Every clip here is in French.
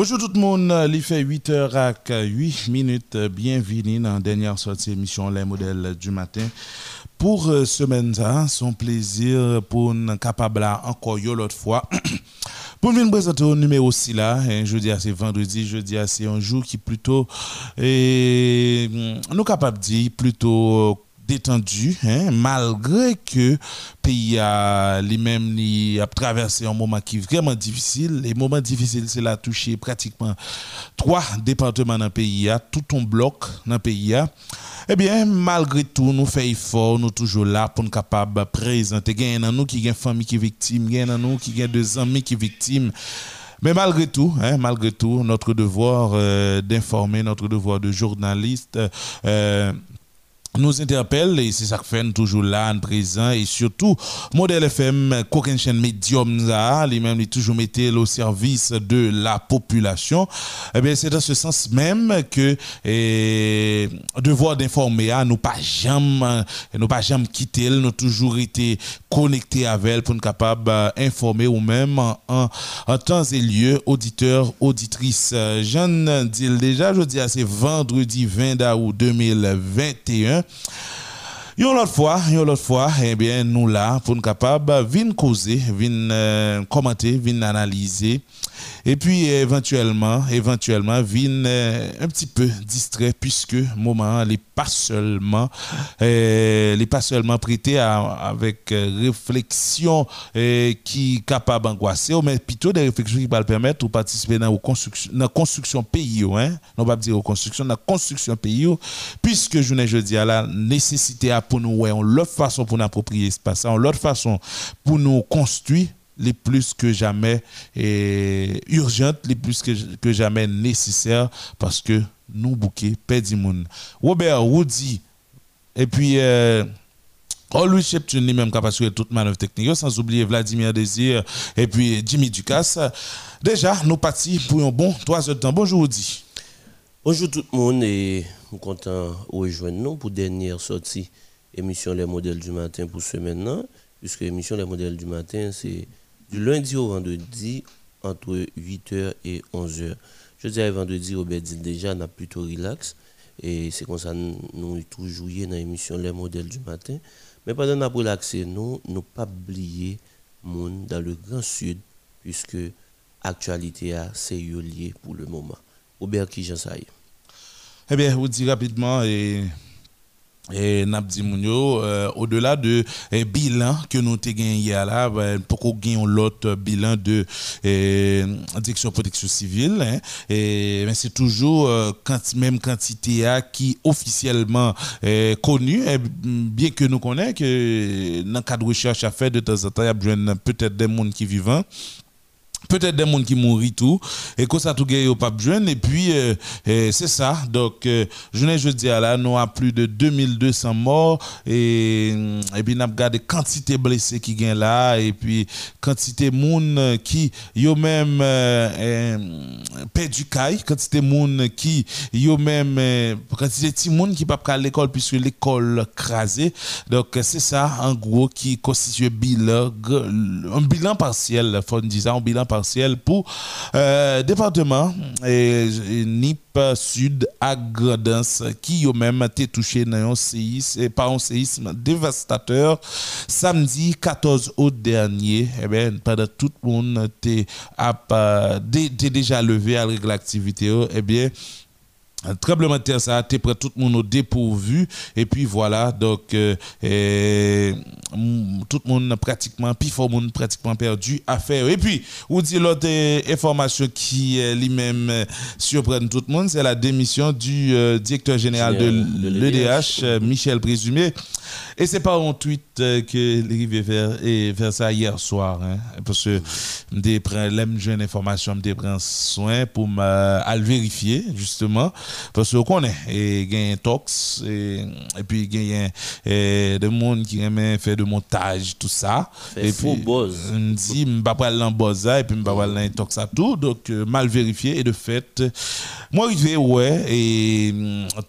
Bonjour tout le monde, il fait 8h à 8 minutes. Bienvenue dans la dernière sortie émission Les modèles du matin. Pour euh, semaine son plaisir pour nous capable encore l'autre fois. pour venir présenter au numéro 6 là, hein, jeudi c'est vendredi, jeudi c'est un jour qui plutôt et nous capable dire plutôt détendu, hein, malgré que le pays a lui-même a traversé un moment qui est vraiment difficile. Les moments difficiles, c'est là touché pratiquement trois départements dans le pays, tout un bloc dans le pays. Eh bien, malgré tout, nous faisons effort, nous toujours là pour nous capables présenter. Il y a nous qui une famille qui est victime, il y a nous qui ont des amis qui sont victimes. Mais malgré tout, hein, malgré tout, notre devoir euh, d'informer, notre devoir de journaliste, euh, nous interpelle et c'est ça que fait toujours là en présent et surtout modèle FM qu'aucune chaîne médium ça lui-même toujours metté au service de la population. Eh bien c'est dans ce sens même que eh, devoir d'informer à nous pas jamais nous pas jamais quitter nous toujours été connectés avec elle pour nous capable d'informer ou même en, temps et lieu auditeurs auditrices jeune dis déjà je dis c'est vendredi 20 août 2021 Yon l'autre fois, yon l'autre fois, eh bien, nous là, pour nous capables, venir causer, venir euh, commenter, venir analyser et puis éventuellement, éventuellement, vin euh, un petit peu distrait puisque moment n'est pas seulement, euh, pas seulement prêté avec euh, réflexion qui capable d'angoisser, mais plutôt des réflexions qui vont permettre de participer dans la construction, dans construction pays, hein, non pas dire construction, dans la construction pays, puisque je ne jeudi à la nécessité pour nous, ouais, on l'autre façon pour nous approprier espace, on l'autre façon pour nous construire les plus que jamais urgentes, les plus que, jamais nécessaires parce que nous bouquets du monde. Robert Woody et puis euh, Oh, Louis Cheptune lui-même capable toute manœuvre technique, sans oublier Vladimir Désir et puis Jimmy Ducasse. Déjà, nous partis pour un bon trois heures de temps. Bonjour, Woody. Bonjour tout le monde et nous de rejoindre nous pour dernière sortie émission Les modèles du matin pour ce maintenant, puisque l'émission Les modèles du matin, c'est du lundi au vendredi entre 8h et 11h. Je dirais vendredi, Robert dit déjà, on a plutôt relax. Et c'est comme ça nous toujours dans l'émission Les modèles du matin. Mais pendant qu'on a relaxé, nous ne pas oublier monde dans le Grand Sud, puisque l'actualité c'est lié pour le moment. Robert qui j'en Eh bien, vous dit rapidement et et Nabdi Mounio, euh, au-delà de eh, bilan que nous avons gagné là, ben, pour qu'on gagne l'autre bilan de eh, direction protection civile, hein, et ben, c'est toujours euh, même quantité à qui officiellement est connue, eh, bien que nous connaissons que dans le cadre de recherche à faire de temps en temps, il y a peut-être des gens qui vivent peut-être des gens qui mourent tout. Et que ça tout gagne pas jeune et puis euh, c'est ça. Donc euh, je ne je dis là nous avons plus de 2200 morts. Et et puis n'a regardé quantité blessés qui gagne là. Et puis quantité monde qui yo même euh, perdu caille. Quantité monde qui yo même quantité de monde qui pas à l'école puisque l'école crasée. Donc c'est ça en gros qui constitue bilan un bilan partiel faut dire un bilan partiel pour euh, département NIP Sud à qui ont même été touché par un séisme dévastateur samedi 14 août dernier. Eh bien, pendant tout le monde était déjà levé à l'activité, eh bien, un tremblement de terre ça a été prêt tout le monde au dépourvu. Et puis voilà donc euh, mm, tout le monde pratiquement puis fort monde pratiquement perdu à faire. Et puis vous dit l'autre euh, information qui lui-même euh, surprend tout le monde c'est la démission du directeur général de, l'EDH Michel Présumé et c'est pas un tweet que est vers et vers ça hier soir hein, parce que je prends une information je prends soin pour me vérifier justement parce qu'on connaît, et il y a un tox, et, puis il y a des gens qui aiment faire de montage, tout ça. et puis, on dit, je ne vais pas aller dans Boza, et puis je ne vais pas aller dans tox à tout. Donc, euh, mal vérifié. Et de fait, moi, arrivé, ouais, et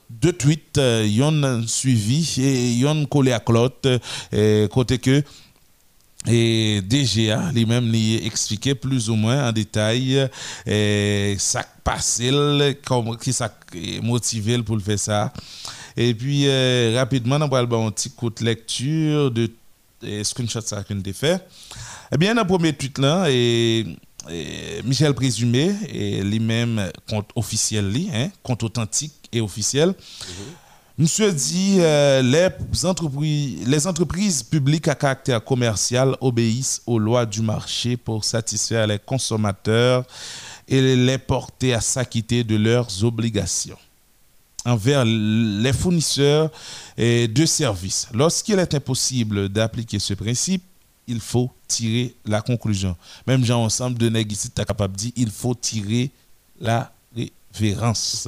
deux tweets, euh, ont suivi, et ont collé à Claude, côté que, et DGA lui-même lui expliqué plus ou moins en détail et ça passé comment qui ça motivé pour le faire ça. Et puis rapidement on va un petit coup de lecture de screenshot ça qu'on a fait. Eh bien dans le premier tweet là et Michel Présumé, lui-même compte officiel, hein, compte authentique et officiel. Mm-hmm. Monsieur dit euh, les, entreprises, les entreprises publiques à caractère commercial obéissent aux lois du marché pour satisfaire les consommateurs et les porter à s'acquitter de leurs obligations envers les fournisseurs de services. Lorsqu'il est impossible d'appliquer ce principe, il faut tirer la conclusion. Même Jean ensemble de nègres ici, tu capable de dire il faut tirer la révérence.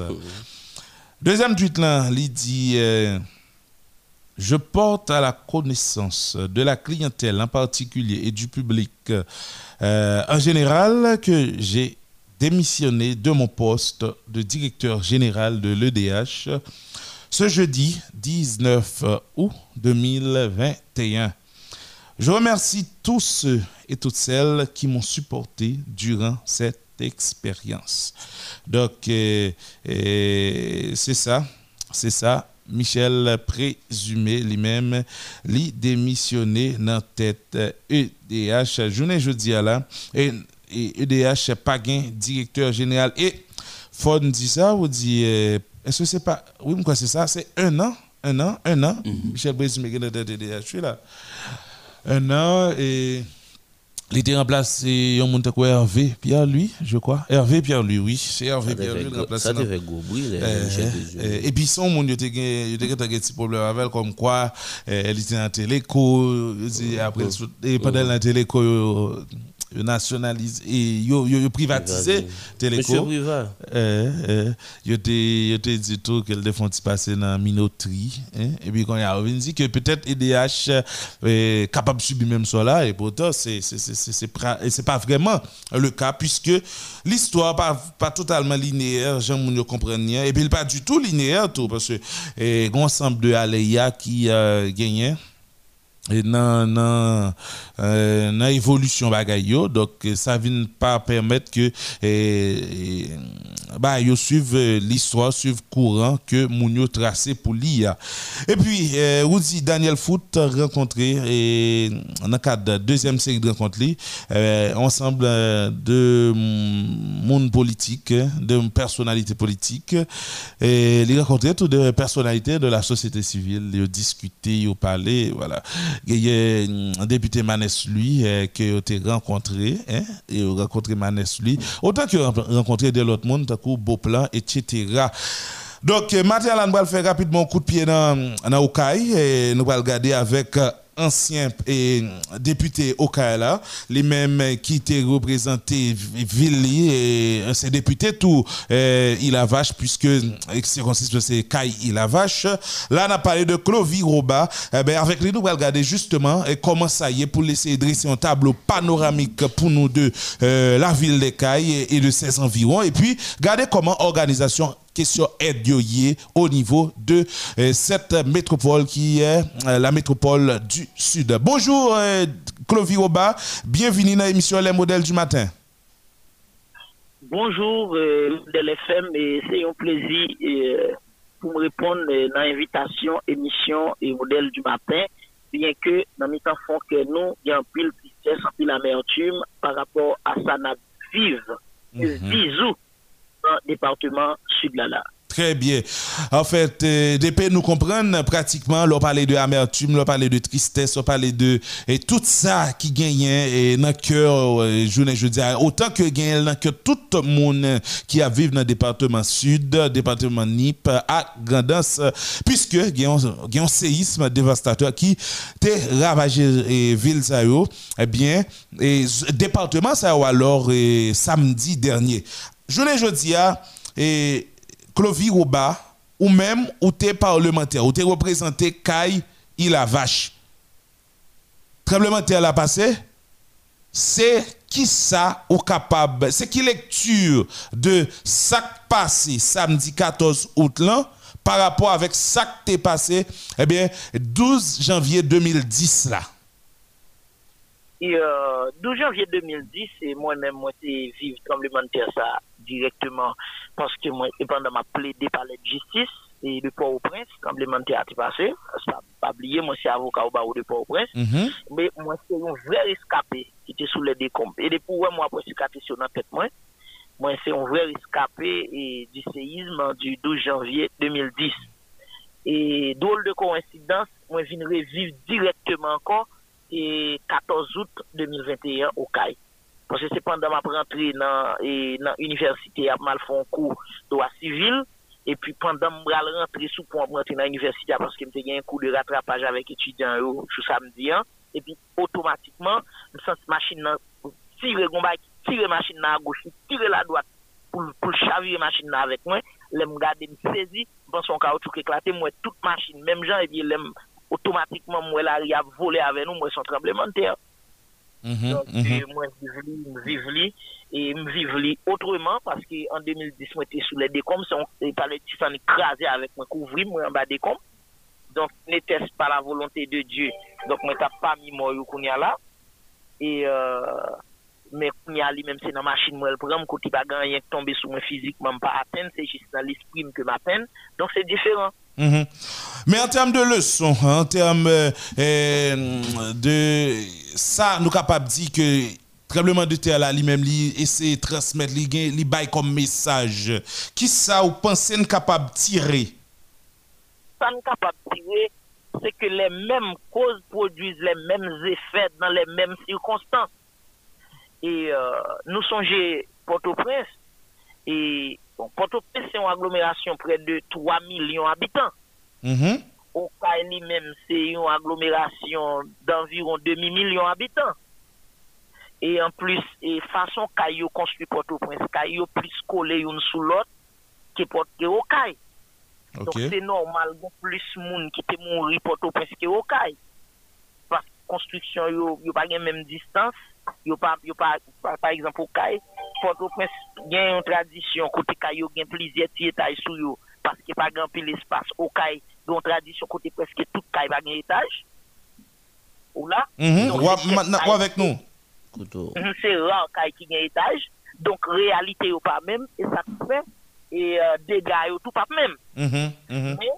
Deuxième tweet là, il dit euh, Je porte à la connaissance de la clientèle en particulier et du public euh, en général que j'ai démissionné de mon poste de directeur général de l'EDH ce jeudi 19 août 2021. Je remercie tous ceux et toutes celles qui m'ont supporté durant cette expérience. Donc, euh, euh, c'est ça, c'est ça. Michel présumé lui-même, lui démissionné dans tête EDH. Journée jeudi à là, et, EDH pas gain directeur général. Et Ford dit ça, ou dit, euh, est-ce que c'est pas, oui, quoi c'est ça, c'est un an, un an, un an. Mm-hmm. Michel présumé dans tête EDH, je suis là un an et il était remplacé un monde Hervé Pierre lui je crois Hervé Pierre lui oui c'est Hervé Pierre lui remplacé ça devait gobri et puis son monde il était il était un petit problème avec comme quoi elle était en téléco après et pendant la téléco nationalisé et privatisé Téléco. Monsieur eh, eh, yo te yo te dit tout qu'elle passer dans minoterie hein? et puis quand il a dit que peut-être EDH est eh, capable de subir même là et pourtant c'est c'est pas vraiment le cas puisque l'histoire pas pas totalement linéaire Jean Mounio comprenne rien et puis pas du tout linéaire tout parce que et ensemble de aléas qui euh, gagnent et dans dans euh, évolution bagaille donc ça vient pas permettre que et, bah yo suivent l'histoire suivent courant que Mounio tracé pour l'IA et puis euh, Daniel Foot rencontré et dans cadre de deuxième série de rencontres euh, ensemble de monde politique de personnalités politiques et les rencontré toutes des personnalités de la société civile ils ont discuté ils ont parlé voilà. Il y a un député Manès lui euh, que tu rencontré hein et rencontré Manès lui autant que rencontré de l'autre monde beau Beauplan etc. Donc, euh, Mathieu on va faire rapidement un coup de pied dans, dans et nous allons regarder avec euh, ancien et député au Kaila, les mêmes qui étaient représentés Villi et ces députés tout euh, il a vache puisque c'est consiste c'est Kai il a vache. Là on a parlé de Clovis Roba. Eh ben avec lui nous allons regarder justement comment ça y est pour laisser dresser un tableau panoramique pour nous de euh, la ville de Kai et, de ses environs. Et puis regarder comment organisation question aide au niveau de euh, cette métropole qui est euh, la métropole du Sud. Bonjour euh, Clovis Roba, bienvenue dans l'émission Les modèles du matin. Bonjour de FM et c'est un plaisir pour me répondre à l'invitation émission et modèle du matin bien que dans mes temps font que nous il y a un pile tristesse, un pile amertume par rapport à ça vive. Mm Bisous dans département sud-là. Très bien. En fait, euh, depuis nous comprendre pratiquement, on parlait de amertume, on parlait de tristesse, on parlait de et tout ça qui gagne et dans le cœur, euh, je dis, autant que gagne dans cœur tout le monde qui a vécu dans le département sud, département NIP, à Grandance, puisque il y a un séisme dévastateur qui a ravagé et ville eh bien, et département ça alors samedi dernier. Je ne dis et Clovis Roba, ou même ou t'es parlementaire, ou t'es représenté Kai il a vache. Tremblement de terre l'a passé, c'est qui ça ou capable, c'est qui lecture de ça passé samedi 14 août là, par rapport avec ça qui est passé, eh bien, 12 janvier 2010 là. Et euh, 12 janvier 2010, et moi-même, moi, j'ai vécu tremblement de terre ça directement parce que moi, pendant ma plaidé par la justice et le Port-au-Prince, de terre a passé. Ça pas oublié, moi, c'est avocat au barreau de Port-au-Prince. Mhm. Mais moi, c'est un vrai rescapé qui était sous les décombres. Et depuis, ouais, moi, après, c'est question dans la tête, moi. Moi, c'est un vrai rescapé et du séisme du 12 janvier 2010. Et drôle de coïncidence, moi, je viens revivre directement encore et 14 août 2021 au CAI. Parce que c'est pendant ma rentrée dans l'université, à mal fait un cours de droit civil. Et puis pendant ma rentrée sous point rentrer dans l'université, parce que j'ai un cours de rattrapage avec étudiants tout samedi. Hein. Et puis automatiquement, je sens machine tirer tirer machine à gauche, tirer la droite pour, pour chavirer machine avec moi. Je me garde, me saisi, je pense qu'on caoutchouc éclaté, moi toute machine, même gens, et puis automatiquement, moi, il a volé avec nous, moi, son tremblement de terre. Mhm, Donc, mhm. moi, je vive li, et li autrement, parce qu'en 2010, moi, j'étais sous les décombres, c'est par le petit sang écrasé avec moi, couvri, moi, en bas des décombres. Donc, n'était-ce pas la volonté de Dieu. Donc, moi, t'as pas mis moi, là. Et, euh, mais kounya li, même c'est dans la machine, moi, elle prend, côté pas gagné, tomber sous moi physiquement, pas à peine, c'est juste dans l'esprit que ma peine. Donc, c'est différent. Mhm. Mais en termes de leçons, en termes euh, euh, de ça, nous sommes capables de dire que tremblement de terre là, lui-même, lui, essaie de transmettre, lui, lui comme message. Qui ça, vous pensez, nous capable de tirer? ça nous capable de tirer, c'est que les mêmes causes produisent les mêmes effets dans les mêmes circonstances. Et euh, nous songeons Port-au-Prince, et bon, Port-au-Prince, c'est une agglomération près de 3 millions d'habitants. Au cas lui-même, c'est une agglomération d'environ demi-million d'habitants. Et en plus, et façon Caillou construit Port-au-Prince, Caillou plus collé une sous l'autre que Port. Ok. Donc c'est normal, a plus de monde qui te mourir Port-au-Prince que Okaï. Parce que construction, yo, yo pas la même distance. Yo pas, yo pas, par, exemple, Okaï, Port-au-Prince, il y a une tradition, côté Caillou, il y a plusieurs petits étages sous yo, parce qu'il n'y a pas grand pile espace. Okaï, il y a une tradition, côté presque tout Caille, pas grand étage. Ou là? Mhm. Donc, Ou c'est maintenant, ou avec nous? Couteau. Mhm, c'est rare qu'il y ait un étage. Donc, réalité, ou pas même, et ça fait, et euh, dégâts, ou tout pas même. Mhm. Mais,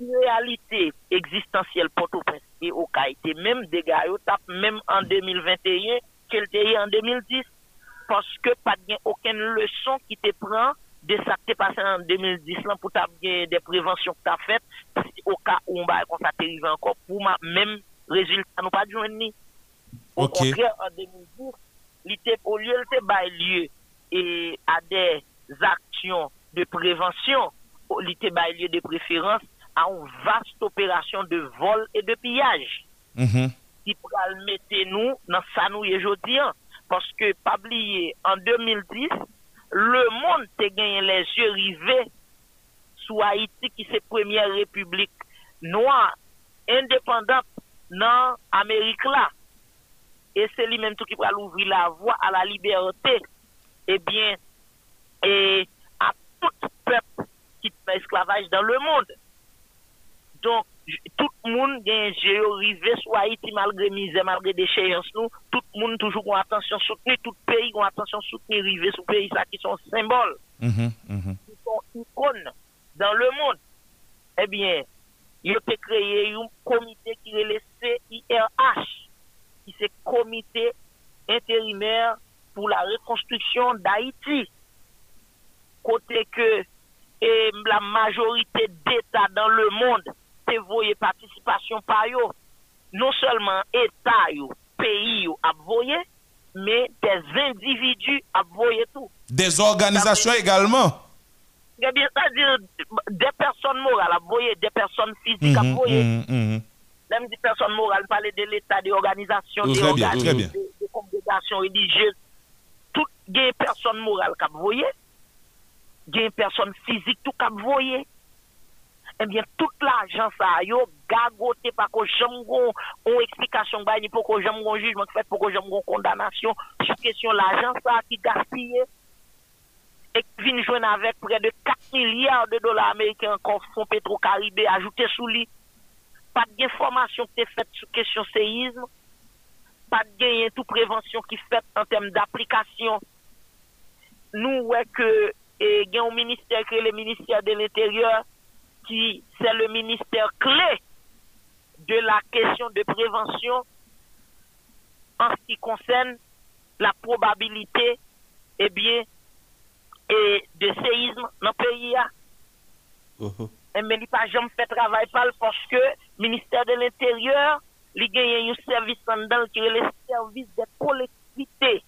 réalité existentielle Port-au-Prince et au été même dégâts, ou tape même en 2021, qu'elle était en 2010. Parce que pas de aucune leçon qui te prend de ça qui t'est passé en 2010 là, pour bien des préventions que t'as faites, si au cas où on va quand ça encore, pour ma même résultat, nous pas de joindre ni. Au contraire, en 2010, il était- au lieu de bail lieu et à des actions de prévention, il était bail lieu de préférence à une vaste opération de vol et de pillage Mhm. qui pourra le mettre nous dans ça nous aujourd'hui. Que, pas oublier, en 2010, le monde a gagné les yeux rivés sous Haïti qui c'est première république noire indépendante dans l'Amérique là. Et c'est lui-même tout qui va ouvrir la voie à la liberté. Eh bien, et à tout peuple qui est esclavage dans le monde. Donc, tout le monde gagne géo rivé sur Haïti malgré misère, malgré déchéance nous. Tout le monde toujours ont attention soutenue, tout pays ont attention soutenue rivé sur pays ça qui sont symboles, Mhm, mhm. qui sont icônes dans le monde. Eh bien, il a créé un comité qui est le CIRH, qui c'est comité intérimaire pour la reconstruction d'Haïti. Côté que et la majorité d'États dans le monde te voye participation par yo. Non seulement État yo, pays yo a voye, mais des individus a voye tout. Des organisations également. Eh bien, c'est-à-dire des personnes morales a voye, des personnes physiques a Mhm, voye. Même des personnes morales, parler de l'État, des organisations, des bien, bien. des, des congrégations religieuses. Toutes les personnes morales qui voyez, des personnes physiques tout qui voyez. Eh bien, toute l'argent ça, yo, gagoté par que j'aime gon, on explication ba ni pour que j'aime gon jugement fait pour que j'aime gon condamnation. Sur question l'argent ça qui gaspillé et qui vient joindre avec près de 4 milliards de dollars américains encore fonds pétro-caribé ajouté sous lui pas d'information qui est faite sur question séisme, pas toute prévention qui fait en termes d'application. Nous, ouais, que, et il y a un ministère qui est le ministère de l'Intérieur, qui, c'est le ministère clé de la question de prévention en ce qui concerne la probabilité, eh bien, et de séisme dans le pays. Mhm. Et mais il pas jamais fait travail parce que le ministère de l'Intérieur, il y a un service qui est le service des collectivités.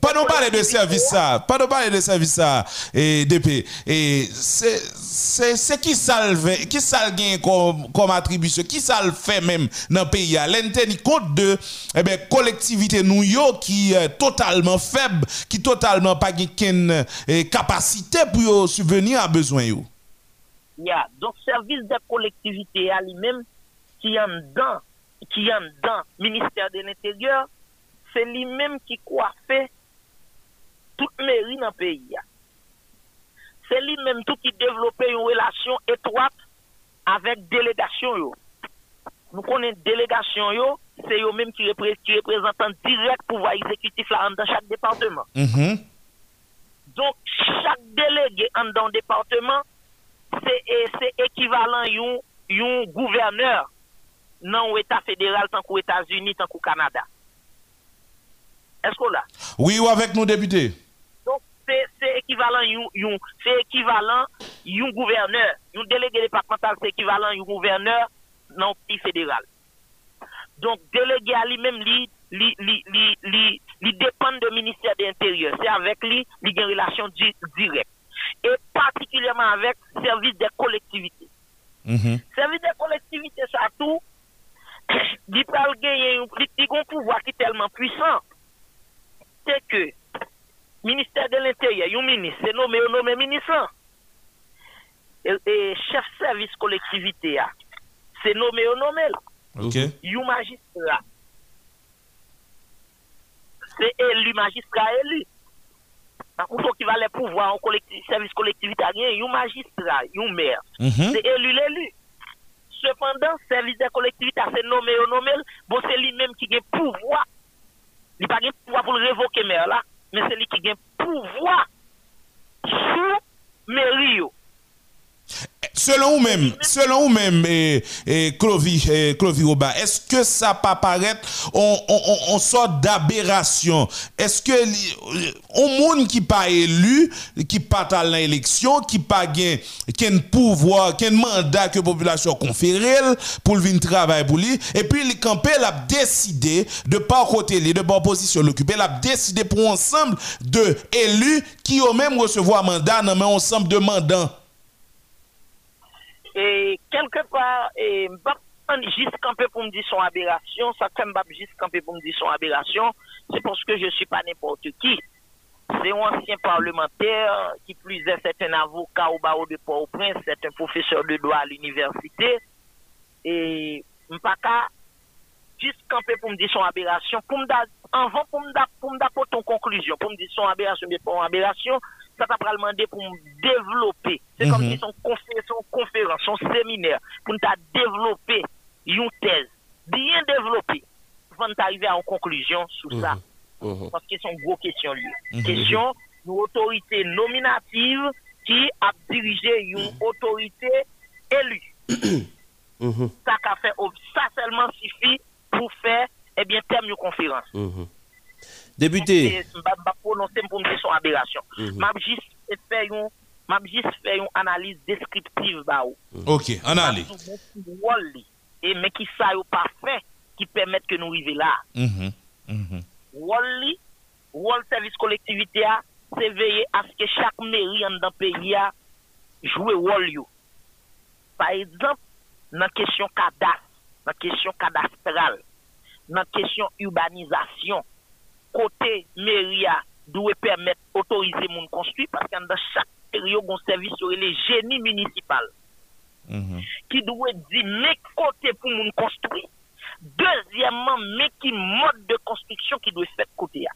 Pas nous parler de service ça, pas nous parler de service ça, et DP. Et c'est qui ça le fait- qui ça le gagne comme comme attribution, qui ça le fait même dans le pays à l'interne compte de eh ben collectivité nous qui est totalement faible, qui totalement pas gagne capacité pour subvenir à besoin yo. Il y a donc service des collectivités à lui-même qui en dedans, qui en dedans, ministère de l'Intérieur, c'est lui-même qui coiffe toute mairie dans le pays. C'est lui-même tout qui développe une relation étroite avec délégation yo. Nous connaissons délégation yo, c'est eux même qui, repré- qui représentent direct pouvoir exécutif là dans chaque département. Mhm. Donc, chaque délégué en dans le département, c'est équivalent à un, un gouverneur dans l'État fédéral, tant qu'aux États-Unis, tant qu'au Canada. Est-ce qu'on l'a? Oui, ou avec nous députés. Donc, c'est équivalent, c'est équivalent, un gouverneur, un délégué départemental, c'est équivalent, un gouverneur dans le pays fédéral. Donc, délégué à lui-même, lui, lui, lui, lui, lui, lui dépend du ministère de l'Intérieur. C'est avec lui, il y a une relation di- directe. Et particulièrement avec le service des collectivités. Mhm. Service des collectivités, ça tout, il peut gagner a un pouvoir qui est tellement puissant. C'est que, ministère de l'Intérieur, un ministre, c'est nommé ou nommé ministre. Et, et chef service collectivité, ah, c'est nommé ou nommé. OK. Un magistrat. C'est élu, magistrat élu. Par contre, qui va les pouvoirs en collectif, service collectivité, il y a un magistrat, un maire. Mhm. C'est élu l'élu. Cependant, service de collectivité, c'est nommé ou nommé, bon, c'est lui-même qui a pouvoir. li pa gen pouvoi pou revoke mer la, men se li ki gen pouvoi sou meri yo. Selon vous-même, selon vous-même, et, et Clovis, et Clovis Roba, est-ce que ça peut paraître on, on, on, on sort d'aberration? Est-ce que on monde qui pas élu, qui pas à l'élection, qui pas gain, qui pouvoir, qui mandat que la population conféré pour venir travailler pour lui, et puis le campé a décidé de pas côté de pas position l'occuper, a décidé pour ensemble de élus qui ont même recevoir mandat dans un ensemble de mandats. Et quelque part, et juste campé pour me dire son aberration, ça fait m'pa juste campé pour me dire son aberration, c'est parce que je suis pas n'importe qui. C'est un ancien parlementaire, qui plus est, c'est un avocat au barreau de Port-au-Prince, c'est un professeur de droit à l'université. Et m'pa ka juste campé pour me dire son aberration, pour me avant pour me pour me conclusion, pour me dire son aberration, mais pas une aberration, ça t'a pas demandé pour développer. C'est comme Mhm. si son confé- son conférence, son séminaire, pour t'a développer une thèse, bien développée, avant d'arriver à une conclusion sur ça. Mhm. Parce que c'est une grosse question. Question d'une autorité nominative qui a dirigé une autorité élue. Mhm. Ça, fait, ça seulement suffit pour faire, eh bien, terme de conférence. Mhm. Député. Je vais prononcer pour me dire son aberration. Mhm. M'a juste fait une analyse descriptive ba ou. OK, on a allé. M'a dit, bon, qui rôle li. Et mais qui ça pas fait qui permettent que nous arrivions là. Mhm. Mhm. Rôle service collectivité a, c'est veiller à ce que chaque mairie en dans le pays a joue rôle yo. Par exemple, dans la question cadastre, dans la question cadastrale, dans la question urbanisation, côté mairie doit permettre autoriser moun construire parce que dans chaque mairie on service sur les génie municipal Mhm. qui doit dire mais côté pour moun construire. Deuxièmement, mais qui mode de construction qui doit faire côté.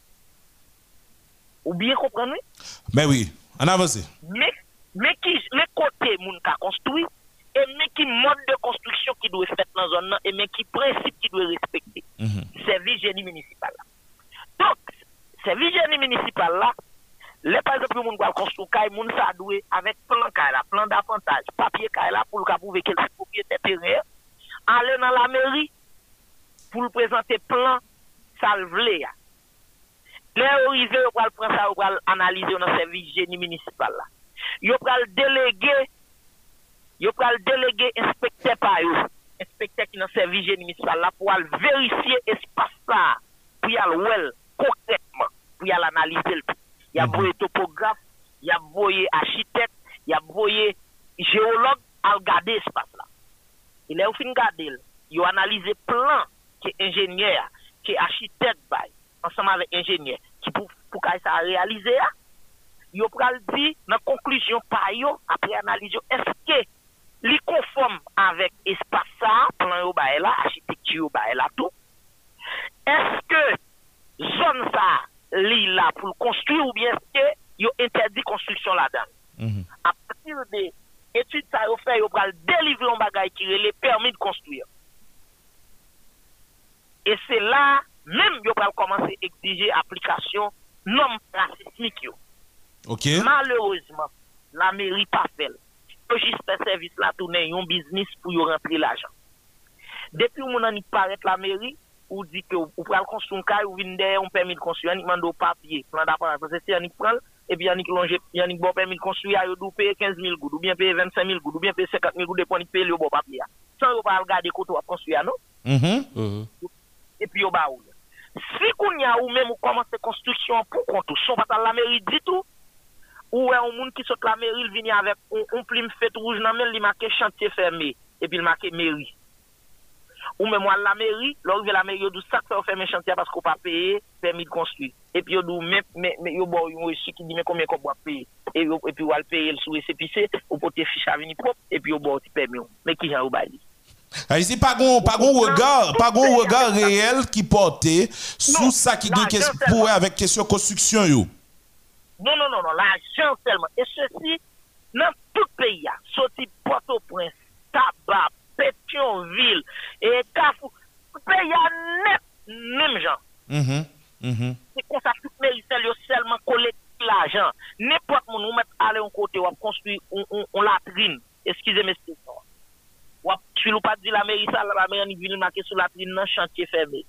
Ou bien comprendre? oui? Ben oui, on avance. mais, mais qui, mais côté moun ka construit, et mais qui mode de construction qui doit faire dans zone, et mais qui principe qui doit respecter. service génie municipal là. Donc, service génie municipal là, les par exemple, moun construire kay moun sa avec plan kay là, plan d'avantage, papier kay là pour prouver qu'il est propriétaire terrain, aller dans la mairie pour présenter plan ça le vle ya. Le prendre ça, analyser dans service génie municipal là. Yo déléguer yo pral déléguer inspecteur par yo, inspecteur qui dans service génie municipal là pour vérifier espace là, pour aller well concrètement, pour y analyser le tout. Il y a voyé topographe, il y a voyé architecte, il y a voyé géologue à regarder espace là. Il est au fin regarder, il a analysé plan qui est ingénieur, qui est architecte ensemble avec ingénieur, qui pour pour ça réaliser yo pral di nan conclusion pa yo après analyse yo est-ce que li conforme avec espace ça plan yo bail là architecture yo bail là tout? Est-ce que zone ça li là pour construire ou bien est-ce que yo interdit construction là-dedans à partir de études ça yo fait yo pral délivrer un bagage qui les permis de construire et c'est là même yo pral commencer exiger application normes sismiques yo OK. Malheureusement, la mairie pas fait. Le juste service là tourner un business pour y remplir l'argent. Depuis mon an paraît la mairie, ou dit que ou pral construire un cas ou vinn on permis de construire, on demande au papier, plan d'appareil parce que c'est on prend et puis on longe, on bon permis de construire, yo dou payer 15 000 goud ou bien payer 25 000 goud ou bien payer 50 000 goud dépend de payer le bon papier. Sans yo pas regarder côté ou construire non? Mhm. et puis yo ba ou. Si qu'on y a ou même ou commence construction pour compte, son pas la mairie dit tout ou un monde qui saute la mairie, il vient avec un, un plume fait rouge dans main, il marqué chantier fermé et puis il marqué mairie. Ou même moi la mairie, lorsque la mairie dit ça fait fermer chantier parce qu'on pas payé permis de construire. Et puis yo dit mais mais yo bon yo reçu qui dit mais combien qu'on doit payer? Et puis on va le payer le sous ou pour tes fiches à venir propre et puis yo bon ti permis. Mais qui j'en bail. Ah, ici, pas gon, pas gon regard, pas gon regard réel qui portait sous ça qui gagne pour avec question construction yo. Non, non, non, non, l'argent seulement. Et ceci, dans tout pays, sorti Port-au-Prince, Tabac, Pétionville, et Carrefour, pays a net, même gens. Mhm. Mhm. C'est comme ça, yo seulement collecter l'argent. N'importe où nous mettre aller côté, ou construire une latrine. Excusez-moi, c'est ça. Pas dit la mairie ça, la mairie vient marquer sur la latrine dans chantier fermé.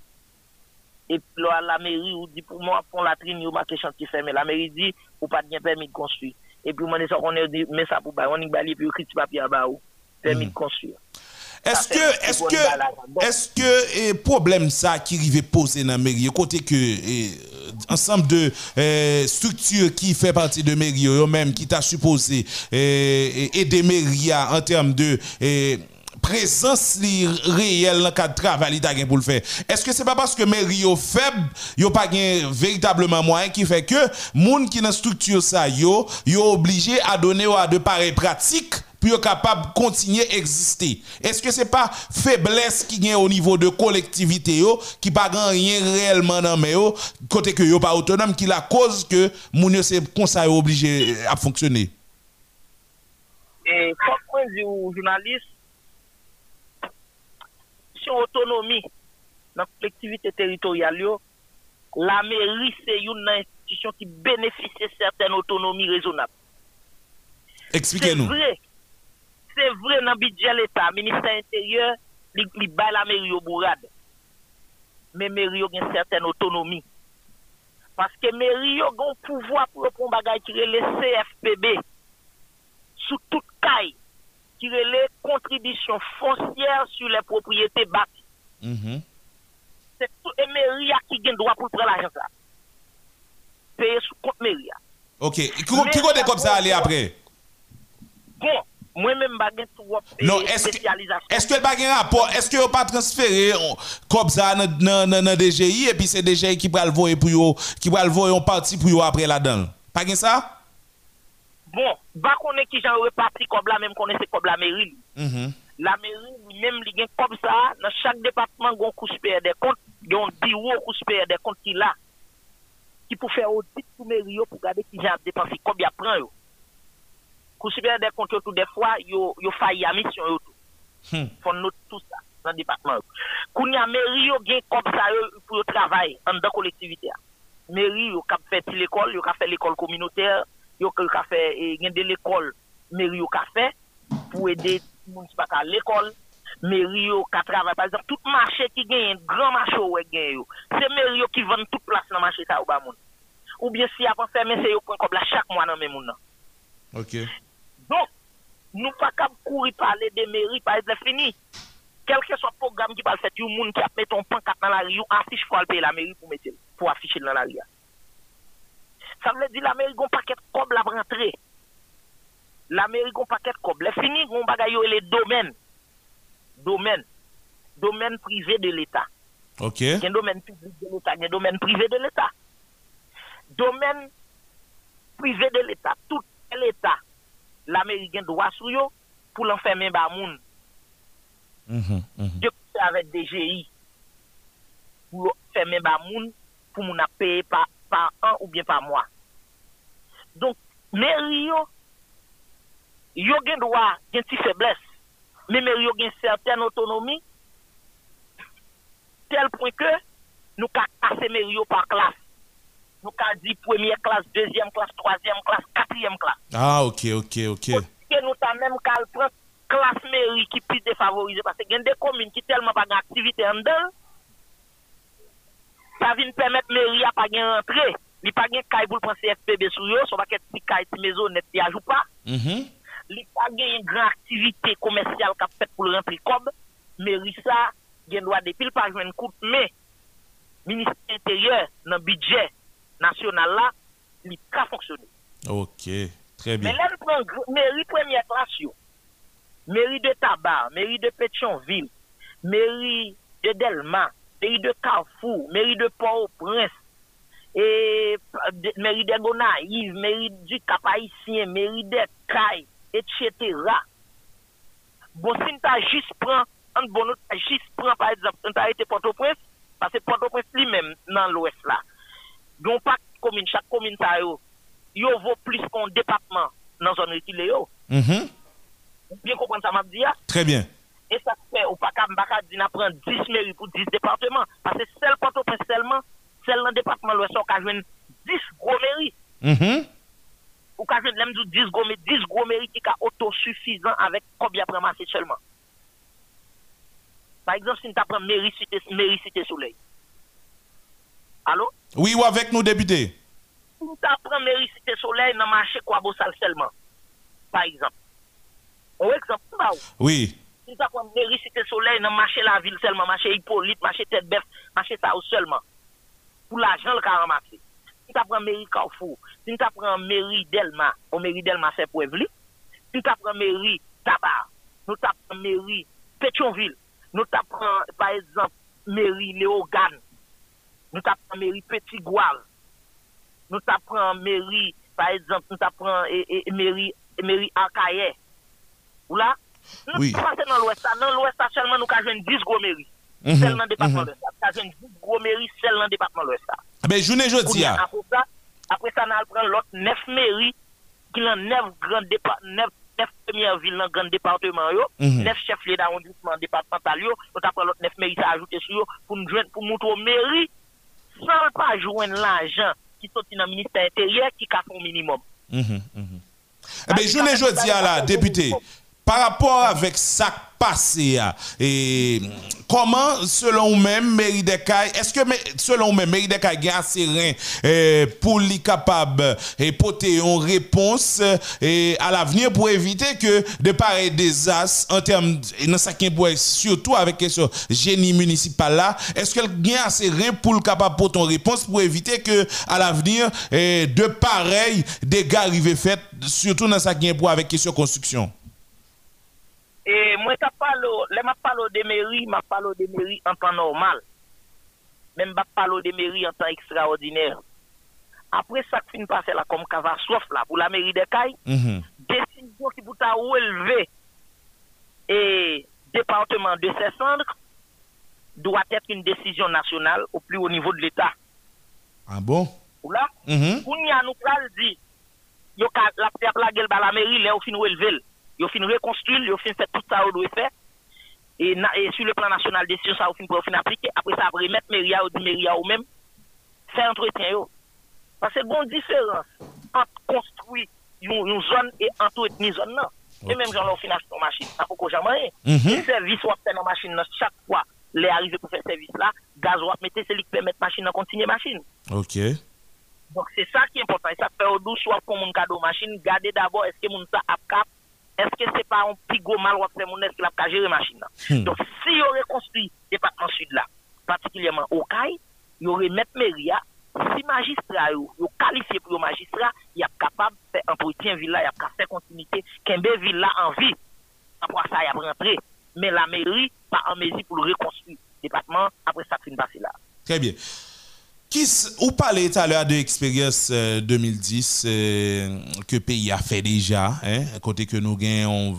Et puis là, la mairie ou dit pour moi, pour la latrine, ou marqué chantier fermé. La mairie dit, ou pas de permis de construire. Et puis, on dit ça, on dit, mais ça pour on bali, puis écrit papier à bas permis de construire. Est-ce que, est-ce que, est-ce que, problème ça qui arrive poser dans la mairie, côté que, eh, ensemble de eh, structures qui fait partie de mairie, qui t'a supposé eh, aider mairie en termes de eh, présence réelle dans le cadre de travail ta pour le faire. Est-ce que c'est pas parce que mairie yo faible, yo pas véritablement moyen qui fait que moun qui dans structure ça yo, yo obligé à donner à de pareilles pratiques pour capable de continuer à exister. Est-ce que c'est pas faiblesse qui est au niveau de collectivité qui pas rien réellement dans mais côté que yo pas autonome qui la cause que moun c'est comme ça obligé à fonctionner? Et de vue journaliste, sur autonomie dans la collectivité territoriale, la mairie c'est une institution qui bénéficie de certaines autonomies raisonnables. Expliquez-nous. C'est vrai dans le budget de l'État, ministère intérieur, li, li bay la mairie au bourrade. Mais mairie a une certaine autonomie. Parce que mairie a un pouvoir pour prendre bagay qui relève CFPB sous toute caille qui relève contribution foncière sur les propriétés bâties. Mhm. C'est tout et mairie a qui a droit pour prendre l'argent ça. Payer sous compte mairie. a. OK. Qui qui côté comme ça aller après? Bon, moi-même, je suis Non, est-ce que spécialisation. est-ce que le un rapport, est-ce que vous pas transféré comme ça dans dans DGI et puis c'est DGI qui va le voir pour yo, qui va le voir en partie pour yo après là-dedans? Pas gen ça? Bon, ba konen ki jan reparti kob la, même konen se kob la mairie. Mhm. La mairie, même li gen kob ça, dans chaque département, gon kou supérieur des comptes, gon bureau kou supérieur des comptes qui là, qui pour faire audit pour mairie pour garder qui kob ya pran yo. Kou supérieur des comptes tout des fois, yo, yo failli à mission yo tout. Hmm. Faut note tout ça. nan depatman yo. Koun ya meri yo gen kop sa yo pou yo travay an dan kolektivite ya. Meri yo kap ti l'ekol, yo ka fè l'ekol kominoter, yo ka fè gen de l'ekol, meri yo ka fè pou ede moun si baka l'ekol, meri yo ka. Par exemple, tout machè ki gen yon gran machè yo wek gen yo, se meri yo ki ven tout plas nan machè sa ou ba moun. Ou bien si fè men se yo kon kob la chak mwa nan men moun. Ok. Don, nou pa kap kouri pale de meri, pa e fini. Kelke so program ki pal fet, yon moun ki ap meton pankat nan la ri, yon afish kwa alpe la meri pou metel, pou afish nan la ri ya. Sa vle di la meri gon paket kob la brantre. La meri gon paket kob. Le fini gon bagay yo e le domen. Domen. Domen privé de l'État. Ok. Gen domen public de l'État, gen domen privé de l'État. Domen privé de l'État. Tout l'État. L'Américain doit sou yo pou l'enfermer ba moun. Je kouche avèk DGI pou l'enfermer ba moun pou moun ap paye pa an ou bien pa mwa. Donk, meri yo yo gen doa gen ti febles. Men meri yo gen certaine otonomi tel point ke nou ka kase meri yo pa klas. Nou ka di premier klas, deuxième klas, troisième klas, quatrième klas. Ah, ok, ok, ok. Ke nou ta menm kal pran klas meri ki pi defavorize. Pase gen de komine ki telman pa gen aktivite an del, sa vin permet meri a pa gen rentre. Li pa gen kay pou pran CFPB sou yo, so pa ket si kay ti mezo net ti ajou pa. Mhm. Li pa gen yon gran aktivite komersyal ka fet pou rentre kob, meri sa gen doa depil pa jwen kout, me, Ministre Intérieur nan budget nasyonal la, li ka fonksyonne. Ok, très bien. Men lè nou pren gr- meri premier klas yo, meri de Tabar, meri de Pétionville, meri de Delma, meri de Carrefour, meri de Port-au-Prince, et de- meri de Gonaïve, meri du Cap-Haïtien, meri de Caille, etc. Bon, si nou ta jis pran, an bon jis pran, par exemple, nou ta ete Port-au-Prince, parce Port-au-Prince li men nan l'Ouest la. Don pa komine, chak komine sa yo, yo vo plus kon depatman nan zon yo. Mhm. Bien kompren sa map di ya? Très bien. E sa fè ou pa ka mbaka di na pren 10 meri pou 10 departement. Pase sel Port-au-Prince selman, sel nan departement ou ka jwen 10 gros meri. Mhm. Ou ka jwen lem dou 10 gros meri, 10 gros meri ki ka autosuffisant avèk kob ya premase selman. Par exemple, si nou ta pren meri cité, meri. Allo? Oui, ou avec nous, député. Si nou ta pren meri cité soleil nan mache kwa bosal selman. Par exemple. Ou exemple? Oui. Si ta pren meri cité soleil nan mache la vil selman, mache Hippolyte, mache tête bœuf, mache sa ou selman. Pou l'ajan l ka ramase. Si ta pren meri Carrefour, si ta pren meri Delma, ou meri Delma se pou evli, si ta pren meri Tabar, nou ta pren meri Pétionville, nou ta pren, par exemple, meri Léogane, nou ta pran meri Petit Goual, nou ta pran meri, par exemple, nou ta pran e, e, e, meri, e, meri Akaye, ou la, nou oui. pase nan l'Ouesta, nan l'Ouesta selman nou ka jwen 10 gwo meri, mm -hmm. sel nan mhm. depatman mm -hmm. l'Ouesta, ka jwen 10 gwo meri sel nan depatman l'Ouesta. Ah ben, jounen jodi ah. ya. Apre sa nan al pran lot 9 meri, ki nan 9 grand departement, 9 9 premier ville nan grand département yo, mhm. 9 chefs lieux d'arrondissement départemental yo, nou ta pran lot 9 meri sa ajoute sou yo pou nou jwen pou moutou meri san pa jwen l'argent ki soti nan ministère intérieur ki ka son minimum. Mhm. Eh bien, journée jeudi, ah, là, député, par rapport avec ça passé, et comment, selon vous-même, est-ce que, selon vous-même, mairie de Caille a assez rien eh, pour lui capable et porter une réponse eh, à l'avenir pour éviter que de pareils désastres en termes, dans qui surtout avec question génie municipal là, est-ce qu'elle a assez rien pour le capable pour ton réponse pour éviter que à l'avenir eh, de pareils dégâts arrivent faits, surtout dans ça qui avec question construction? E mwen ka palo, le ma palo de meri, ma palo de meri an tan normal. Men ba palo de meri an tan ekstraordinaire. Apre sak fin pase la kom kava sof la pou la meri de Kay, Mhm. desisyon ki pou ta ou eleve e departement de se cendres doit etre une desisyon nasyonal ou pli au nivou de l'Etat. Ah bon? Ou la? Mhm. Koun ya nou pral di, yo ka la pya plagel ba la meri, le ou fin ou elvel, yo fin rekonstruil, yo fin fet tout sa ou dwe fe, et, sur le plan national, décision ça au fin pour fin appliquer. Après ça, après mettre Méria ou Méria ou même, faire entretien. Yo. Parce que bon différence entre construire une, zone et entretenir une zone. Non. Et même quand on finance une machine, ça faut qu'on jamais rien. Mm -hmm. service ou fait dans machine, chaque fois, les arrivés pour faire service là, gaz ou mettre c'est lui qui permet machine à continuer machine. OK. Donc c'est ça qui est important. Et ça fait au douce soit pour mon cadeau machine, garder d'abord est-ce que mon ça a cap? Est-ce que c'est pas un pigot mal ou fait mon est qui a gérer machine hmm. Donc si on reconstruit département sud là, particulièrement au CAI, il aurait mettre mairie si magistrat yo, yo qualifié pour magistrat, il est capable de faire entretien villa, il a capable de faire continuité, qu'un villa en vie. Après ça, il a rentré. Mais la mairie, pas en mesure pour le reconstruire. Département, après ça, fin passer là. Très bien. Qui, ou parlez tout à l'heure de l'expérience 2010 euh, euh, que le pays a fait déjà, hein, côté que nous gagnons,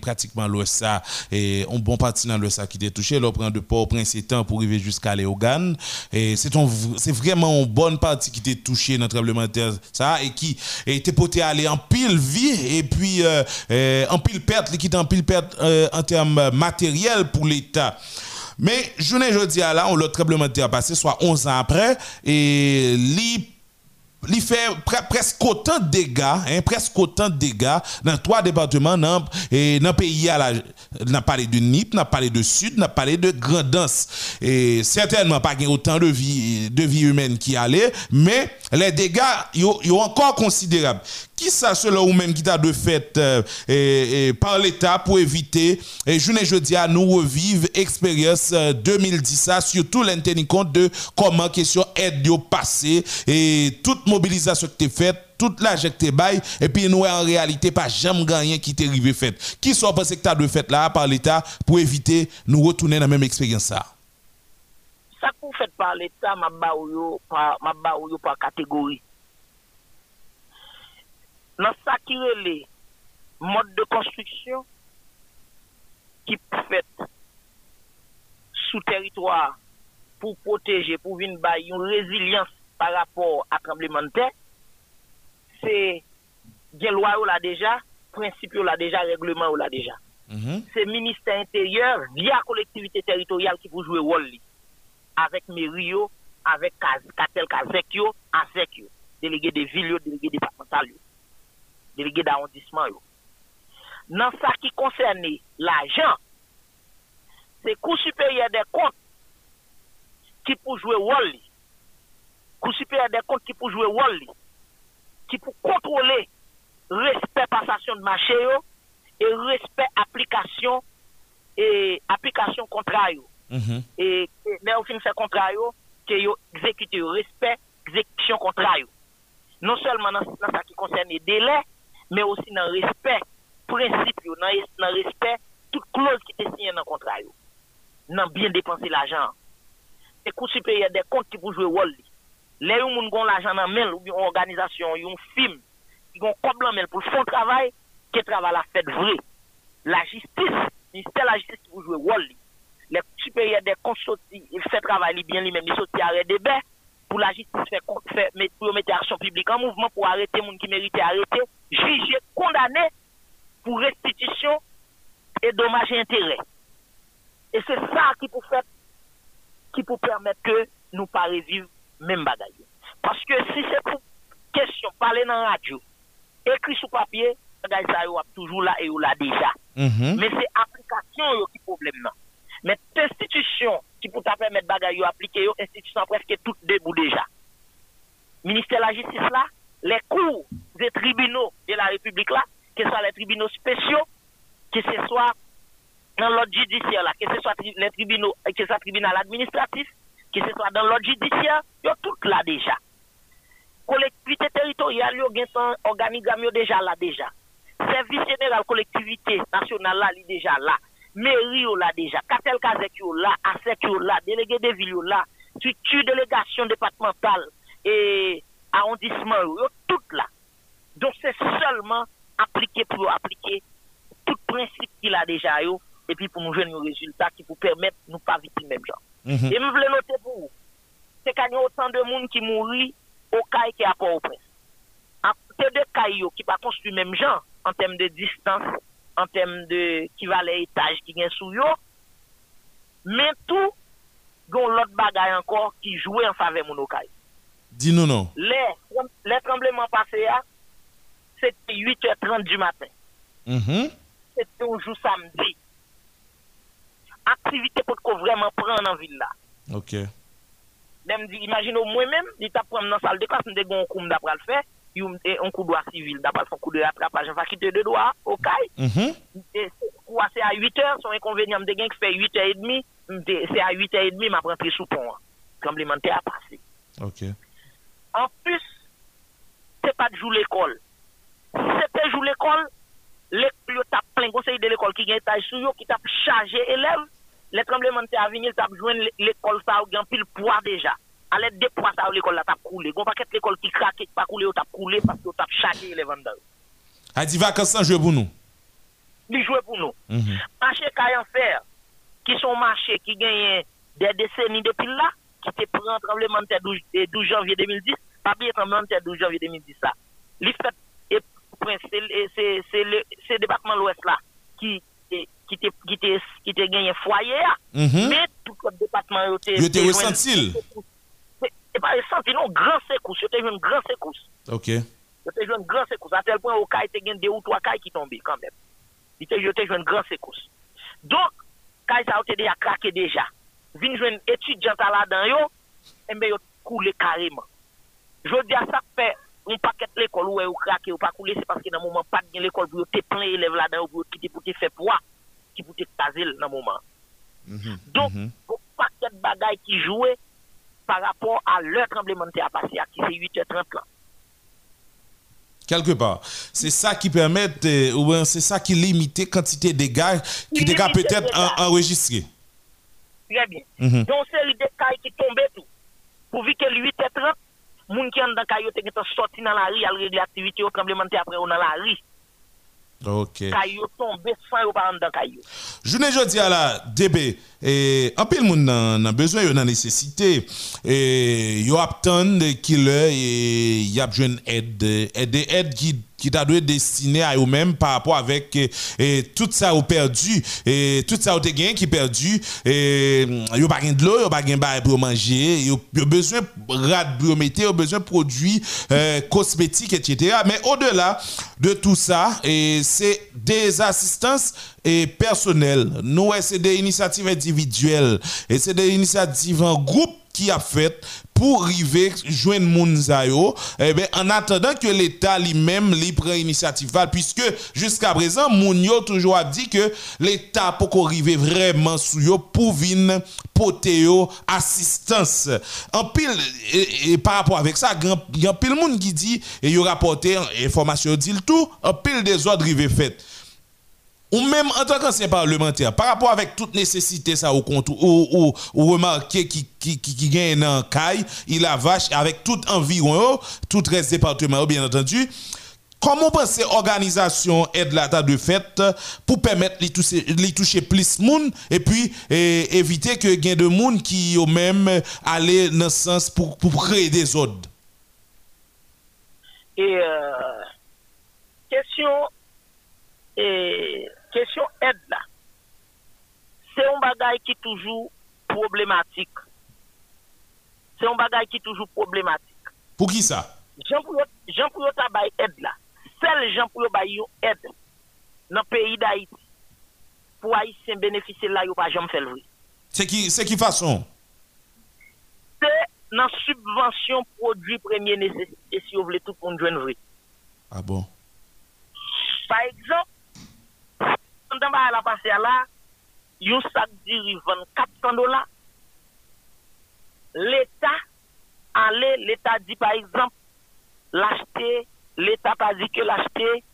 pratiquement l'OSA et un bon parti dans l'OSA qui était touché, l'on de Port-au-Prince temps pour arriver jusqu'à Léogane. Et c'est vraiment une bonne partie qui était touchée dans le ça, et qui était porté à aller en pile vie et puis euh, en pile perte, qui en pile perte en termes matériels pour l'État. Mais journée jeudi à là, on l'a tremblement de terre passé, soit 11 ans après, et il fait presque autant de dégâts, hein, presque autant de dégâts dans trois départements dans, le pays. On a parlé de NIP, on a parlé de Sud, on a parlé de Grandance. Et certainement pas autant de vie, de vie humaine qui allait, mais les dégâts sont encore considérables. Qui ça, selon ou même qui t'a de fait euh, par l'État pour éviter, et je ne jeudi à nous revivre expérience 2010, euh, surtout l'intérêt compte de comment question aide passé et toute mobilisation qui est faite toute la que bail et puis nous en réalité pas jamais gagné qui t'est arrivé fait. Qui sont pensé que tu de fait là par l'état pour éviter nous retourner dans la même expérience ça? Ça que fait par l'état m'a ba par m'a par catégorie dans ça qui est mode de construction qui fait sous territoire pour protéger pour venir une résilience par rapport à tremblement de terre, c'est bien loi ou là déjà, principe ou là déjà, règlement ou là déjà. Mm-hmm. C'est ministère intérieur via collectivité territoriale qui peut jouer rôle avec mairie, avec cartel avec yo, avec yo, délégué de ville, délégué d'arrondissement. Dans ça qui concerne l'argent, c'est coût supérieur des comptes qui peut jouer rôle Kou supérieur des comptes qui pour jouer rôle, qui pour contrôler respect passation de marché et respect application et application contrat mm-hmm. Et mais au fin contrat que yo exécute respect exécution contrat Non seulement dans ce qui concerne les délais, mais aussi dans le respect principe dans le respect toute clause qui est signée dans le contrat Dans bien dépenser l'argent. Et coût supérieur des comptes qui pour jouer rôle les gens qui ont l'argent dans main ou une organisation, une film, qui ont comme la pour faire travail, qui travail la fait vrai. La justice, ministère la justice qui vous jouer rôle. Les supérieurs des comptes ils font travail bien lui-même, ils sortent arrêt des bains pour la justice faire, faire pour mettre action publique en mouvement pour arrêter les gens qui méritent arrêter, juger, condamner pour restitution et dommages et intérêts. Et c'est ça qui peut faire, qui peut permettre que nous pas revivre même bagaille. Parce que si c'est pour question parler dans la radio, écrit sur papier, bagaille ça est toujours là et ou là déjà. Mm-hmm. Mais c'est application qui problème là. Mais institution qui peut permettre bagaille appliquer institution presque tout debout déjà. Ministère de la justice là, les cours des tribunaux de la République là, que ce soit les tribunaux spéciaux, que ce soit dans l'ordre judiciaire là, que ce soit les tribunaux, que ce soit tribunal administratif, que ce soit dans l'ordre judiciaire, yo tout là déjà. Collectivité territoriale, gen son organigramme déjà là déjà. Service général collectivité nationale là, déjà là. Mairie là déjà. Cartel Kazek là, ASEC là, délégué de ville là, structure délégation départementale et arrondissement yo, tout là. Donc c'est seulement appliquer pour appliquer tout principe qu'il a déjà yo et puis pour nous jouer un résultat qui vous permettre de ne pas vivre même genre. Mhm. Et je voulais noter pour vous, c'est qu'il y a autant de monde qui mourit au CAI qui a pas au prince. C'est deux CAI qui pas construit même genre en termes de distance en termes de qui va les étages qui gagnent sous yo. Mais tout, gon l'autre bagaille encore qui jouait en faveur mon okay. Dis-nous non. Les, les tremblements passés, là, c'était 8h30 du matin. Mhm. C'était un jour samedi. Activité pour qu'on vraiment prendre en ville là. OK. Dem di, imagine moi-même, il t'a dans la salle de classe, m'de gon koum d'après le faire, yon un coup de droit civil, d'après son coup de rattrapage, en faculté de droit, au CAI. Mhm. C'est à 8 heures, son inconvénient gen qui fait 8 h 30 m'de- c'est à 8 h 30 m'a rentré sous pont. hein. Tremblement de terre a passé. OK. En plus, c'est pas de jour l'école. C'était jour l'école, l'école yo tap plein conseil de l'école qui gagne sous yo, qui tap chargé élèves, les tremblements de terre à venir, tap joindre l'école ça, gen pile poids déjà. À l'aide des poids ça, l'école là tap coulé. Gon paquet l'école qui craque, qui pas coulé, ou tap coulé parce que chargé élèves en dedans. A dit vacances sans jeu pour nous. Li joué pour nous. Mhm. Marché Kayan Fer, qui sont marchés qui gagnent des décennies depuis là, qui te prend tremblement de terre 12, eh, 12 janvier 2010, pas bien tremblement de terre 12 janvier 2010 ça. Fait, et, c'est le- c'est département de l'Ouest là, qui qui te qui te qui te gagné foyer. Mhm. mais tout le département yo te ressenti. C'est- c'est pas ressenti non grand secousse, joué une grand secousse. OK. Joué une grand secousse à tel point au caille te gagne deux ou trois cailles qui tombaient quand même. Il joué une grand secousse. Donc caille ça yo te déjà craqué déjà. Vin jouer une étudiante là-dedans yo, et ben yo coulé carrément. Je dis à ça fait un paquet l'école où ou craqué ou pas coulé, c'est parce que dans le moment pas de l'école pour yo te plein élèves là-dedans pour qui te pour te faire poids, qui pour te caser dans le moment. Mhm. Donc, Mhm. un paquet de bagailles qui jouaient par rapport à leur tremblement de terre passé, qui c'est 8h30 là. quelque part. C'est ça qui permet, ou bien c'est ça qui limite la quantité de dégâts qui limite peut-être les en- dégâts. enregistrés. Très bien. Mhm. Donc, c'est des cailles qui tombaient tout. Pour vivre que 8h30, moun qui en dans caillou te sont sorti dans la rue, à régler l'activité au tremblement de terre après ou dans la rue. OK. Caillou tombé sans pas dans caillou. Je ne jodi à la DB et en pile moun nan, nan besoin yo nan nécessité. Et yo attend killer et y a besoin aide aide aide qui qui t'a dû destiné à eux-mêmes par rapport avec eh, tout ça au perdu et tout ça au gain qui perdu et yo pas de l'eau yo pas gain pour manger yo, yo besoin rad pour yo besoin produits euh, cosmétiques etc mais au-delà de tout ça et c'est des assistances et personnelles nous c'est des initiatives individuelles. Et c'est des initiatives en groupe qui a fait pour arriver joindre moun sa yo. Eh ben en attendant que l'état lui-même li prend initiative puisque jusqu'à présent moun yo toujours a dit que l'état pour arriver vraiment sous yo pour vinn porter assistance. En pile et, par rapport avec ça grand y a pile moun qui dit et yo rapporté information dit le tout en pile des ordres rivé fait ou même en tant qu'ancien parlementaire, par rapport avec toute nécessité ça au compte, ou, ou, remarquer qui, qui, qui, gagne dans caille, il a vache avec tout environ, yo, tout reste département, bien entendu. Comment penser organisation aide la de fête pour permettre de toucher, toucher plus de monde et puis eh, éviter que gain de monde qui au même aller dans ce sens pour, pour créer des ordres? Et euh, question, et, question aide là, c'est un bagage qui est toujours problématique. C'est un bagage qui est toujours problématique. Pour qui ça? Jean pour Jean pour yo tabay aide là. Seul Jean pour yo bay yo aide dans le pays d'Haïti. Pour Haïtien bénéficier là, yo pas jamais fait le. C'est qui, c'est qui façon? C'est dans subvention produit premier nécessité si vous voulez tout le monde joindre vrai. Ah bon? Par exemple, dans la passé là, yon sac diri vend 400 dollars. L'État, allez, l'État dit par exemple, l'acheter, l'État pas dit que l'acheter,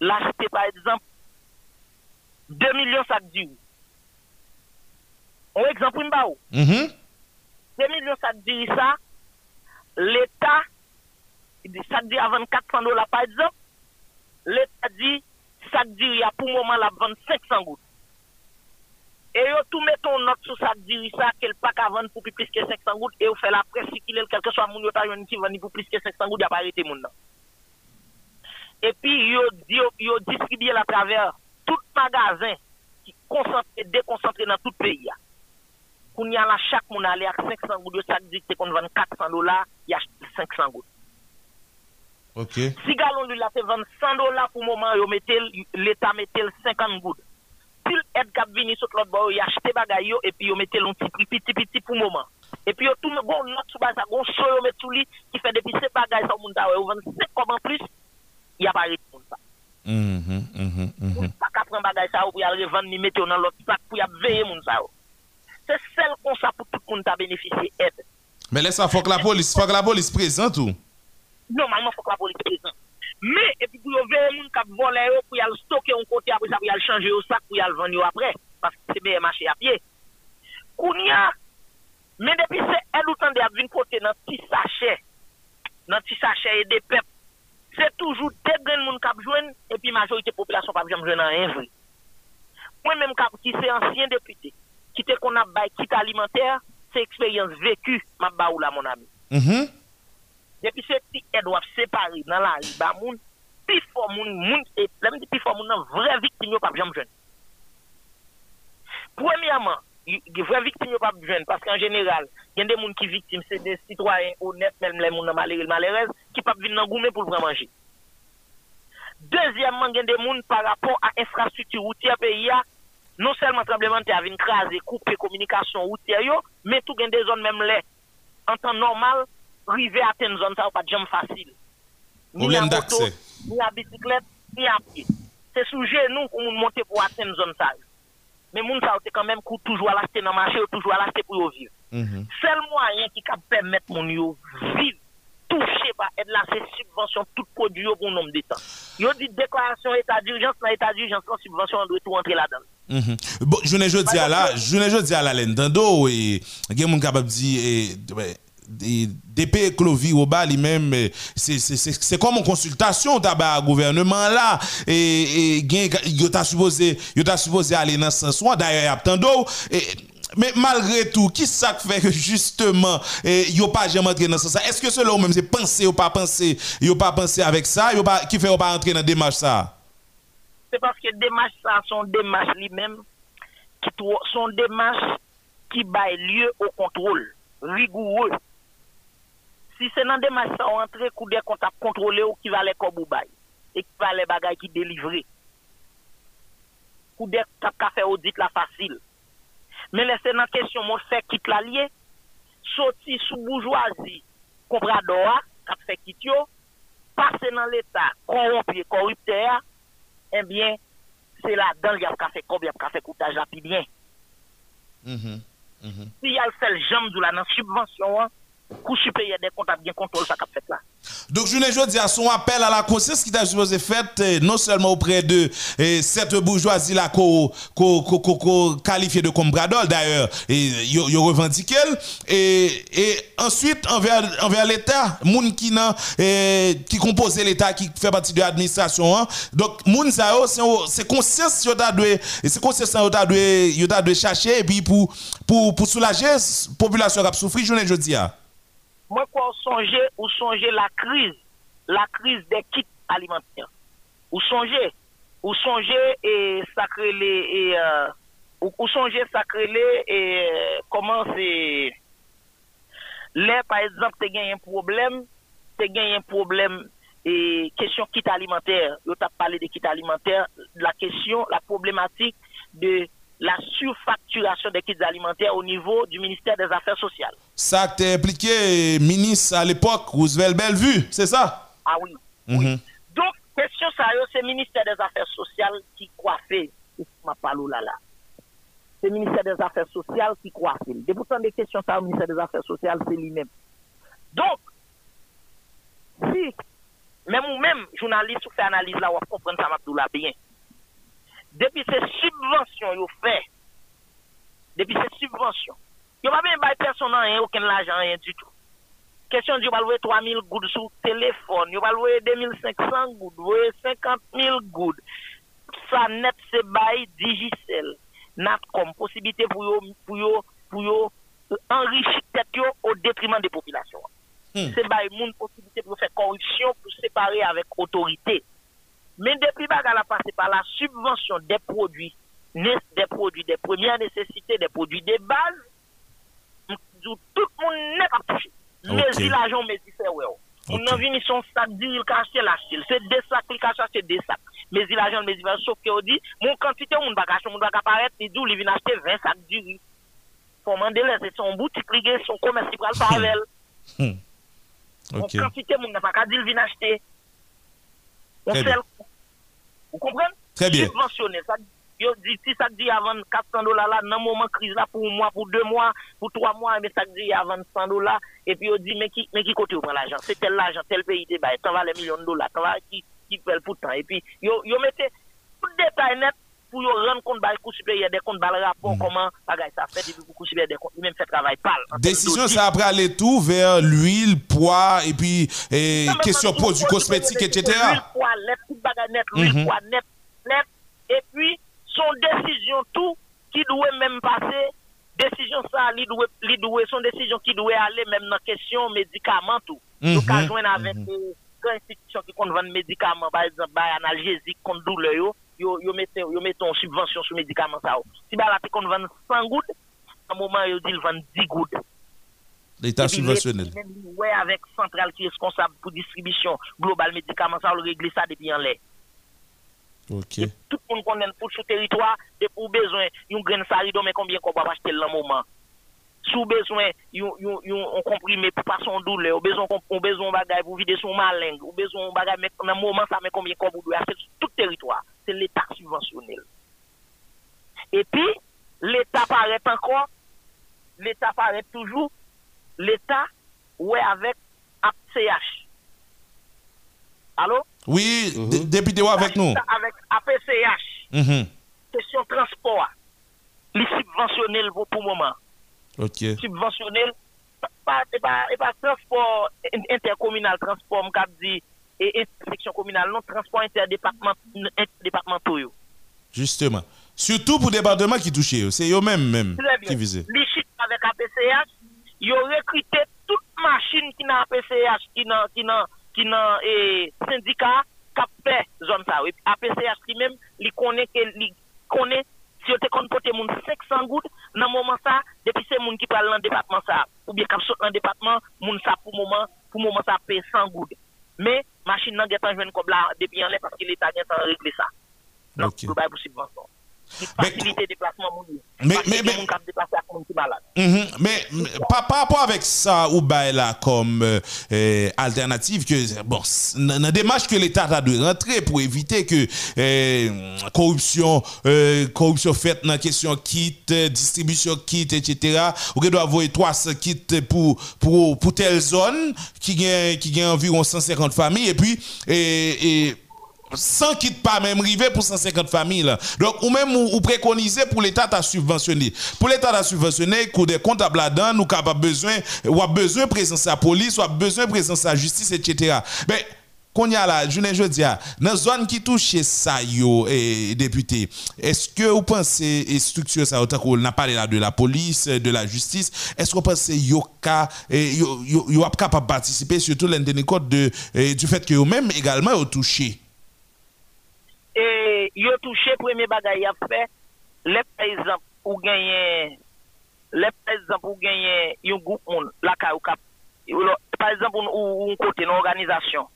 l'acheter par exemple, 2 millions sac diri. Un exemple, m'ba ou. Mhm. 2 millions sac diri ça, l'État, sac diri à 2400 dollars par exemple, l'État dit, sac diri pour le moment la vendre 500 gouttes. Et yo tout mettons note sur sac diri ça, qu'elle pas qu'à vendre pour plus que 500 gouttes, et on fait la presse circuler, quel que soit moun yo ta yon qui vend pour plus que 500 gouttes, y a pas arrêté moun nan. Et puis yo, yo, yo travers tout magazin ki konsantre, dekonsantre nan tout peyi ya. Koun ya la chak moun ale ak 500 goud yo sak dik te kon van 400 dola, ya 500 goud. Ok. Si galon l'huile la te vende 100 dollars pour moment, yo metel, l'État metel 50 gouttes. Pil et kap vini sot l'autre boy, yo achete bagay yo, et puis yo metel un petit, petit, petit pour moment. Et puis yo tout me gon not sou basa, gon show yo met sou li, qui fait depuis ces bagay sa moun da yo vende 5 comme en plus, y a pas retour ça. Mhm, mhm, mhm. Pas qu'à prendre bagay ça ou pour y aller vendre ni mettre dans l'autre sac pour y veiller moun ça. C'est celle qu'on ça pour tout le monde bénéficier aide. Mais laisse ça, faut que la police, faut que la police présente ou? Normalman fok la polis prezant. Me, epi pou yo veye moun kap vole yo pou yal stoke yon kote apre sa pou yal chanje yo sak pou yal vende yo apre. Paske se beye mache a pie. Koun ya, men depi se edoutan de ap vin kote nan ti sache, nan ti sache e de pep, se toujou te gen moun kap jwen, epi majorite populasyon pa jom jwen nan envri. Mwen menm kap ki se ansyen depute, ki te kon ap bay kit alimenter, se eksperyans veku map ba ou la mon ami. Mhm. Depi se ti ed wap separe nan la ri ba moun, pi fò moun, moun, e plem di pi fò moun nan vre viktim yo pap jom jwen. Premiyaman, vre viktim yo pap jwen, paske an jeneral, gen de moun ki viktim, se de sitwayen honet, men mle moun nan par rapport a infrastruktur woutier pe ya, non selman tremblemente avin krasi, koupe komunikasyon woutier yo, men tou gen de zon men mle, an tan normal, rive a ten zon sa ou pa jom fasil. Ni Problème a moto, d'accès. ni a bisiklet, ni a pi. Se souje nou pou moun monte pou a ten zon sa. Men moun sa ou te kanmem kou toujou alaste nan mache ou toujou alaste pou yo viv. Mhm. Sel mwayen ki ka permet moun yo viv, touche pa ed la se subvensyon tout produit yo pou nom de tan. Yo di deklarasyon etat d'urjans nan etat d'urjans nan subvensyon an dwe tou entre la dan. Mhm. Bon, jounen jodi a la, jounen jodi a la len dando e gen moun kapab di e ouais, e DP Clovis Oba lui-même eh, c'est comme une consultation tabac gouvernement là. Et, et yo t'a supposé supposé aller dans ce sens. D'ailleurs y a mais malgré tout, qui ça fait que justement, eh, yo pas jamais entré dans ce sens? Est-ce que cela même c'est penser ou pas penser, yo pas penser avec ça, pas qui fait ou pas entrer dans démarche ça? C'est parce que démarche ça sont démarches lui-même sont démarches qui baillent lieu au contrôle rigoureux. Si se nan demache sa ou antre, kou de kon tap kontrole ou ki vale kobou bay. E ki vale bagay ki delivre. Kou de tap ka fe audit la fasil. Men lese nan kesyon moun fe kit la liye, soti sou boujwazi, kompra doa, kap fe kit yo, pase nan l'Etat, korompi, korupte ya, enbyen, eh se la dan yap ka fe kob, yap ka fe koutaj la pi bien. Mm -hmm. Mm -hmm. Si yal sel jam dou la nan subvensyon an, Donc, je ne dis à son appel à la conscience qui t'a supposé fait euh, non seulement auprès de euh, cette bourgeoisie là qu'on qualifie de comme bradol d'ailleurs et yo, revendiqué et ensuite envers l'état moun qui euh, qui compose l'état qui fait partie de l'administration hein. donc moun ça yo, c'est c'est conscience yo t'a dû c'est conscience yo t'a dû chercher et puis pour pour pour soulager la population qui a souffert je ne dis à Moi, quoi, songer, ou la crise, la crise des kits alimentaires. Ou songer, ou songer et sacré les, et, euh, ou, songer sacré les, et comment c'est, par exemple, tu gagné un problème, tu gagné un problème, et question kit alimentaire, yo t'a parlé de kit alimentaire, la question, la problématique de la surfacturation des kits alimentaires au niveau du ministère des Affaires sociales. Ça t'a impliqué ministre à l'époque, Roosevelt Bellevue, c'est ça? Ah oui. Mhm. Donc, question ça, c'est le ministère des Affaires sociales qui parole là là. C'est le ministère des Affaires sociales qui coiffe. De pourtant des questions ça au ministère des Affaires sociales, c'est lui-même. Donc, si, même ou même, journaliste ou fait analyse là, ou comprendre ça, Mabdoula, bien. Depuis ces subventions, yo fait, depuis ces subventions, yo pas bien bail personne rien, aucun l'argent, rien du tout. Question yo va louer 3000 gouttes sur téléphone, yo va louer 2500 gouttes, louer 50 000 gouttes. Ça net, c'est bail digicel. N'a comme possibilité pour yo, pour yo, pour yo, euh, enrichir tête yo au détriment des populations. Hmm. C'est bail moun possibilité pour faire corruption, pour séparer avec autorité. Mais depuis bagarre a passé par la subvention des produits, des produits, des premières nécessités, des produits de base, tout le monde n'est pas touché. Mais si l'argent, mais si c'est ouais. On a vu son sac d'huile caché l'acheter. C'est des sacs qui cachent acheter des sacs. Mais si l'argent, mais il va sauf qu'on dit, mon quantité, on va cacher, on va apparaître, il dit, il vient acheter 20 sacs d'huile. Faut demander c'est son boutique, son commerce, il va le faire avec elle. Mon quantité, on n'a pas qu'à dire, il vient acheter. On fait Vous comprenez? Très bien. Ça, dit, si ça dit avant 400 dollars là, dans le moment crise là, pour un mois, pour deux mois, pour trois mois, mais ça dit avant 100 dollars, et puis on dit, mais qui, mais qui côté prend l'argent? C'est tel l'argent, tel pays de bail, t'en vas les millions de dollars, t'en vas qui, qui fait le pourtant. Et puis, yo, yo mettez tout détail net pour yo rendre compte bail coup supérieur des comptes le rapport, mm. comment bagay ça fait, et puis coup supérieur des comptes, même fait travail pâle. Décision, ça après aller tout vers l'huile, poids, et puis, et question produits cosmétiques, etc. L'huile, poids, net, tout bagay net, l'huile, mm-hmm. poids, net, net, et puis, son décision tout qui doit même passer, décision ça, li doit, li doit, son décision qui doit aller même dans question médicaments tout. Mm -hmm. Nous joindre avec mm -hmm. des institutions qui comptent vendre médicaments, par exemple, analgésique contre douleur, yo, yo, mettez, yo mettez en subvention sur médicaments ça. Si bah, là, tu compte vendre 100 gouttes, à un moment, yo dit, il vend 10 gouttes. L'État subventionnel. Oui, avec centrale qui est responsable pour distribution globale médicaments, ça, on règle ça depuis en l'air. Okay. Tout le monde connaît pour ce territoire, et pour besoin, une graine salide, mais combien qu'on va acheter le moment? Sous besoin, on comprimé pour pas son douleur, besoin, on besoin bagage pour vider son malingue, ou besoin bagage, mais dans moment, ça met combien qu'on doit acheter tout le territoire? C'est l'État subventionnel. Et puis, l'État paraît encore, l'État paraît toujours, l'État, ouais, avec APCH. Allô? Oui, mhm. député avec nous? Avec APCH. Mm Question transport. Les subventionnels pour le moment. Ok. Subventionnel. Pas, pas, pas transport intercommunal, transport, m'cap dit, et intersection communale, non, transport interdépartementaux. Justement. Surtout pour les départements qui touchent, c'est eux-mêmes même qui visent. Les chiffres avec APCH, ils ont recruté toute machine qui n'a APCH, qui n'a, qui n'a, qui syndicat kap fait zone ça. APCH lui-même, il connaît si on te moun 500 gouttes dans moment ça depuis c'est moun qui parle dans département ça ou bien kap saute dans département moun ça pour moment pour moment ça paye 100 gouttes. Me, machin nan gen tan jwen kob la depi an le paske l'Etat gen tan regle sa. Donk, okay. nou bay pou sibwansyon. Bon. Faciliter déplacement mais mais mais mm-hmm. mais par rapport avec ça ou là comme euh, euh, alternative que bon dans démarche que l'état a de rentrer pour éviter que euh, corruption corruption faite dans question kit distribution kit etc ou doit avoir 300 kits pour pour pour telle zone qui gagne qui gagne environ 150 familles. Et puis et sans quitte pas même river pour 150 familles. Donc, ou même ou, préconiser pour l'État à subventionner. Pour l'État à subventionner, coup des comptables là-dedans, nous avons besoin, ou a besoin de présence à la police, ou a besoin de présence à la justice, etc. Mais, qu'on y a là, je ne dis dans la zone qui touche ça, yo, député, est-ce que vous pensez, et structure ça, autant qu'on a parlé là de la police, de la justice, est-ce que vous pensez, yo, yo, yo, yo, capable de participer, surtout l'indemnité de, du fait que vous-même également, vous touché? E yo touche premye bagay ap fe, le prezamp ou genyen, le prezamp ou genyen yon goup moun laka ou kap, prezamp ou yon kote nan organizasyon,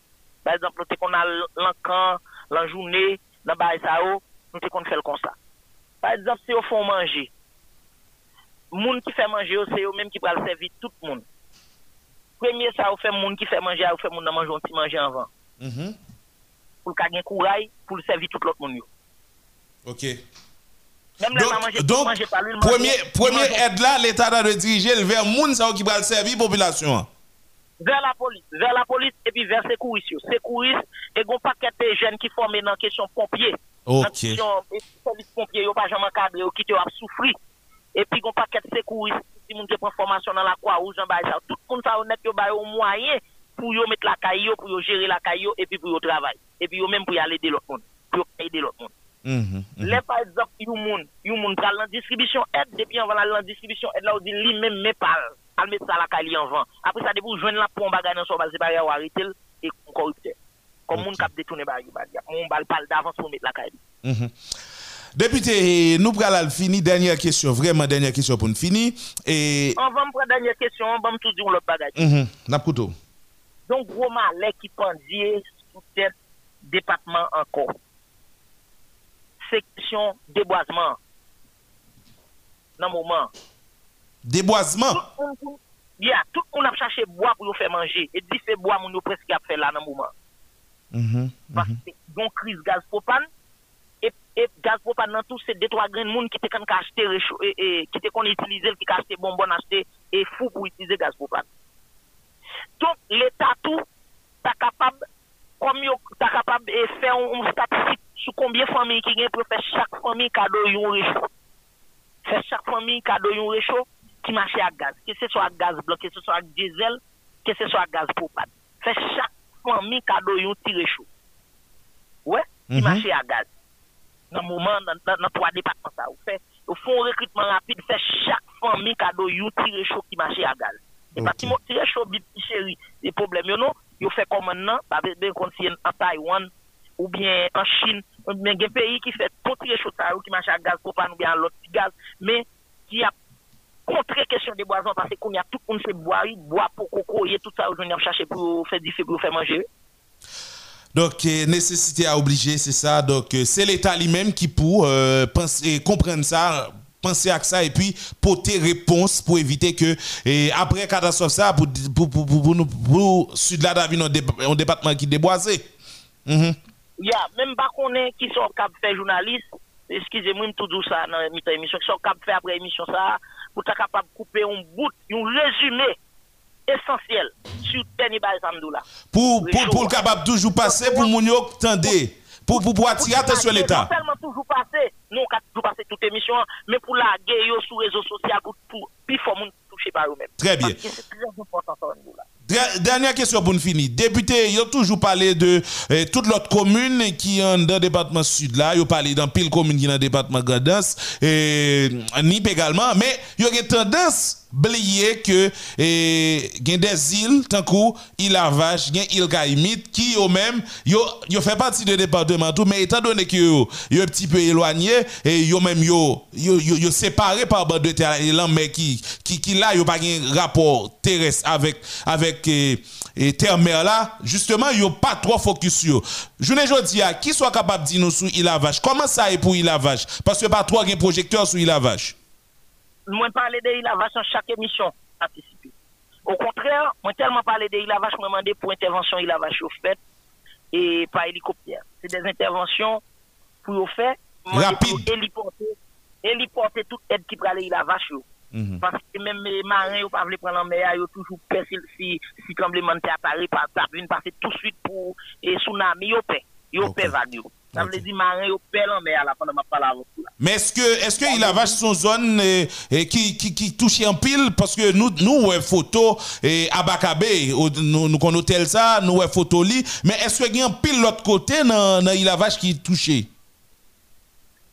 prezamp nou te kon lankan, nan bay sa ou, nou te kon kon sa. Prezamp se yo fon manje, moun ki fe manje yo se yo menm ki pral sevi tout moun. Premye sa ou fe moun ki fe manje, ou moun nan ti manje anvan. Mm-hmm. Pour le gagner courage pour le servir tout l'autre monde. OK. Même donc, donc premier, premier aide là, l'État a de diriger vers moun qui va servir population. Vers la police, vers la police et puis vers secouristes. Secouristes et un paquet de jeunes qui forment dans la question pompier. OK. Dans question service pompier, ils pas jamais cadré, qui te souffrir. Et puis un paquet de secouristes qui moun prend formation dans la croix rouge en bas Tout le monde ça honnête yo ba au moyen pour yo mettre la caillou, pour yo gérer la caillou et puis pour yo travailler et puis même pour y aller aider l'autre monde, pour aider l'autre monde. Mm -hmm. par exemple, yon moun, yon moun pral la distribution aide, depuis on va la distribution aide là, on dit lui même mais pas, al mettre ça la kali en vent. Après ça, debout, joindre la pompe bagage dans son base, c'est pas arrêter et corrupteur. Comme moun Ok. kap détourné bagi. Moun bal pal d'avance pour mettre la caille. Mhm. Député, nous prenons fini. Dernière question, vraiment dernière question pour nous finir. Et. On va me prendre dernière question, on va me tout dire l'autre bagage. Mhm. N'a Donc, gros malais qui pendient sous tête département encore. Section déboisement. Dans le moment. Déboisement? Tout le monde, a cherché bois pour faire manger. Et dit fait bois, moun yo presque a fait là dans le moment. Mhm. Parce que donc crise gaz propane. Et, gaz propane dans tout, c'est deux, trois grains de monde qui te et, et, qui te qu'on utiliser, qui bonbon, et fou pour utiliser gaz propane. Donc, l'État tout, ta capable, comme capable de faire un, un statistique sur combien de familles qui gagnent pour faire chaque famille cadeau yon réchaud. Faire chaque famille cadeau yon réchaud qui marche à gaz? Que ce soit à gaz blanc, que ce soit à diesel, que ce soit à gaz propane. Faire chaque famille cadeau yon petit réchaud. Ouais, qui Mhm. marche à gaz? Dans le moment, dans, trois départements, ça, vous fait, vous font un recrutement rapide, fait chaque famille cadeau yon petit réchaud qui marche à gaz. Et parce que chéri, des problèmes, you know, yo fait comme maintenant, bien qu'on si en Taïwan, ou bien en Chine, ou bien des pays qui fait petit réchaud, ça, ou qui marche à gaz, pour pas nous bien l'autre gaz, mais qui a contre question des boisons parce qu'on y a tout le monde se boire, boire pour coco, et tout ça, aujourd'hui, on chercher pour faire du pour faire manger. Donc, euh, nécessité à obliger, c'est ça. Donc, euh, c'est l'État lui-même qui pour euh, penser, comprendre ça, penser à ça et puis porter réponse pour éviter que, et après catastrophe, ça, pour, pour, pour, pour, pour nous, pour Sud-là, d'avoir un, dé- un département qui déboisé. Mhm. Ya, même pas qu'on est qui sont cap faire journaliste, excusez-moi, tout tout ça dans l'émission, émission, qui sont cap faire après émission ça, pour être capable de couper un bout, un résumé essentiel sur dernier samedi là. Pour, pour, pour le capable toujours passer, pour mon yo tendez, pour, pour, pour attirer attention l'État. Non seulement toujours passer, nous on toujours passer toute émission, mais pour la guerre sur réseaux sociaux pour puis faut moun toucher par eux-mêmes. Très bien. Dernière question pour nous finir. Député, ils ont toujours parlé de eh, toute l'autre commune qui est dans le département sud là. Ils ont parlé dans pile commune qui est dans le département Gardens et Nip également. Mais ils ont tendance à oublier que il y a des îles, tant coup, il y a île qui eux même fait partie du département tout mais étant donné que yo un petit peu éloigné et yo même yo yo yo, séparé par bord de terre et mais qui qui qui là yo pas un rapport terrestre avec avec eh, eh, terre mer là justement yo pas trop focus sur je ne jodi qui soit capable de dire sur île Lavache comment ça est pour île Lavache parce que pas trop un projecteur sur île Lavache Moi parler de la vache dans chaque émission. Au contraire, moi tellement parler de la vache, moi demandé pour intervention la vache au fait et par hélicoptère. C'est des interventions pour au fait héliporter toute aide qui prend la vache yo. Mhm. Parce que même les marins yo pas voulu prendre en mer, yo toujours peur si si, tremblement de terre apparaît vient passer tout de suite pour et tsunami yo paix. Yo Ok. paix vague yo. Ça veut dire marins yo peur en mer là pendant ma parole. Mais est-ce que est-ce que il a vache son zone eh, eh, qui, qui, qui touche en pile? Parce que nous nous ouais photo et à Bakabé au- nous nous hôtel ça nous ouais photo li mais est-ce que il y a un pile l'autre côté dans dans il a vache qui touché?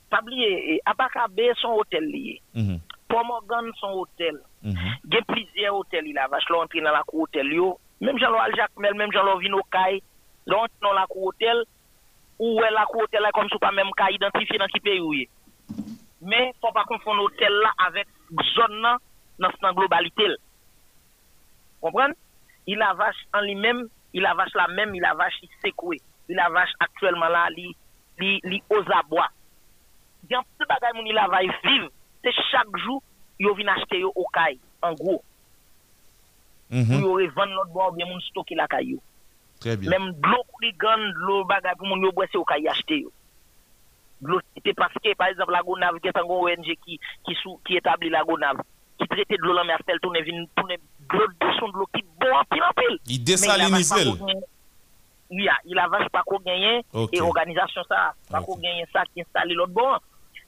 Pas oublier, Abakabe son hôtel lié. Port Morgan son hôtel. mhm. Il y a plusieurs hôtels là, vache là entrer dans la cour hôtel yo. Même Jean Al Jacmel, même Jean Vino Kay, là entrer dans la cour hôtel ou la cour hôtel là comme si pas même ka identifier dans qui pays ou yé. Mais faut pas confondre hôtel là avec zone là dans sa globalité. Comprendre? Il a vache en lui-même, il a vache la même, il a vache il secoué. Il a vache actuellement là, li li li aux abois. Il y a un petit bagay moun il a va vivre, c'est chaque jour yo vinn acheter yo au kay en gros. Pour Mhm. yo revendre l'autre bois ou bien moun stocker la yo. Très bien. Même de l'eau pligan, de l'eau bagay pour moun yo boire c'est au kay acheter l'eau c'était parce que par exemple la Gonave qui est un ONG qui qui sous qui établit la Gonave qui traite de l'eau la mer tel tourner vinn tourner de l'eau de l'eau qui bon en pile en pile. Il qu'on- Oui, ah, il a vache pas qu'on gagne et organisation ça, pas qu'on gagne ça qui installe l'autre bon.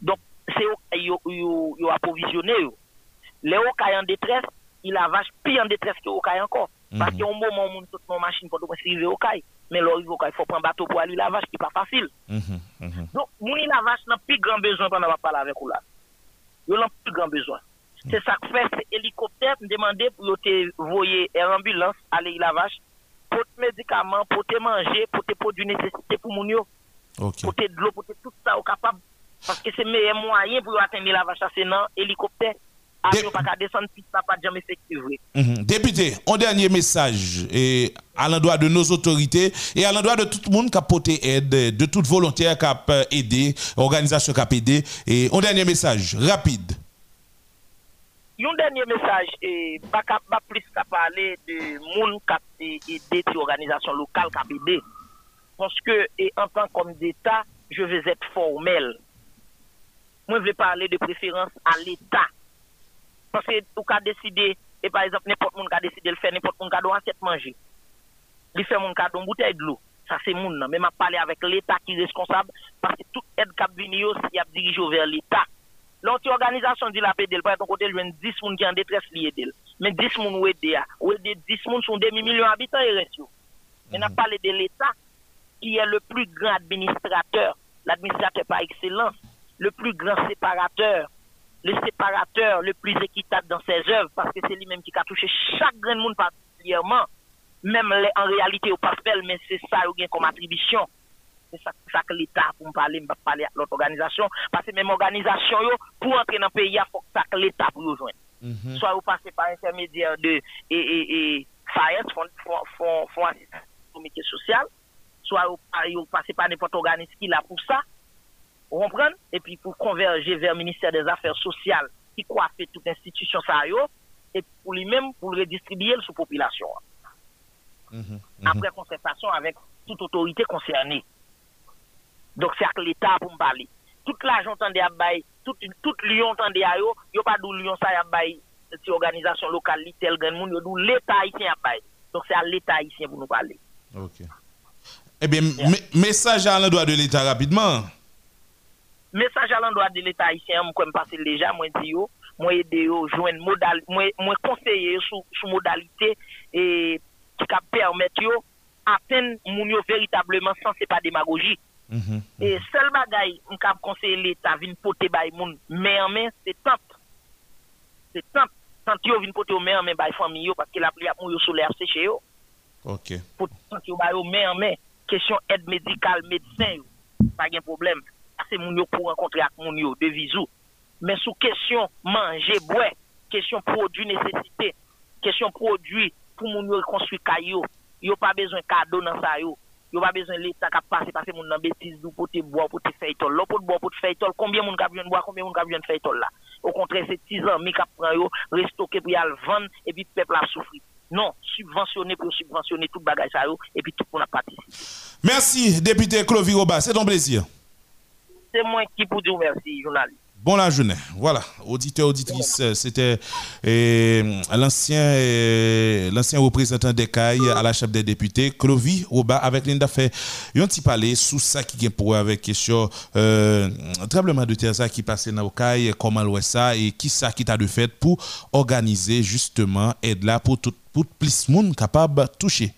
Donc c'est eux qui yo yo yo approvisionné. Les au en détresse, il a vache pire en détresse que au Okaï encore. Parce Mhm. qu'il y a un moment où on toute mon machine pour arriver au Okaï. Mais là, il faut prendre bateau pour aller la vache qui pas facile. Mhm, mhm. Donc, moun la vache n'a plus grand besoin pendant va parler avec vous là. N'a plus grand besoin. C'est ça que fait, c'est hélicoptère me demander pour te voyer air ambulance aller la vache pote médicaments, pote manger, pote produits nécessité pour moun yo. Ok. Pote de l'eau, pote tout ça au capable. Parce que c'est le meilleur moyen pour atteindre la vache c'est hélicoptère. Mhm. Député, un dernier message et à l'endroit de nos autorités et à l'endroit de tout le monde qui a porté aide, de toute volontaire qui a aidé, organisation qui a aidé. Et un dernier message, rapide. Un dernier message, et pas plus qu'à parler de monde qui a aidé des organisations locales qui a aidé. Parce que, et en tant qu'homme d'État, je veux être formel. Moi, je veux parler de préférence à l'État. Que, ou ka décidé, et par exemple, n'importe monde qui a décidé de le faire, n'importe monde qui a doit assiette manger. Il fait mon cadeau, une bouteille de l'eau. Ça, c'est moun nan. Mais m'a parlé avec l'État qui est responsable, parce que toute aide qui a venu, si a dirigé vers l'État. L'autre organisation dit la PD, par exemple, côté, il y a 10 personnes qui sont en détresse liées d'elle. Mais 10 personnes ou aidé, ou aidé 10 personnes sont demi-millions d'habitants et reste. yo. Mais n'a parlé de l'État, qui est le plus grand administrateur, l'administrateur par excellence, le plus grand séparateur, le séparateur le plus équitable dans ses œuvres, parce que c'est lui-même qui a touché chaque grand monde particulièrement, même les- en réalité au pas fait, mais c'est ça ou bien comme attribution. C'est ça, ça que l'État, pour me parler, me parler à l'autre organisation, parce que même organisation, yo, pour entrer dans le pays, il faut que ça que l'État pour rejoindre. Soit vous passez par intermédiaire de et, et, et FAES, Fonds fond, fond, fond assistance comité social, soit vous, vous passez par n'importe organisme qui là pour ça, vous comprenez? Et puis pour converger vers le ministère des Affaires sociales, qui coiffe toute institution ça et pour lui-même, pour le redistribuer sous population. Après concertation avec toute autorité concernée. Donc c'est avec l'État pour me parler. Toute l'argent tendait à bailler, toute, toute Lyon tendait à yo, yo pas d'où Lyon ça y a bailler, cette organisation locale, tel grand monde, yo d'où l'État haïtien a bailler. Donc c'est à l'État haïtien pour nous parler. Ok. Eh bien, me- message à l'endroit de l'État rapidement. Message à l'endroit de l'État haïtien, comme passé déjà, moi, dit yo, moi, aider yo, joindre modal, moi, moi, conseiller sous modalité, et, qui cap permettre yo, atteindre moun yo véritablement sans c'est pas démagogie. Mhm. Et seul bagay, m kap conseiller l'État vin pote bay moun main en main, c'est tant. C'est tant. Tant yo vin pote au main en main bay famille yo, parce que la pli ap moun yo sous l'air séché yo. Ok. Pour tant yo bay yo main en main, question aide médicale, médecin yo, pas de problème. C'est moun yo pour rencontrer avec moun yo, de visou. Mais sous question manger, boire, question produit nécessité, question produit pour moun yo reconstruire kayo, yo pas besoin cadeau dans ça yo. Yo pas besoin l'État qui passe parce que moun nan bêtise pour te boire pour te faire tol. L'autre pour boire pour te faire tol, combien moun ka boire, combien moun ka besoin faire tol là? Au contraire, c'est 10 ans mi ka prend yo, restocker pour y al vendre et puis peuple a souffrir. Non, subventionner pour subventionner tout bagage ça et puis tout le monde a participé. Merci, député Clovis Roba. C'est ton plaisir. C'est moi qui pour dire merci, journaliste. Bon la journée. Voilà, auditeur, auditrice, euh, c'était euh, l'ancien euh, l'ancien représentant des CAI à la Chambre des députés, Clovis Roba, avec Linda fait un petit parler sous ça qui est pour avec question euh, tremblement de terre ça qui passait dans CAI, comment l'ouest et qui ça qui t'a de fait pour organiser justement aide là pour tout pour plus de monde capable de toucher.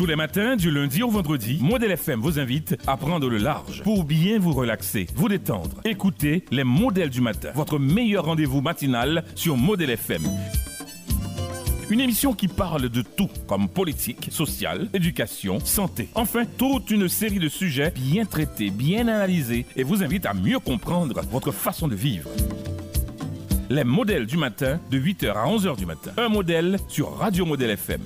Tous les matins, du lundi au vendredi, Modèle FM vous invite à prendre le large pour bien vous relaxer, vous détendre. Écoutez les modèles du matin, votre meilleur rendez-vous matinal sur Modèle FM. Une émission qui parle de tout, comme politique, sociale, éducation, santé. Enfin, toute une série de sujets bien traités, bien analysés et vous invite à mieux comprendre votre façon de vivre. Les modèles du matin, de 8h à 11h du matin. Un modèle sur Radio Modèle FM.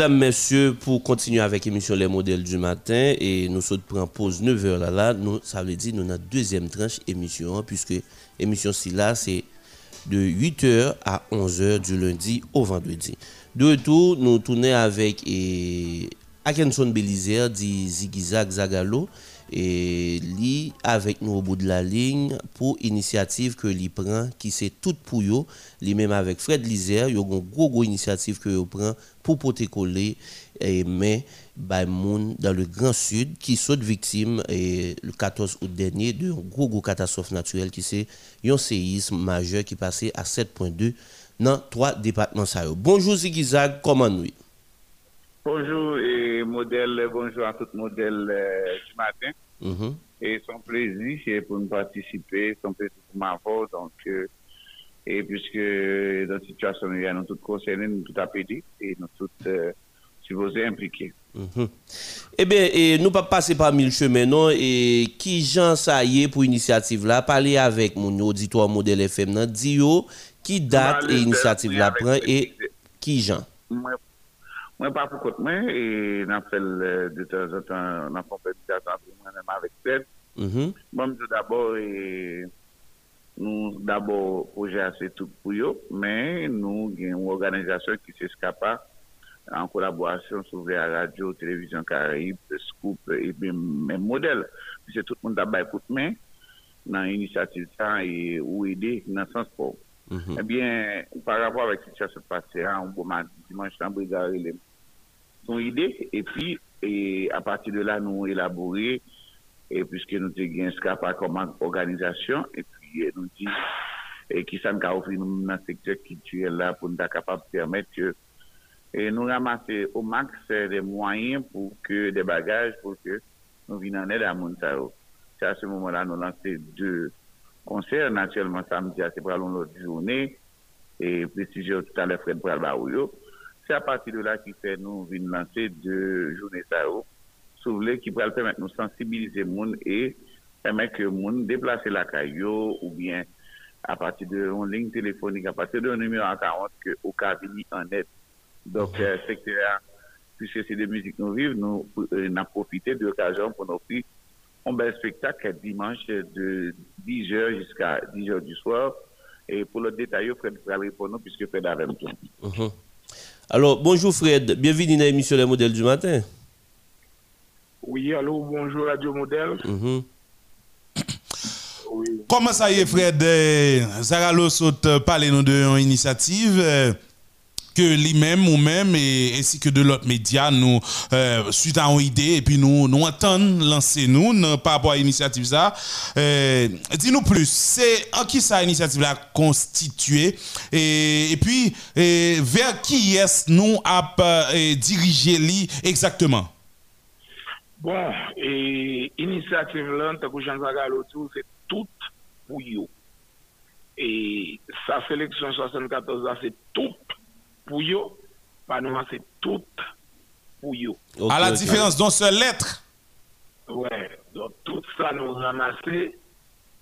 Mesdames, messieurs, pour continuer avec l'émission Les modèles du matin. Et nous sommes en pause 9h là, là. Nous, ça veut dire nous avons deuxième tranche émission, hein, puisque émission ci là, c'est de 8h à 11h du lundi au vendredi. De retour, nous tournons avec Akenson Belizer, dit Zigizag Zagalo, et lui avec nous au bout de la ligne pour initiative que lui prend qui c'est tout pour yo lui même avec Fred Lizer yo une gros gros initiative que yo prend pour porter coller et mais by dans le Grand Sud qui saute victime et le 14 août dernier de gros catastrophe naturelle qui c'est un séisme majeur qui passait à 7.2 dans trois départements ça. Bonjour Zigizag, comment nous Bonjour et modèle, bonjour à tout modèle euh, du matin. Mhm. Et son plaisir c'est pour nous participer, son plaisir pour m'avoir. Donc, euh, et puisque dans la situation, il y a nous tous concernés, nous tous appelés et nous tous euh, supposés impliqués. Mhm. Eh bien, et nous pas passer par mille chemins, non? Et qui Jean ça y est pour initiative là? Parler avec mon auditoire modèle FM, non? Yo, qui date et initiative là prend et qui moi Mwen pa pou kote mwen, e nan fel e, de tan zan tan nan kompetitasyon pou mwen mwen avèk pèd. Mm-hmm. Mwen mwen d'abord, e, nou d'abord proje ase tout pou yo, men nou gen yon organizasyon ki se skapa an kolaborasyon souve a radyo, televizyon Karayib, Scoop, e men model. Pise tout moun d'abay pou tmen nan inisiativ sa e ou ede nan sansport. Mm-hmm. Ebyen, eh par rapport avèk ki se se pase an, ou bo man dimanche nan brigare lèm. Son idée, et puis, et à partir de là, nous élaborer, et puisque nous avons un SCAPA comme organisation, et puis euh, nous dit, et qui nous a offert nous dans le secteur culturel là pour nous être capable de permettre et nous ramasser au max des moyens pour que des bagages pour que nous venions en aide à Montao. C'est à ce moment-là nous lancer deux concerts naturellement samedi c'est pour l'autre journée et préciser tout à l'heure Fred pour Baouyo. C'est à partir de là qui fait nous venir lancer deux journées ça soulever qui pourrait permettre de nous sensibiliser monde et permettre que monde déplacer la caillou ou bien à partir de une ligne téléphonique, à partir d'un numéro à 40 que au cas en aide. Donc, euh, secteur, puisque c'est de musique nous vivons, nous euh, avons profité de l'occasion pour nous offrir un bel spectacle dimanche de 10h jusqu'à 10h du soir. Et pour le détail, Fred pourra répondre puisque Fred avait temps. Mhm. Alors, bonjour Fred, bienvenue dans l'émission Les modèles du matin. Oui, allô, bonjour Radio Modèle. Mhm. Oui. Comment ça y est, Fred? Euh, Sarah Lo saute euh, parler nous de initiative euh, que lui-même ou même et ainsi que de l'autre média nous euh, suite à une idée et puis nous nous entendons lancer nous par rapport à l'initiative ça. Euh, dis-nous plus c'est en qui ça initiative là constituée? Et, et puis vers qui est nous a euh, dirigé li exactement? Bon, et initiative là, c'est tout pour yo. Et sa sélection 74 là, c'est tout pour yo. Pas nous, c'est tout pour yo. Ok, à la différence d'une seule lettre Ouais, donc tout ça nous ramasser,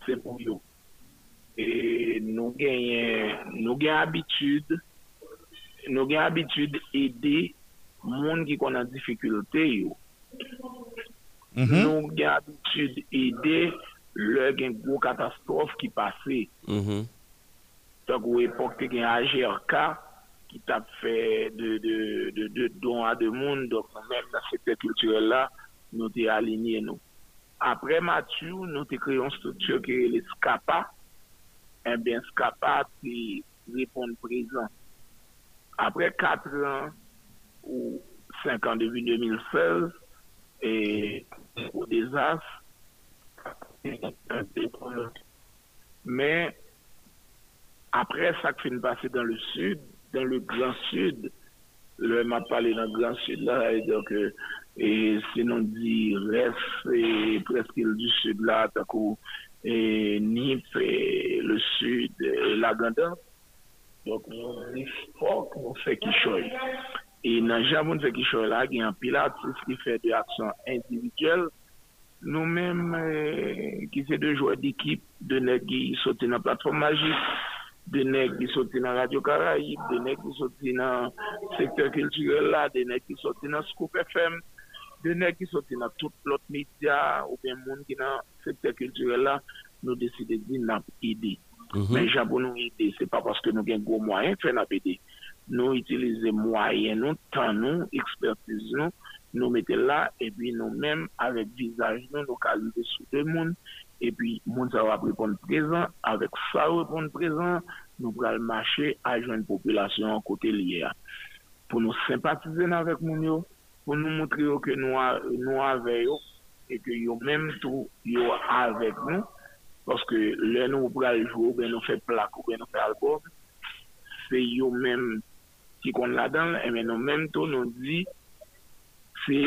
c'est pour yo. Et nous gagnons, nous gagnons habitude, nous gagnons habitude aider monde qui ont en difficulté yo. Mhm. nous avons l'habitude d'aider le gen gros catastrophe qui passait. Mhm. Donc, à l'époque, il y a un qui t'a fait de, de, de, de dons à deux mondes. Donc, même dans ce secteur culturel là, nous avons aligné nous. Après Mathieu, nous avons créé une structure qui est le SCAPA. Eh bien, SCAPA, c'est répondre présent. Après quatre ans ou cinq ans depuis 2016, et au désastre, mais après ça qui finit passer dans le sud, dans le Grand Sud, le m'a parlé dans le Grand Sud là, et donc, euh, et sinon dit reste et presque du Sud là, d'un coup, et Nip, et le Sud, et la Ganda. Donc, on est fort qu'on fait qui choye. Et dans Jamoun fait qui choye là, il y a un pilote euh, qui fait de actions individuelles, Nou menm eh, ki se de jwa d'ekip de nek ki sote nan platform magik de nèg qui sorti dans Radio Caraïbe, de nèg qui sorti dans secteur culturel là, de nèg qui sorti dans Scoop FM, de nèg qui sorti dans tout l'autre média ou bien monde qui dans secteur culturel là, nous décidons de dire n'a aider. Mm -hmm. Mais j'abonne nous aider, c'est pas parce que nous avons gros moyens faire n'a aider. Nous utiliser moyens, nous temps nous, expertise nous, nous mettons là et puis nous-mêmes avec visage nous nous calmer sur deux mondes epi moun sa wap repon prezant, avek sa repon prezant, nou pral mache a jwen populasyon kote liye a. Pou nou simpatize nan vek moun yo, pou nou moutre yo ke nou, a, nou ave yo, e ke yo menm tou yo avek nou, paske le nou pral jou, ben nou fe plak ou ben nou fe alkov, se yo menm ki kon la dan, e men nou menm tou nou di, se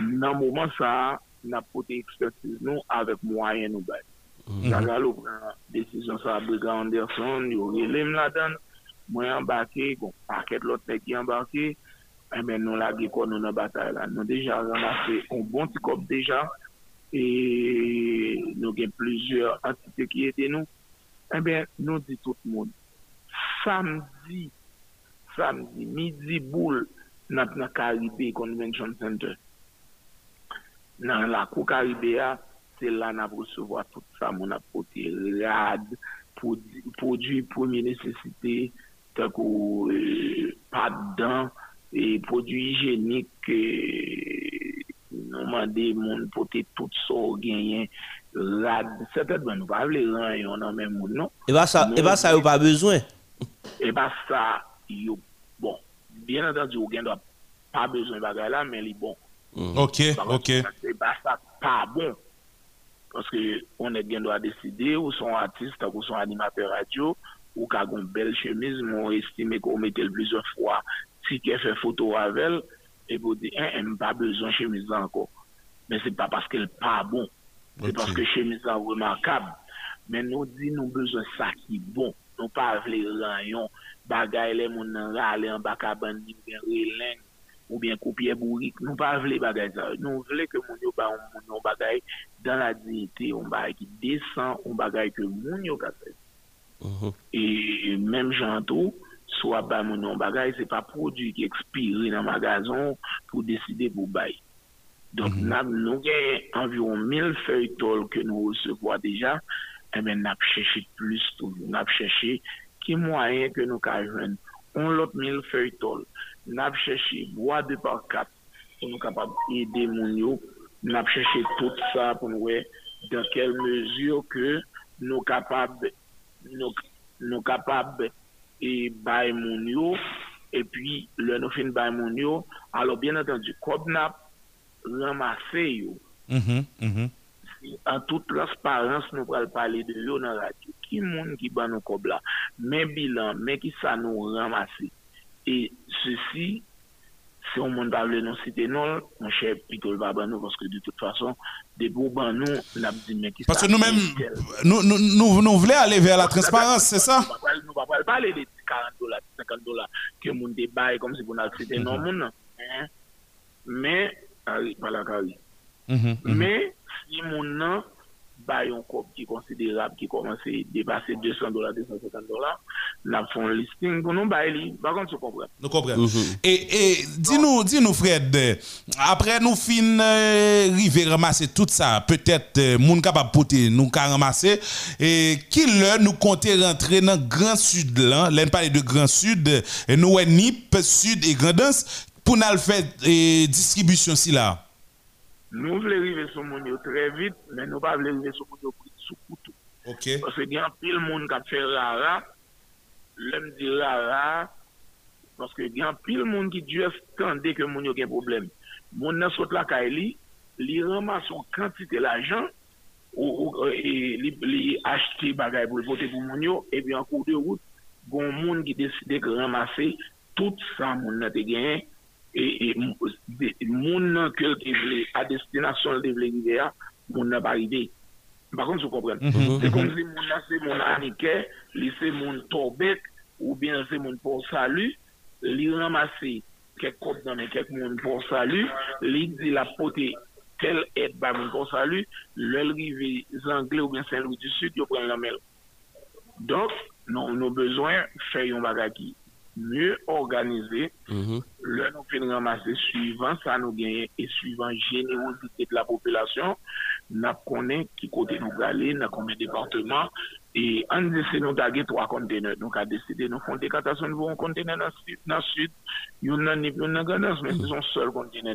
nan mouman sa a, na pote ekspertiz nou avèk mwayen nou bay. Mhm. Jaga ou pran desisyon sa Briga Anderson, yo relem la dan, mwen ambake, kon paket lot nek yon ambake, e men nou la ge kon nou nan batay la. Nou deja ramase, on bon ti kop deja, e nou gen plezyor antite ki ete nou, e ben nou di tout moun. Samdi, samdi, midi boul, nat na Karibé Convention Center. nan la kou Karibéa, se la nan pou souvo a tout sa moun apote rad, prodwi pomi nesesite, tako e, pat dan, e, prodwi jenik, e, nou mande moun pote tout so genyen, rad, sepet ban nou pa vle ran yon nan men moun non. E ba sa, e sa yo pa bezwen? E ba sa yo, bon, bien adan di yo gen do pa bezwen bagay la, men li bon, Ok, ok. Se ba sa pa bon. Paske on e gen do a deside ou son artiste ou son animateur radio ou kagon bel chemise moun estime kon metel blize fwa si ke fe foto avel e pou di en en pa bezon chemise anko. Men se pa paske l pa bon. Se okay. paske chemise an remakab. Men nou di nou bezon sa ki bon. Nou pa avle ranyon bagay le moun nan rale an baka bandi gen relenk ou bien kopiye bourik, nou pa vle bagay sa. Nou vle ke moun yo ba moun yo bagay dan la dignite, moun bagay ki desan, moun bagay ke moun yo ka fè. Mm -hmm. E menm jantou, swa ba moun yo bagay, se pa prodou ki ekspire nan magazon pou deside pou bay. Donk mm -hmm. nou gen environ 1000 fey tol ke nou se vwa deja, e men nap chèche plus, nap chèche ki mwayen ke nou ka jwen. On lot 1000 fey tol. nap chèche wad de par kat pou nou kapab ede moun yo, nap chèche tout sa pou nou wè dan kel mezur ke nou kapab nou, nou kapab e bay moun yo. E pi lè nou fin bay moun yo alò bien atendu, kob nap ramase yo. Mm -hmm, mm -hmm. an tout transparans nou pral pale de yo nan radyo ki moun ki ban nou kob la men bilan, men ki sa nou ramase et ceci si on monde pas nous citer non mon cher ban nous parce que de toute façon des beaux ban nous dit mais qui Parce que nous-mêmes, nous, nous, nous, nous voulons aller vers la transparence, c'est ça? Nous ne pouvons pas parler de 40 dollars, 50 dollars que moun débat comme si vous n'avez cité non non. Hein? Mais, pas la Harry. Mhm, mhm. Mais, si moun nan, ba yon kop qui est considérable, qui commence à dépasser 200 dollars, 250 dollars, n'a fait un listing pour nous, ba li. Par contre, tu comprends. Nous comprenons. Et, et dis-nous, dis-nous, Fred, euh, après nous fin euh, river ramasser tout ça, peut-être euh, moun capable porter nous ka ramasser et qui là nous compter rentrer dans Grand Sud là, là parler de Grand Sud, euh, et nous ouais, Nip, Sud et Grandance pour nous faire euh, distribution si là? Nou vle rive sou moun yo tre vit, men nou pa vle rive sou moun yo sou koutou. Ok. Pase gen pil moun kap fè rara, lem di rara, paske gen pil moun ki djef kande ke moun yo gen problem. Moun nan sot la ka e li, li rama son kantite la jan, ou, ou e, li, li achete bagay pou vote pou moun yo, e bi an kou de wout, goun moun ki deside ke ramase tout sa moun nan te genye, E, e moun nan ke te vle, a destinasyon te vle rive a, moun nan pa rive. Bakon sou kompren. Se kon se moun nan se moun anike, li se moun torbet, ou bien se moun por salu, li ramase kek kop nan men kek moun por salu, li di la pote tel et ba moun por salu, lel rive zangle ou bien sen louti sud, yo pren la mel. Donk, nou nou bezwen fè yon bagaki. Mieux organisé, Mhm. le nous fin ramasser suivant ça nous gagne et suivant générosité de la population, n'a connaît qui côté nous aller, dans combien de départements, et en décide nous taguer trois conteneurs. Donc, a décidé nous font décantation de un conteneur dans le sud, dans le sud, il y en a mais c'est son seul conteneur.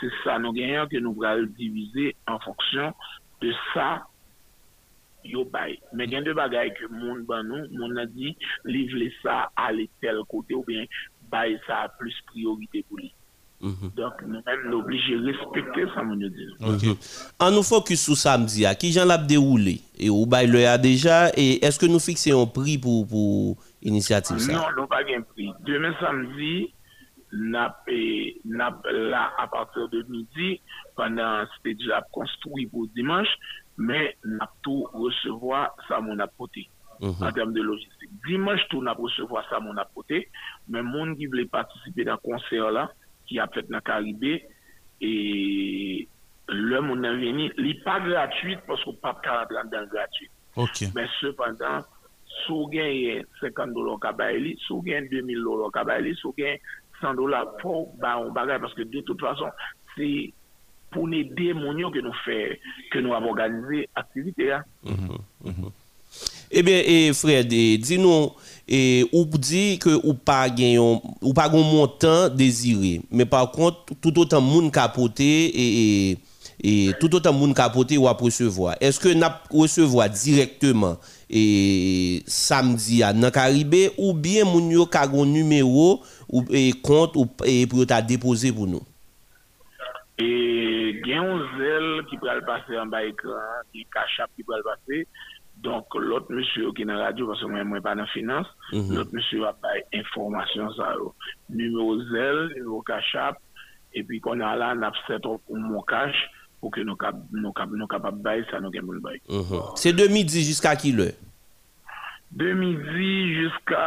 C'est ça nous gagnons que nous allons diviser en fonction de ça yo bay. Men gen de bagay ke moun ban nou, moun nan di, li vle sa ale tel kote ou bien bay sa plus priorite pou li. Mm -hmm. Donk nou men l'oblige respekte sa moun yo di nou. Mm -hmm. An nou fokus sou samdi a, ki jan lap de ou li? E ou bay le a deja, e eske nou fikse yon pri pou, pou inisiativ sa? Non, nou pa gen pri. Demen samdi, nap, e, nap la a partir de midi, panan stage lap konstruy pou dimanche, mais n'a tout recevoir ça mon apporté Mhm. en termes de logistique. Dimanche tout n'a recevoir ça mon apporté, mais monde qui voulait participer dans le concert là qui a fait dans le Caribé et le monde venu, il n'est pas gratuit parce qu'on pas de dans gratuit. Mais cependant, si vous gagnez 50 dollars kabaili, si vous gagnez 2000 dollars kabaili, si vous gagnez 100 dollars, faut bah on bagage parce que de toute façon, c'est pour aider que nous fait que nous avons organisé activité hein. Eh bien, et Fred, eh, dis-nous, et, ou dit que ou pas gagnons, ou pas montant désiré, mais par contre, tout autant moun capoté et, et, et tout autant moun capoté ou à recevoir. Est-ce que n'a recevoir directement et samedi à dans Caribé ou bien moun yo ka numéro ou et compte pour ta déposer pour nous? E gen yon zel ki pral pase an ba ekran, gen kachap ki pral pase, donk lot monsye ou ki nan radyo, pasou mwen mwen pa nan finans, mm -hmm. lot monsye ou ap bay informasyon sa yo. Numero zel, numero kachap, epi kon nan la nap setro pou moun kach, pou ke nou kap, nou kap, nou kap ap bay, sa nou gen moun bay. Mm -hmm. Se de midi jiska ki lè? De midi jiska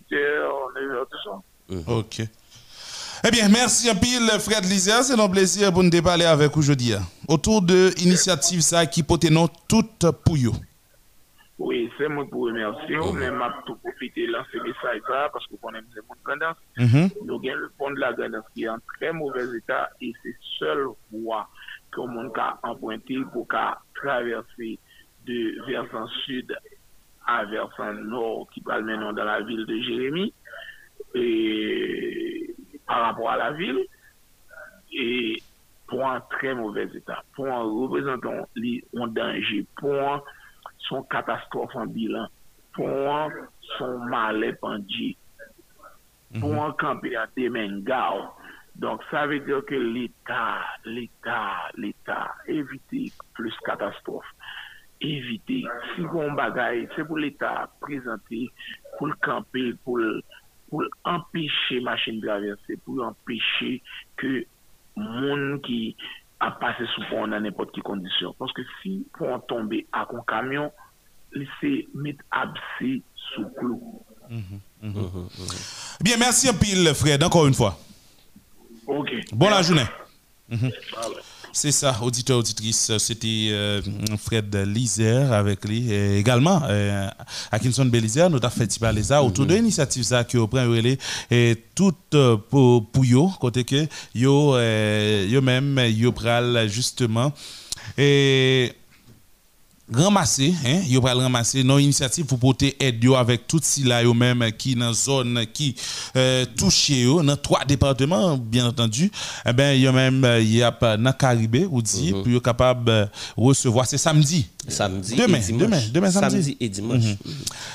8 er, 9 er, 2 son. Mm -hmm. Ok. Eh bien, merci un pile, Fred Lizer. C'est un plaisir pour nous parler avec aujourd'hui. hein. Autour de l'initiative ça qui porte non toute pour. Oui, c'est moi pour remercier, mais m'a tout profiter de lancer message ça, parce que qu'on aime c'est mon tendance. Nous avons le pont de la Grandance qui est en très mauvais état et c'est seule voie que monde a emprunté pour qu'à traverser de versant sud à versant nord qui parle maintenant dans la ville de Jérémie et par rapport à la ville et pour un très mauvais état. Pour un représentant un danger, pour un son catastrophe en bilan, pour un son malais pendu, pour un campé à Demengao. Donc, ça veut dire que l'État, l'État, l'État, éviter plus catastrophe. Éviter. Si on bagaille, c'est pour l'État présenter, pour le camper, pour, le- pour empêcher machine de traverser, pour empêcher que monde qui a passé sous pont dans n'importe quelle condition. Parce que si pont tomber à un camion, il se met abcès sous clou. Bien, merci un pile, Fred, encore une fois. Ok. Bonne la journée. Voilà. C'est ça, auditeur, auditrice, c'était euh, Fred Lizer avec lui. Et également, euh, Atkinson Belizer, nous avons fait parler ça autour de l'initiative ça qui prend et tout euh, pour pour yo côté que yo euh, yo même yo pral justement et ramasser hein yo pral ramasser nos initiatives pour porter aide avec tout si là yo même qui dans zone qui euh, touché yo dans trois départements bien entendu. Eh ben yo même euh, y a dans Caribé ou dit pour yo capable euh, recevoir. C'est samedi. Samedi Demain, et dimanche. demain, demain samedi. et dimanche.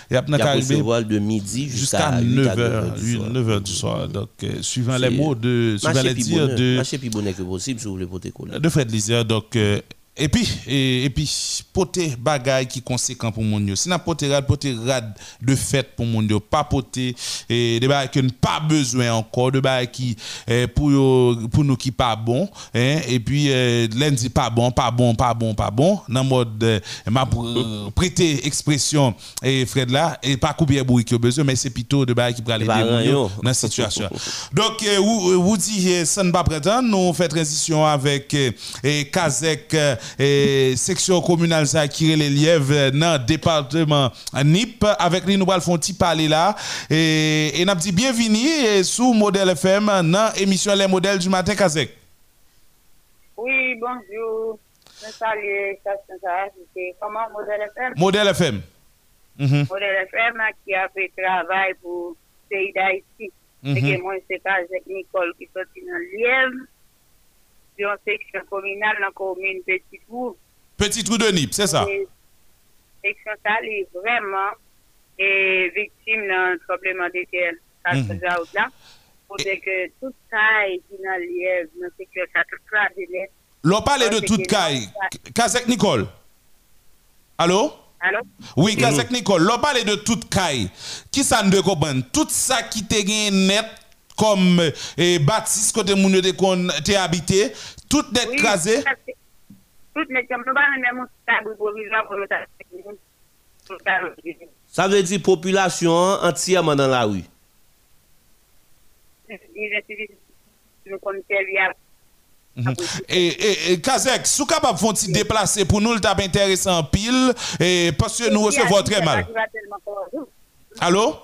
y a dans Il y a Caribé. recevoir de midi jusqu'à jusqu'à 9h 9h. 9h du soir. donc euh, suivant les mots de suivant les dires de Marcher plus bonnet que possible si vous voulez porter de Fred Lizer donc euh, et puis et, et puis porter bagay qui conséquent pour mon yo. Si n'a porter rad porter rad de fête pour mon yo. Pas porter et des bagay que n'a pas besoin encore de bagay qui eh, pour pour nous qui pas bon hein, et puis euh, lundi pas bon pas bon pas bon pas bon dans mode euh, m'a pr- prêter expression et Fred là et pas couper bourri qui a besoin mais c'est plutôt de bagay qui pour aller Bah, aider mon dans la situation. Donc, vous, euh, vous dites, euh, ça ne pas prétendre, nous fait transition avec et Kazek et section communale ça qui les lièvres dans département NIP avec lui nous allons faire un petit parler là et et n'a dit bienvenue sous modèle FM dans émission les modèles du matin Kazek. Oui, bonjour. Je salue comment modèle FM Modèle FM. Mhm. Modèle FM qui a fait travail pour le pays d'Haïti. Mhm. Et que moi, c'est avec Nicole qui sortit dans Lièvre, une section communale dans la commune Petit Trou. Petit trou de NIP, c'est ça? Et section ça, elle est vraiment et victime d'un tremblement de terre. Ça, c'est ça, là. Pour dire que tout ça est dans Lièvre, dans la section ça, tout ça, c'est. L'on parle de toute caille. Kazek Nicole. Allô? Alors, Oui, Kazek Nicole, l'on parle de toute caille. Qui ça ne? Tout ça qui te gagne net comme eh, bâtisse côté moun yo te kon te habité, tout net oui, crasé. ça, c'est- tout net, comme nous, même provisoire pour. Ça veut dire population entièrement dans la rue. Servir Mhm. Et, et, et Kazek, capable font ti déplacer pour nous le tap intéressant pile et parce que nous recevons très mal. Allô?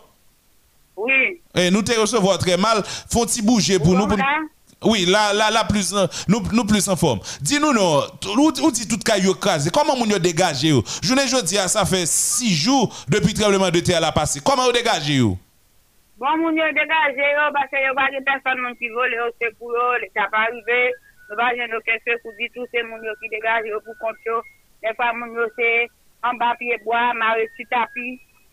Oui. Et nous te recevons très mal, ti bouger pour nous pour Oui, là, là, là, plus, euh, nous, nous plus en forme. Dis-nous, non, où, où dit tout cas yo crasé? Comment yo dégagé? Je ne dis ça fait six jours depuis le tremblement de terre la passé. Comment vous dégagé yo? Bon, moun yo dégagé parce que pas de personne qui vole au secours yo, l'état pas arrivé. Nous pas gen aucun secours du tout, c'est moun yo qui dégage pour compte moun yo c'est en bas pied bois, marre sur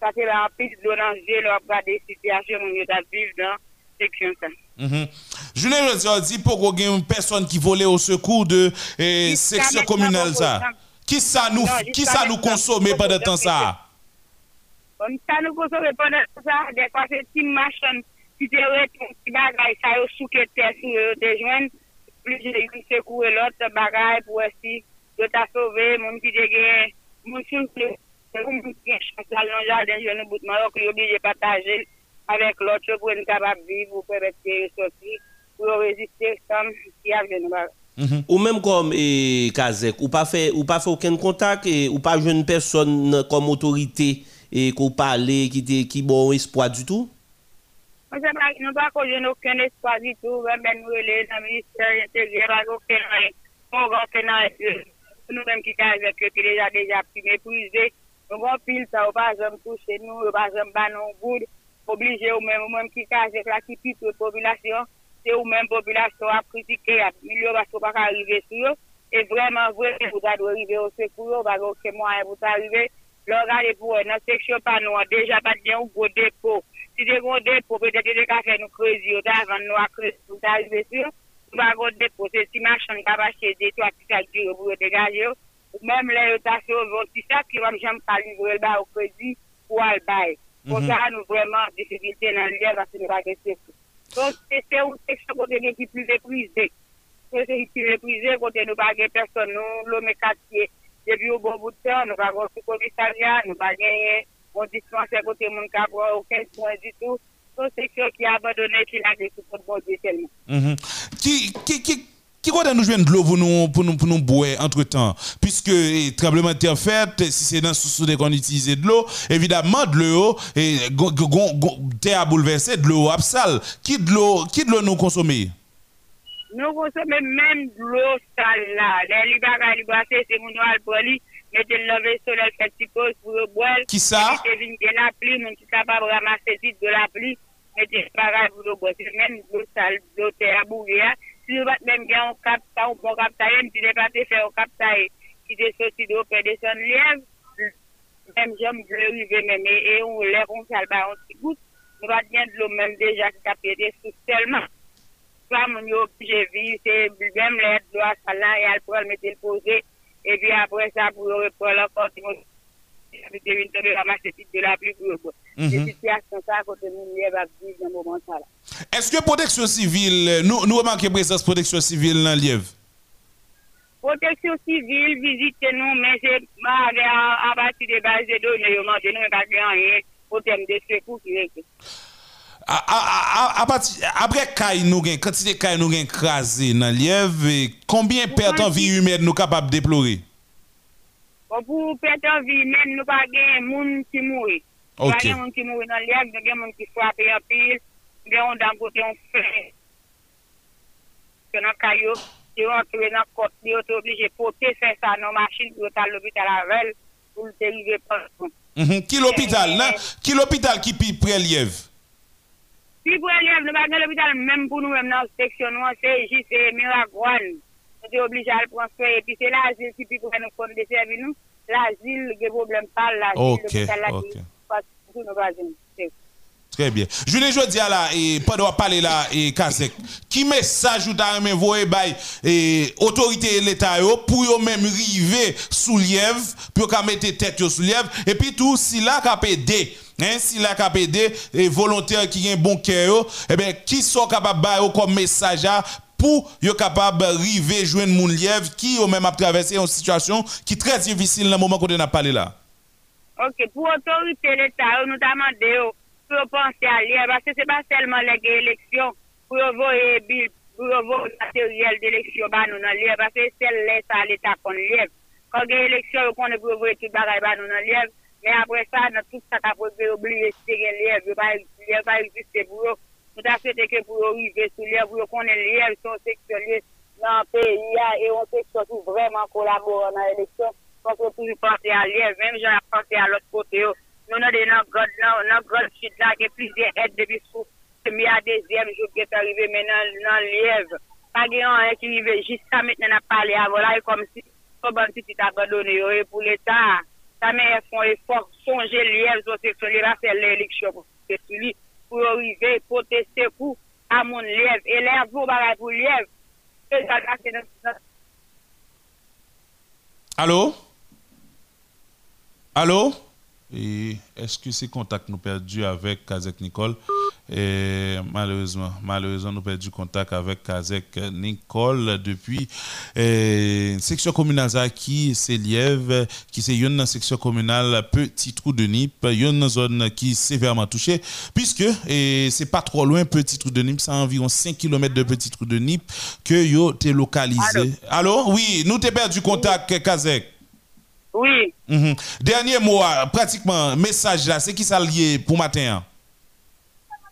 ça fait la piste de l'enjeu, là, regarder la situation où on vivre dans section ça. Mhm. Je ne dis pas qu'il y a une personne qui volait au secours de eh, section communale ça. Qui ça nous, Non, qui ça nous consomme on pendant temps ça? Ça, nous consommons pendant ça, des fois, c'est une machine qui te rete un petit bagage, ça yo sous que sur yo te joindre, plus j'ai eu secouer l'autre bagage pour essayer de t'a sauver, mon qui te gagne, mon sortir, pour résister comme qui a venu. Mhm. Ou même comme eh, Kazek, ou pas fait ou pas fait aucun contact et ou pas une personne comme autorité et qu'on parle qui te- qui bon espoir du tout? Nous ne pas qu'on aucun espoir du tout, nous avons pile ça, on va jamais toucher nous, on va jamais Nou bon pil sa, ou pa jom touche nou, ou pa jom banon goud, oblije ou men, ou men ki kajek la ki pit ou populasyon, se ou men populasyon ap kritike, ap milyo basko pa ka arrive sou yo, e vreman vre, ou ta do arrive ou sekou yo, bago ke mwa e pou ta arrive, lor gade pou e, nan seksyon pa nou an, deja pat gen ou go depo, si de go depo, pe de te de ka fe nou krezi, ou ta avan nou akre, ou ta arrive sou yo, ou bago depo, se si machan kaba che de to, ati sa gire pou yo degaje yo, ou même les rotations, vont ça qui va jamais pas livrer le bas au crédit ou à le bail. Pour ça, nous vraiment difficulté dans le lien parce que nous pas. Donc, c'est c'est une section côté qui est plus épuisée. C'est c'est plus épuisé côté nous pas personne, nous, l'homme quartier. Depuis au bon bout de temps, nous pas ce commissariat, nous pas on dispensaire côté mon aucun point du tout. C'est une section qui a abandonné, qui l'a pour bon Dieu. Mhm. Qui, qui, qui, qui côté nous joindre de l'eau pour nous, pour nous, pour nous boire entre temps? Puisque, eh, tremblement de terre fait, si c'est dans sous qu'on utilise de l'eau, évidemment, de l'eau, et, gon- terre a bouleversé, de l'eau absale. Qui de l'eau, qui de l'eau nous consommer? Nous consommons même de l'eau sale là. Les libéraux, les brasser, c'est mon noir pour lui. Mettez le sur le petit pause pour le boire. Qui ça? C'est venu de la pluie, mon qui capable de ramasser de la pluie. Mettez le bagage pour le boire. C'est même de l'eau sale, de l'eau terre hein. Si yo bat men gen yon kapta, bon yon bon kapta yon, ti de pati fe yon kapta yon, e, ki de soti do pe de son lev, men jom glorive men, e yon lev yon salba yon ti gout, nou bat gen dlo men deja ki kapete sou selman. Swa moun yo ki je vi, se blbem le dlo a salan, e al pou al mette l'poze, e pi apre sa pou yo repol akor ti moun. Avec des de la. C'est situation ça, côté vivre dans moment ça. Est-ce que protection civile, nous, nous remarquons présence protection civile dans Lièvre? Protection civile, visite nous, mais c'est à, partir de base de données, nous pas rien au terme de secours qui est. À, à, à, à partir, après caille nous gain, quantité caille nous gain écrasé dans Lièvre, et combien de Pou Petrovi men nou pa gen moun ki moui. Ok. Gen moun ki moui nan liak, gen moun ki fwape apil, gen moun dan kote yon fè. Kè nan kayo, kè yon kre nan kote, yon te oblige pote fè sa nan machin pou yon tal l'opital avèl pou l'derive panson. Mhm. Ki l'opital nan? Ki l'opital ki pi preliev? Pi preliev, nou pa gen l'opital mèm pou nou mèm nan seksyon nou an se jise miragwan. Nous sommes obligés à le transférer. Puis c'est l'asile qui peut nous prendre des services, nous. L'asile, il y a problème pas l'asile. Ok, l'hôpital, là, ok. qui- parce que nous pas jeunes. C'est- Très bien. Je ne dire là, et pendant parler là, et Kazek, qui message ou t'as aimé voyer bay, et autorité de l'État pour yo même river sous lièvre, pour qu'on mette tête sous lièvre, et puis tout, si qu'a aidé, hein, si qu'a aidé, et volontaire qui ont bon cœur eh bien, qui sont capables de yo comme message pour yo capable river joindre moun lièvre, qui yo même traversé une situation qui est très difficile dans le moment qu'on a parlé là. Ok, pour autorité l'État, nous demandé pour penser à l'IA, parce que ce n'est pas seulement les élections, pour pour matériel d'élection, bah, l'IA, parce que c'est l'État, l'État qu'on l'IA. Quand tout bah, mais après ça, tout ça, c'est. Nous avons souhaité que pour arriver sur l'IA, pour qu'on ait l'IA, son section dans le pays, et on sait surtout vraiment collaborer dans l'élection. Parce que toujours penser à l'IA, même j'en ai pensé à l'autre côté. oh. Nous avons des notre sud là, qui plusieurs aides depuis sous premier à deuxième jour qui est arrivé maintenant dans l'Ièvre. Pas rien qui arrive jusqu'à maintenant, on a parlé avant là, et comme si, comme un petit abandonné, oh, et pour l'État, ça m'a font effort, songer l'Ièvre, section, il va faire l'élection pour pour arriver, protester pour à mon Lièvre, et pour bagaille pour Lièvre. Et ça, c'est Allô? Allô? Et est-ce que ces contacts nous perdus avec Kazek Nicole? Et malheureusement, malheureusement, nous perdu contact avec Kazek Nicole depuis euh, section communale qui c'est Lièvre, qui c'est une section communale Petit Trou de Nip, une zone qui est sévèrement touchée, puisque et c'est pas trop loin Petit Trou de Nip, c'est environ 5 km de Petit Trou de Nip que yo t'es localisé. Allô? Oui, nous t'es perdu contact Kazek. Oui. Mhm. Dernier mot, euh, pratiquement, message là, c'est qui ça lié pour matin?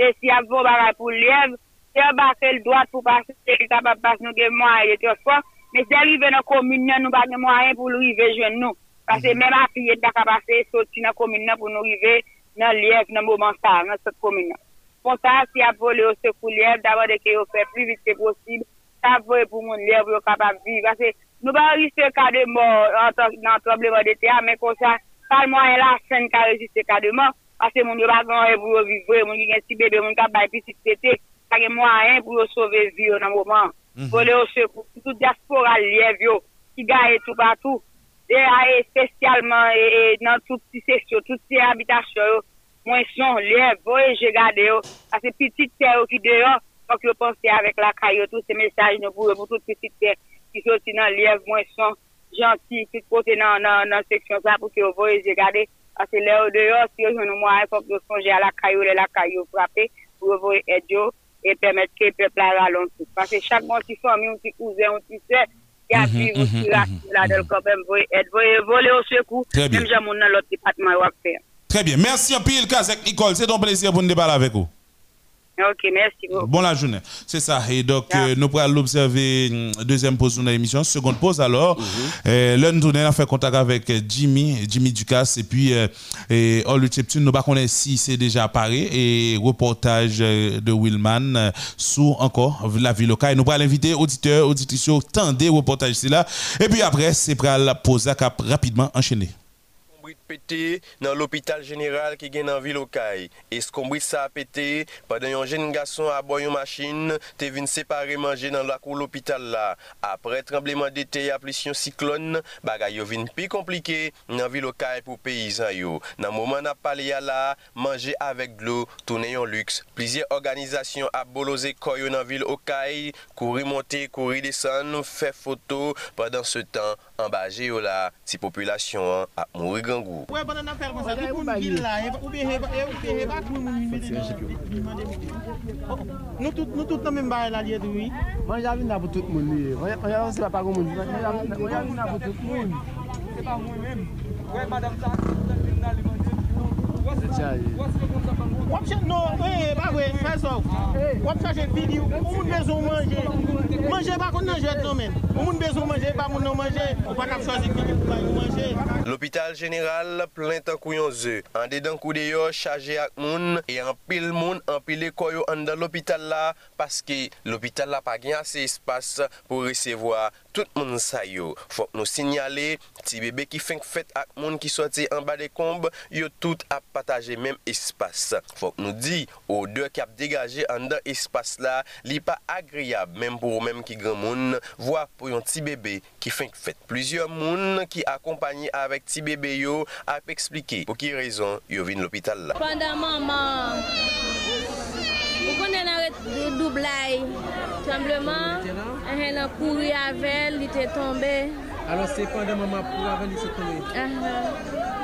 se si ap von baray pou lev, se ap bakre l doat pou pase, se li kapap pase nou gen mwayen de transport, men se rive nan komine nou bak gen mwayen pou l rive jen nou. Pase men mhm. api yet da kapase soti nan komine pou nou rive nan lev nan mouman sa, nan sot komine. Pontan si ap vole yo se pou lev, dava de ke yo fe pli vit se posib, sa vole pou moun lev yo kapap vive. Pase nou ba riste ka de mor nan trobleman de te a, men konsan, pal mwayen la sen ka rejiste ka de mor, Parce que mon ne pas grand pour vivre, mon qui a un petit bébé, mon qui a un petit pété, pas de moyen pour sauver vie dans le moment. Voler au secours, tout diaspora lièvre, yo, qui gagne tout partout. Et, et spécialement et, et dans toutes ces sections, toutes ces habitations, yo, son, voyez, j'ai gardé, yo, terre yo que vous pensez avec la caillou, tous ces messages nous pour, pour toute petite terre qui sont dans lièvre, moins son, gentil, tout dans, dans, dans section ça, pour que vous voyez, j'ai gardé, parce que là, au dehors, si vous avez moyen, vous songez à la caillou, la caillou frapper, pour vous aider, et permettre que le peuple a ralenti. Parce que chaque bon petit famille, un petit cousin, un petit soeur, qui a vécu aussi là, là, dans le camp, même, voyez, aider, voyez, voler au secours, même j'ai mon dans l'autre département, on va faire. Très bien. Merci en pile, Kazek Nicole. C'est un plaisir pour nous débattre avec vous. Ok, merci beaucoup. Bon la journée. C'est ça. Et donc, euh, nous pourrons l'observer hum, deuxième pause de l'émission. Seconde pause alors. Euh, Là, nous on a fait contact avec euh, Jimmy, Jimmy Ducasse. Et puis, euh, et, oh, le Cheptune, nous ne connaissons pas si c'est déjà apparu. Et reportage euh, de Willman euh, sous encore la ville locale. Nous pourrons l'inviter, auditeurs, auditrices, tendez reportage c'est là. Et puis après, c'est pour la pause à cap rapidement enchaîner. pete nan l'opital general ki gen nan vilokay. Eskombri sa pete, padan yon jen gason aboy yon machin, te vin separe manje nan lakou l'opital la. Apre trembleman dete ya plisyon siklon, bagay yo vin pi komplike nan vilokay pou peyizan yo. Nan mouman na pale ya la, manje avek glou, toune yon luks. Plizye organizasyon aboloze koyo nan vilokay, kouri monte, kouri desan, fe foto, padan se tan, ambaje yo la, si populasyon an ap mouri gangou. Ouè banan nan ferme sa, li pou mbil la, oube he bat mwen mwen mwen. Nou tout nan men baye la liye dwi. Mwen javin nan pou tout moun liye. Mwen javin se pa pa goun moun. Mwen javin nan pou tout moun. Se pa mwen mwen. Ouè banan sa, li pou mbil la, li pou mbil la. Ouè se kon sa pa mwen. Eh, Wap chache, non, e, ba we, fè sov. Wap chache vidi, ou moun bezon manje. Manje ba kon nan jet non men. Ou moun bezon manje, ba moun nan manje. Ou pa kap chwazi ki pou bay ou manje. L'hôpital général plein tan kouyon zè. An dedan kou de yo chaje ak moun, e an pil moun an pile koyo an dan l'hôpital la, paske l'hôpital la pa gen ase espase pou resevoa tout moun sa yo. Fok nou sinyale, ti bebe ki fenk fèt ak moun ki soti an ba de komb, yo tout ap pataje menm espase. Fok nou di, ode ki ap degaje an da espas la, li pa agriyab menm pou menm ki gran moun, vwa pou yon ti bebe ki fenk fet. Plizye moun ki akompanyi avek ti bebe yo ap eksplike pou ki rezon yo vin l'opital la. Panda maman, pou konen aret doublai, trembleman, anjen an kouri avel, li te tombe. Alo se panda maman pou avel li se tombe? Anjen.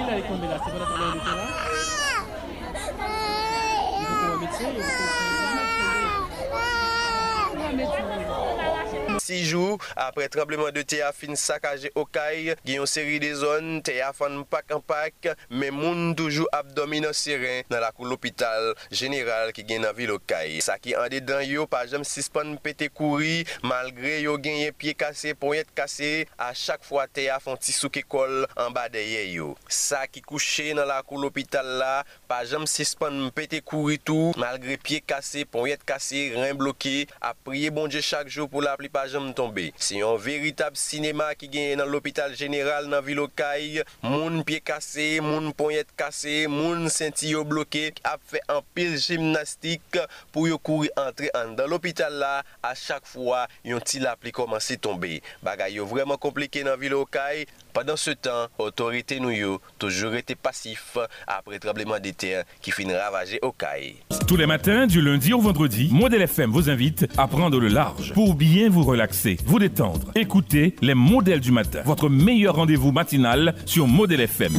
Hillary Kondilászti 6 jou apre trembleman de te a fin sakaje okay, gen yon seri de zon, te a fan mpak mpak, men moun toujou abdomi nan siren nan la kou l'opital general ki gen nan vil okay. Sa ki an de dan yo, pa jem sispan pete kouri, malgre yo genye pie kase, ponyet kase, a chak fwa te a fan ti souke kol an ba deye yo. Sa ki kouche nan la kou l'opital la, pa jem sispan pete kouri tou, malgre pie kase, ponyet kase, ren bloke, a priye bonje chak jou pou la pli pa jem jom tombe. Se yon veritab sinema ki genye nan l'Hopital General nan Vilokay, moun pie kase, moun ponyet kase, moun senti yo bloke, ap fe an pil jimnastik pou yo kouri antre an dan l'Hopital la, a chak fwa yon ti la pli komanse tombe. Bagay yo vreman komplike nan Vilokay, Pendant ce temps, autorité nou yo toujours été passif après tremblement de terre qui finit ravager Okaï. Tous les matins, du lundi au vendredi, Modèle FM vous invite à prendre le large pour bien vous relaxer, vous détendre. Écoutez les modèles du matin, votre meilleur rendez-vous matinal sur Modèle FM.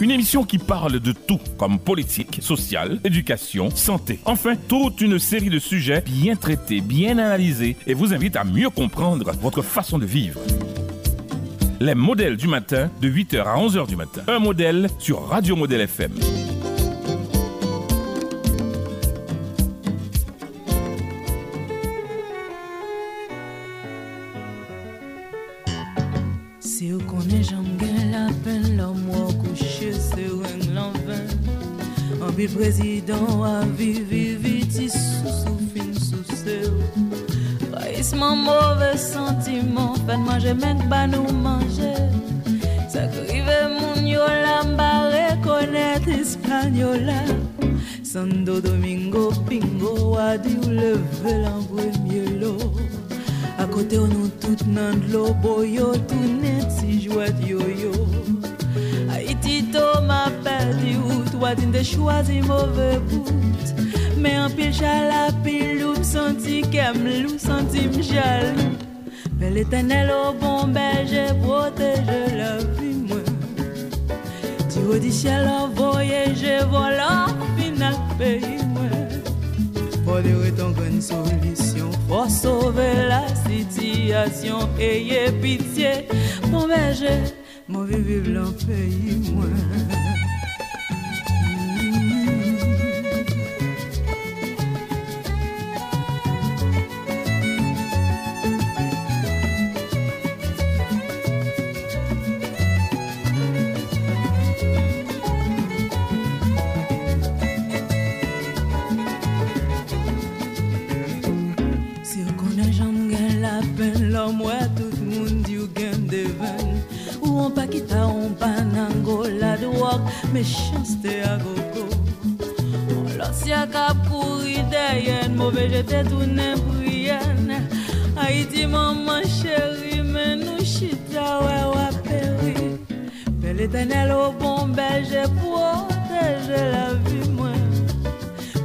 Une émission qui parle de tout, comme politique, sociale, éducation, santé. Enfin, toute une série de sujets bien traités, bien analysés et vous invite à mieux comprendre votre façon de vivre. Les modèles du matin de 8h à 11h du matin. Un modèle sur Radio Modèle FM. Si vous connaissez bien la peine, l'homme coucher, c'est un. Un pile président à vivre, vivre, sous, sous, fin, sous, mauvais sentiment, fait manger, même pas nous manger. Ça crive mon yo la m'a reconnaître espagnol là. Santo Domingo, Pingo, Wadi ou lever en premier lot. À côté, on nous toutes nan de l'eau, boyo, tout net, si jouet yo-yo. Haïti, Thomas, perdu, ou toi, tu t'es choisi mauvais bout. Mais en pile, chala, pile, loup, senti qu'aime, loup, senti m'jaloux. Mais l'éternel au bon berger, protège la vie, moi. Tu au du ciel envoyé, je vole en final pays, moi. Pour dire ton une solution, faut sauver la situation, ayez pitié, mon berger, mon vivre dans le pays, méchanceté à gogo. L'ancien cap couru derrière, mauvais j'étais tourné bruyenne. Haïti, maman chérie, mais nous chita, ouais, ouais, péri. Mais l'éternel au bon berger protège la vie, moi.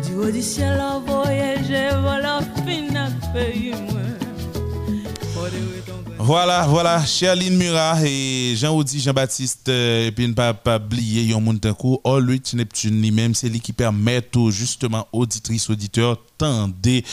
Du haut du ciel envoyé, j'ai voilà fin à pays, moi. Voilà, voilà, Cherline Murat et Jean-Audi Jean-Baptiste, euh, et puis ne pas, oublier, yon moun tan kou, Allrich Neptune lui-même, c'est lui qui permet tout, justement, auditrices, auditeurs, tendez,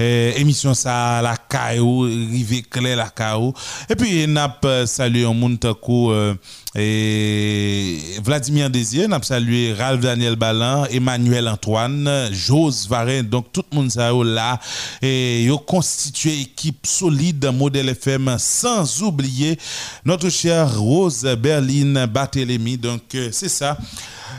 euh, émission ça, la KO, rive la KO. Et puis, n'a pas salué tan kou, euh, et Vladimir Désir, n'a salué Ralph Daniel Ballan, Emmanuel Antoine, Jose Varin, donc tout le monde ça yo là, et yo constitué équipe solide modèle FM sans oublier notre chère Rose Berline Barthélémy. Donc euh, c'est ça.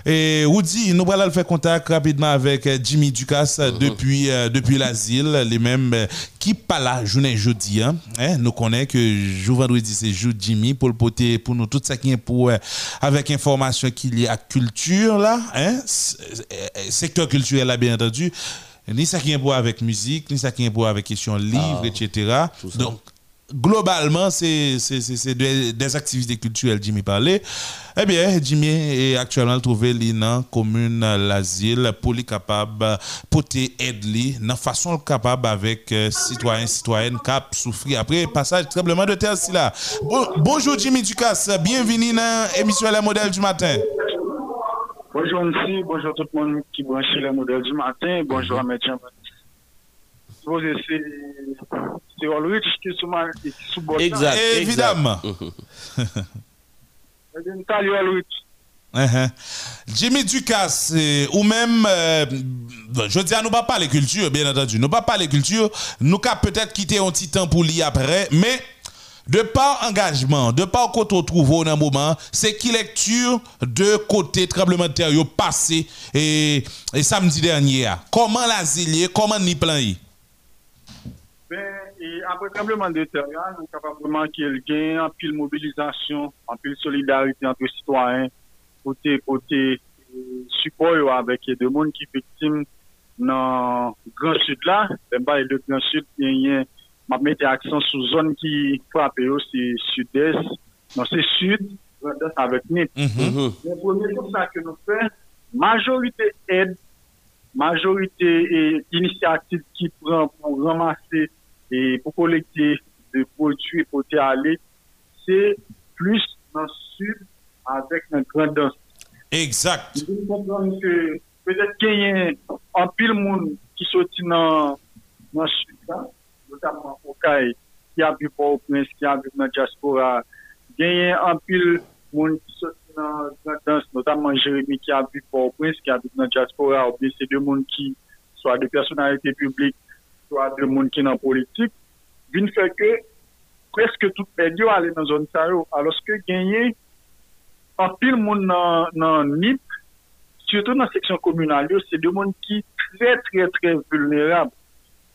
Et Woody, nous allons faire contact rapidement avec euh, Jimmy Ducasse euh, depuis, euh, depuis l'asile, les mêmes euh, qui pas là journée jeudi. Hein, Hein, nous connaissons que jour vendredi c'est jour Jimmy pour le poter pour nous tout ça qui est pour euh, avec information qu'il y a culture là, hein, secteur culturel là bien entendu. Ni ça qui est pour avec musique, ni ça qui est pour avec question livre, Ah, etc. Donc globalement, c'est des, des activités culturelles, Jimmy parlait. Eh bien, Jimmy est actuellement trouvé dans commune l'asile pour lui capable porter aide dans façon capable avec euh, citoyens citoyennes cap souffrir après passage tremblement de terre si là. Bon- bonjour Jimmy Ducasse, bienvenue dans l'émission Les modèles du matin. Bonjour MC, bonjour tout le monde qui branche les modèles du matin, bonjour à jean Supposé c'est c'est Ulrich qui est sous. Exact. Évidemment. Uh-huh. Jimmy Ducasse, euh, ou même, euh, je dis à nous pas parler culture, bien entendu. Nous pas parler culture, nous qu'à peut-être quitter un petit temps pour lire après, mais de par engagement, de par côté on trouve au moment, c'est qui lecture de côté tremblement de terre passé et, et samedi dernier. a. Comment l'asile, comment ni plan y? Ben, e apre trembleman de teryan, nou kapap vreman ki el gen, anpil mobilizasyon, anpil solidarite anpil sitwaen, kote kote supoy ou avek e de moun ki pektim nan Gran Sud la, ben ba el de Gran Sud, genyen, map mette aksan sou zon ki frape yo, se sud-est, nan se sud, avek net. Men mhm. mhm. pwemye tout sa ke nou fe, majorite ed, majorite e, inisiativ ki pran pou ramase et pour collecter des produits pour aller, c'est plus dans le sud avec une grande densité. Exact. Nous comprenons que peut-être qu'il y a un pile monde qui sortit dans dans le sud, là, notamment au CAI, qui a vu au prince qui a vu dans la diaspora. Il y a un pile monde qui sortit dans la danse, notamment Jérémy qui a vu au prince qui a vu dans la diaspora, ou bien c'est deux mondes qui, soit des personnalités publiques, l'histoire de moun ki nan politik, vin fè ke preske tout pèd yo alè nan zon sa yo. Aloske genye, anpil moun nan, nan NIP, surtout nan seksyon komunal yo, mhm. se de moun ki trè trè trè vulnerab.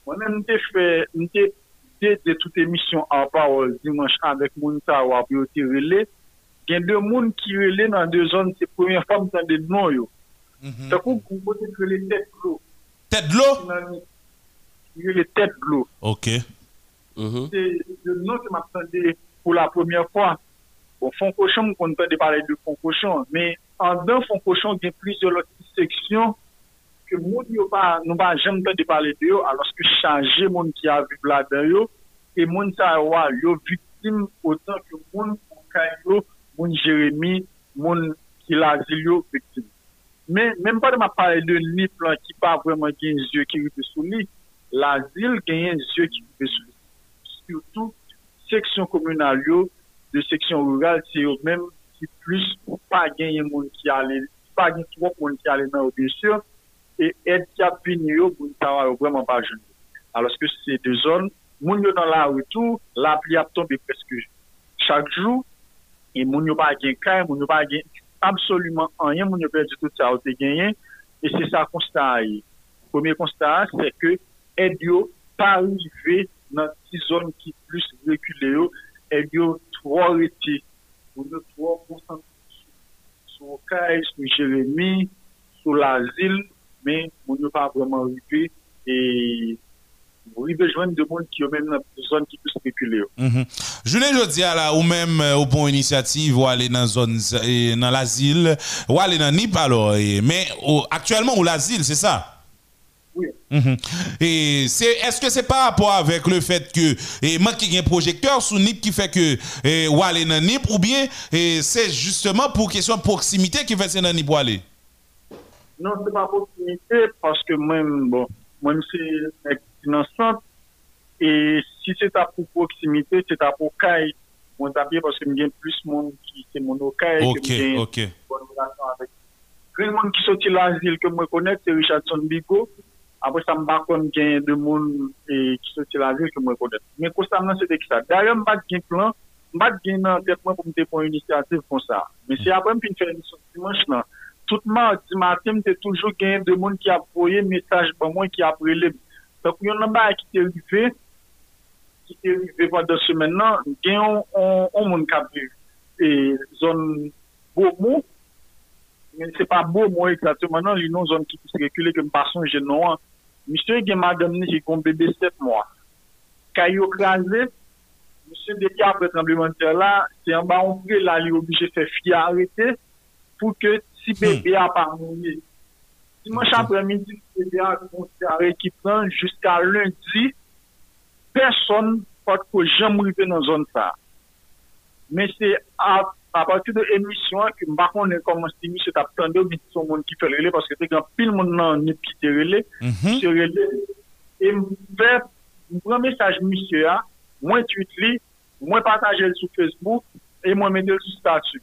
Mwen mte fè, mte de tout emisyon apawol dimanche avèk moun sa yo api yo ti rele, gen de moun ki rele nan de zon se premier fam tan de dnon yo. Takou kou mwote rele tèt lo. Tèt lo? Nan NIP. je les têtes de l'eau. Ok. Mm -hmm. C'est le nom que m'attendais pour la première fois. Bon, fond cochon, on entendait parler de fond cochon, mais en d'un fond cochon, il y a plusieurs autres sections que nous n'avons pas jamais entendu parler de yo, alors que changer les gens qui a vécu là-dedans, et les gens qui a victime autant que les gens moun Jérémy, moun qui la zilio victime. Mais même pas de ma parler de nip plan qui pas vraiment gen yeux qui est sous lui, l'asile genyen zye ki pou besou. Soutou, seksyon komunal yo, de seksyon rural, se yo menm ki plus pa genyen moun ki ale, pa genyen tou wak moun ki ale nan oubesyon, e et ki apini yo moun tawa yo vreman pa joun. Aloske se de zon, moun yo nan la wotou, la pli ap tombe preske chak jou, e moun yo pa genyen kay, moun yo pa genyen absolument anyen, moun yo perdi tout sa wote genyen, e se sa konsta aye. Premier konsta aye, se ke ed yo parive nan ti zon ki plus rekule yo, ed yo tro rete, ou yo tro konsanti sou Kaj, sou Jeremie, sou l'azil, men moun yo pa vreman rive, e moun rive jwen de moun ki yo men nan zon ki plus rekule yo. Mm -hmm. Jounen jodi ala, ou men ou bon inisiativ, ou ale nan zon, e, nan l'azil, ou ale nan Nip alo, men aktuellement ou l'azil, se sa? Oui. Mhm. Et c'est est-ce que c'est par rapport avec le fait que et moi qui ai un projecteur sous NIP qui fait que et, ou aller dans NIP ou bien c'est justement pour question de proximité qui fait c'est dans NIP ou aller Non, c'est pas proximité parce que même, bon, même si c'est innocent, et si c'est à pour proximité, c'est à pour caille, mon tapis parce que j'ai plus monde qui c'est mon caille. OK, OK. bonne relation avec. Le monde qui sorti l'asile que moi connais, c'est Richardson Bigo. apre sa mba kon gen de moun e, ki soti la vi, se mwen konet. Men konsam nan se de ki sa. Darye mba gen plan, mba gen nan tetman pou mte pon inisiativ kon sa. Men se apre mpi nfe emisyon dimanche nan, toutman di matem te toujou gen de moun ki ap voye mesaj ban mwen ki ap relem. Tok yon nan ba ki te rive, ki te rive pa de semen nan, gen yon moun kap vive. E zon bo mou, men se pa bo mou eklatouman nan, li nou zon ki pise rekule ke mpason genou an. Monsieur qui madame ni un bébé 7 mois. Caillou crasé monsieur depuis après tremblement de terre là c'est en bas on prie là il est obligé de faire fier arrêter pour que si bébé a pas mourir dimanche après-midi bébé a considéré qui prend jusqu'à lundi personne pas que jamais arrivé dans zone ça men mm-hmm. se apati de emisyon ki mba konen koman se mi se tap tande ou biti son moun ki fe rele paske te gen pil moun nan nipi te rele se rele e mbe mwen mesaj misye a mwen tweet li, mwen pataje sou Facebook. E mwen mende sou statu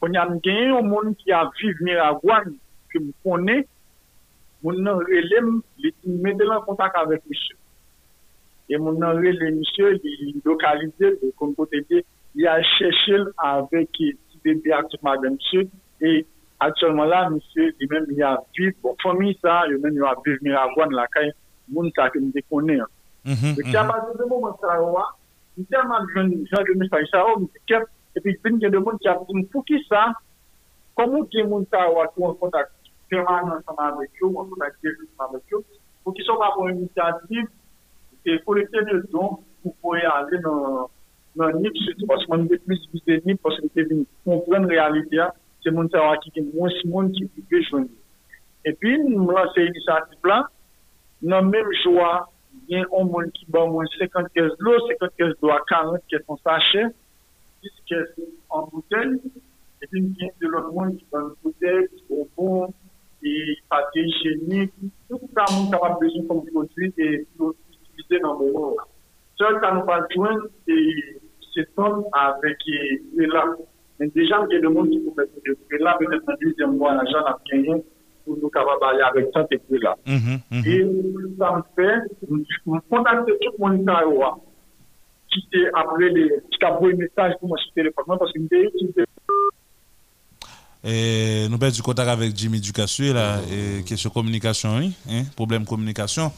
konen gen yon moun ki aviv miragwan ki m konen moun nan rele li mende lan kontak avek misye e moun nan rele misye li lokalize kon kote de a cherché avec bébé actuellement de monsieur, et actuellement là, monsieur, lui-même, il a vu, bon, famille ça, lui-même, il a vu dans la caille, moun ça que nous connaît. À partir moment, ça, il y a jeunes gens de message, ça, oh, que- et puis, il y a des qui a dit, pour qui ça, comment qui est moun ça, wa, qui ont en contact permanent ensemble avec eux, ou en contact direct avec eux, pour qu'ils soient pas pour une initiative, et collecter des dons pour pouvoir aller dans dans NIP parce qu'on est plus visé NIP la réalité hein. c'est mon savoir qui est moins si monde qui peut joindre et puis nous lancer l'initiative là dans le même joie il y a un monde qui bat moins 50 caisses d'eau 50 caisses d'eau à 40 caisses en sachet 10 caisses en bouteille il y a de qui bat une bouteille au bon papier hygiénique tout a besoin comme produit et pour utiliser dans le moment là. Seul ça nous c'est homme avec là. Mais déjà, il y a des gens qui peuvent là, peut-être un deuxième mois, l'argent a gagné pour nous capables avec tant. Mhm, mhm. Et ça me fait, je contacte tout le monde qui était après les, qui a envoyé un message pour moi sur le téléphone, parce que Et nous perdons du contact avec Jimmy Ducassé, là, et question communication, hein, problème communication.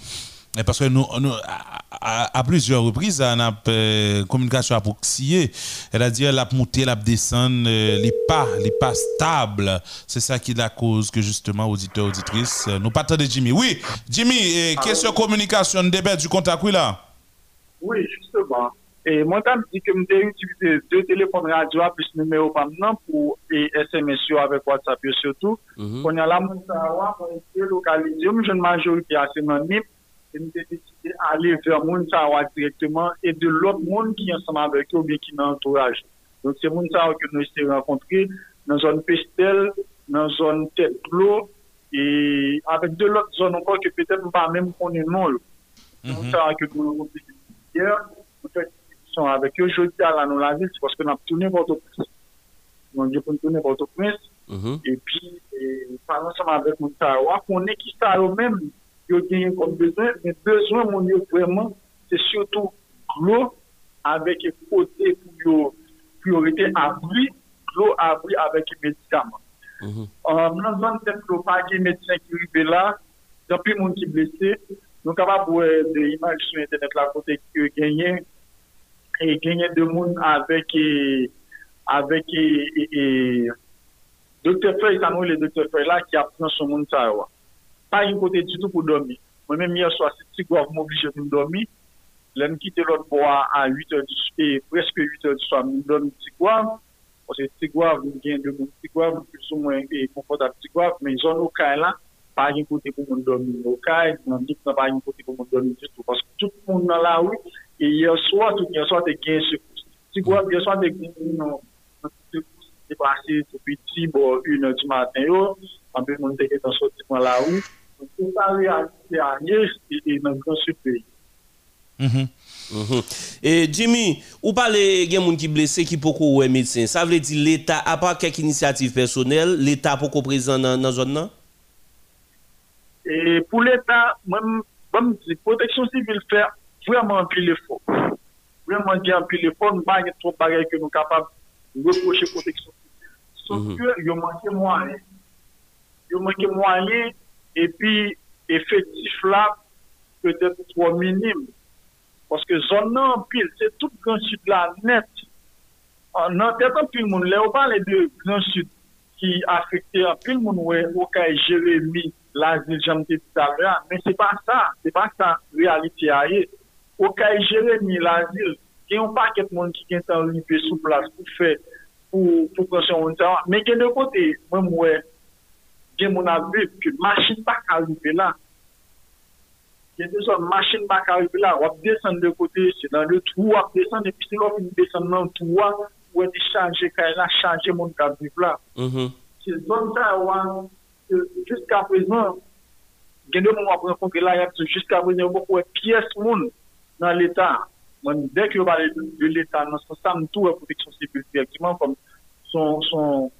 Parce que nous, nous à, à- à plusieurs reprises, on a euh, communication approxiée, c'est-à-dire la montée, la descendre, euh, les pas, les pas stables. C'est ça qui est la cause que justement, auditeurs, auditrices, euh, nous partons de Jimmy. Oui, Jimmy, question communication, nous perdons du contact, oui, là? Oui, justement. Et moi, quand je dis que j'ai utilisé deux téléphones radio plus numéro maintenant pour et SMS avec WhatsApp surtout. On a la Mounsawa, on est localisé, une jeune majorité assez dans NIP, et nous avons décidé d'aller vers Mounsawa directement et de l'autre monde qui est ensemble avec eux ou bien qui est dans l'entourage. Donc, c'est Mounsawa que nous avons rencontré dans la zone Pestel, dans la zone Tête Clos, et avec de l'autre zone encore que peut-être pas même qu'on est non. Mounsawa que nous avons rencontré hier, nous faisons sont avec eux. Jeudi à la nous la ville, c'est parce que nous avons tourné Port-au-Prince. Nous avons tourné Port-au-Prince. Et puis, eh, par ensemble avec mon Tawa, on est qui ça eux-mêmes, ils ont gagné comme besoin, mais besoin, mon Dieu, vraiment, c'est surtout l'eau avec un côté pour yo- priorité abri, l'eau abri avec les médicaments. Euh, dans la zone de l'eau, pas de médecin qui arrive là, il y a plus de Internet côté qui ont gagné, et gagner de monde avec, avec, eh, eh, eh, Docteur Feuille, ça nous le son monde pa yon kote di tou pou domi. Mwen men mi yon swa, se ti gov m'oblije pou domi, lè m kite lòt bo an 8 or di sou, e preske 8 or di sou, m don ti gov, ose ti gov, m gen de moun ti gov, m plus ou mwen e konfota ti gov, men zon ou kay lan, pa yon kote pou moun domi. Ou kay, nan dik nan pa yon kote pou moun domi di tou, paske tout moun nan la ou, e yon swa, tout yon swa te gen se kous. Ti gov, yon swa te gen nan, te pase, te piti, bo, 1 or di maten yo, anpe moun te gen tan soti kon la ou, Se pa realite a nyej, mm-hmm. mm-hmm. e nan kon se peyi. Jimmy, ou pale gen moun ki blese ki poko ou e medsen, sa vle di l'Etat, apak kek inisiativ personel, l'Etat poko prezant nan, nan zon nan? E pou l'Etat, mwen di, proteksyon sivil fè vreman pil le fò. Vreman gen pil le fò, nou bagne tro parel ke nou kapab reproche proteksyon sivil. Sot ke mm-hmm. yo manke mwa le. Yo manke mwa le, epi efektif la pwede pou minim. Paske zon nan pil, se tout Grand Sud la net. Nan tet an pil moun, le ou pa le de Grand Sud ki afekte an pil moun we, ou ka e Jeremie, la zil jante titabra, men se pa sa, se pa sa realite a ye. Ou ka e Jeremie, la zil, gen yon pa ket moun ki gen tan ripe sou plas pou fe, pou konsyon moun sa. Men gen de kote, mwen mwen, il y a mon avis que machine pas arriver là. Il y a des gens, machine pas arriver là, on va descendre de côté, c'est dans le trou, c'est là qu'on descend dans le trou, on va changer, quand il a changé mon cadre là. Mhm. C'est zone ça, ouais, que jusqu'à présent, il y a des moments après qu'on que là, il y a jusqu'à présent, il y a beaucoup de pièces monde dans l'État. Moi, Dès que je parle de, de l'État, dans ce sens, tout la protection civile directement, comme son, son,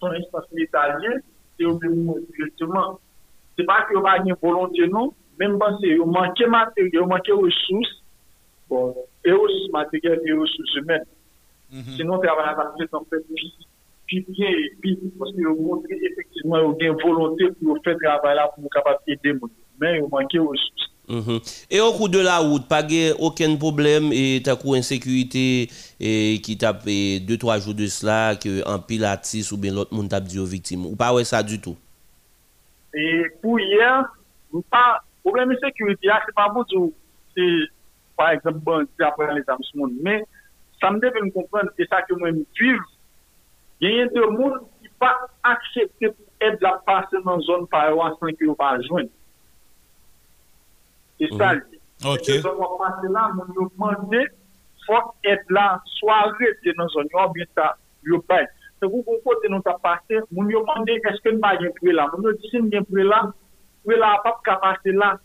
son espace italien, c'est même directement. C'est pas une volonté, non, même parce que il manque matériel, il manque ressources, bon, et ressources matérielles et ressources humaines. Sinon, le travail à la en fait, puis, bien, et puis, parce que vous montrez effectivement, une volonté pour faire travail là, pour nous capable d'aider, mais il manque ressources. Mm -hmm. Et au cours de la route, pas de aucun problème et ta coup insécurité et qui tape deux trois jours de cela que un pilatis ou bien l'autre monde tape dit aux victimes. Ou pas ouais ça du tout. Et pour hier, pas problème de sécurité, ah, c'est pas pour tout. C'est par exemple bon, après les armes monde, mais ça me devait me comprendre que ça que moi me suivre. Il y a des monde qui pas accepté pour aider la passer dans zone par 5 ou par joindre. C'est ça, lui. Ok. Nous demander, faut être là, soit arrêté dans une zone, ou bien ça, yo nous t'a passé, mon nous demander, est-ce que nous pas bien pris là? Mon nous dit, si nous bien pris là, pris là, pas qu'à passer là.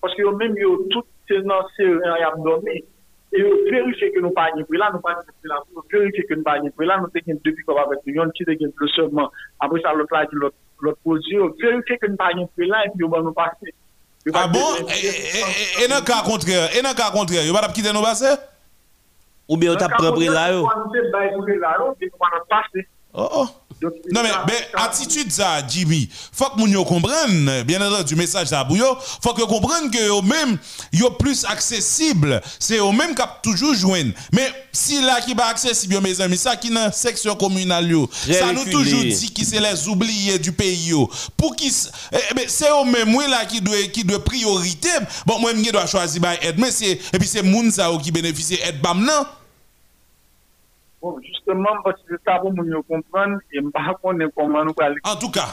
Parce que yo même, yo, tout, c'est dans ces, y a dormi. Et yo vérifier que nous pas bien pris là, nous pas bien pris là. Yo vérifier que nous pas bien pris là, nous t'es depuis qu'on va avec nous, qui t'es plus seulement. Après ça, l'autre là, dit l'autre, l'autre produit, yo vérifier que nous pas bien pris là, et puis yo va nous passer. Ah bon? Et, et, et, et dans le cas contraire, et dans le cas contraire, va pas quitter nos passer? Ou bien t'as pris là. Oh oh. Non mais, ben, attitude ça, Jimmy, faut que yo comprenne, bien entendu, message ça pour faut que comprenne que yo même, yo plus accessible, c'est eux même qui toujours joindre. Mais si là qui pas accessible, mes amis, ça qui dans section communale yo, ça nous toujours dit qui c'est les oubliés du pays yo. Pour qui s- eh, ben, c'est eux même moi là qui doit qui doit priorité. Bon moi je dois choisir aide, mais c'est et puis c'est moun ça qui bénéficie aide bam non? Bon, justement, parce que ça pour nous comprendre, et je ne sais pas comment nous allons. En tout cas,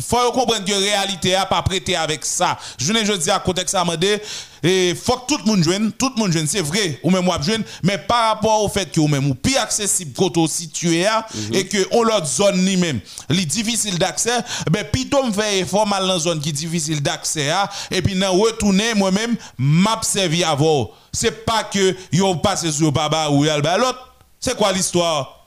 faut comprendre que la réalité a pas prêté avec ça. Je ne dis à contexte à demander et faut que tout le monde joigne, tout le monde joigne, c'est vrai, ou même moi joigne, mais par rapport au fait que ou même ou plus accessible quand on situé à, et que on l'autre zone ni même, li difficile d'accès, ben plutôt me fait effort mal dans zone qui est difficile d'accès à et puis nan retourner moi-même m'a servi avant. C'est pas que yo passe sur baba ou yal ba l'autre. C'est quoi l'histoire?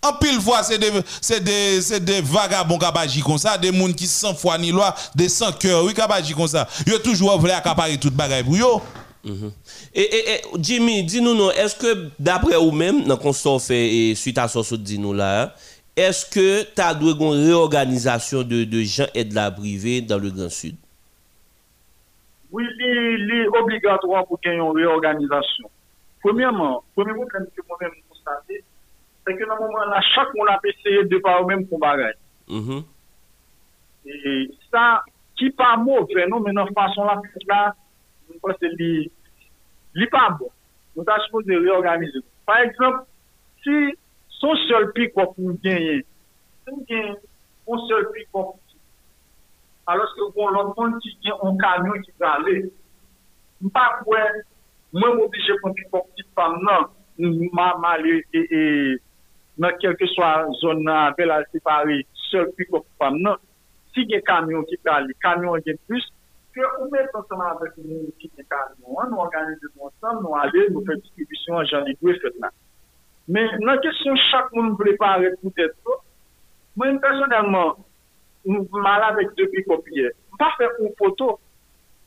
En pile fois, c'est des, c'est des, c'est des vagabonds qui agissent comme ça, des gens qui sans foi ni loi, des sans cœur, oui, qui agissent comme ça. Ils toujours voulu accaparer toute bagaille pour eux. Mhm. Et, et, et, Jimmy, dis-nous, non, est-ce que d'après vous même, dans le constat fait et suite à ce que dit nous là, est-ce que tu as dû une réorganisation de, de gens et de la privée dans le Grand Sud? Oui, il est obligatoire pour qu'il y ait une réorganisation. Premièrement, premier problème que moi-même constaté, c'est que dans le moment là, chaque monde a essayé de faire au même combat. bagaille. Mm-hmm. Et ça, qui pas mauvais, non, mais dans façon là, là, je pense que c'est pas bon. Nous avons supposé réorganiser. Par exemple, si son seul pic qu'on peut gagner, si on gagne un seul pic qu'on alors que pour l'autre monde qui gagne un camion qui va aller, pas pour mwen mou dije pou mwen pou ptite fam nan, mwen mali e nan kelke swa zon nan bel al separe, sol pi pou ptite fam nan, si gen kamyon ki pali, kamyon gen plus, ke ou men konseman avèk moun ki gen kamyon, nou organize moun san, nou ale, nou fè distribisyon jan li dwe fèt nan. Men nan kesyon chak moun prepare pou tèt to, mwen personelman, mou mal avèk depi kopye, mpa fè ou poto,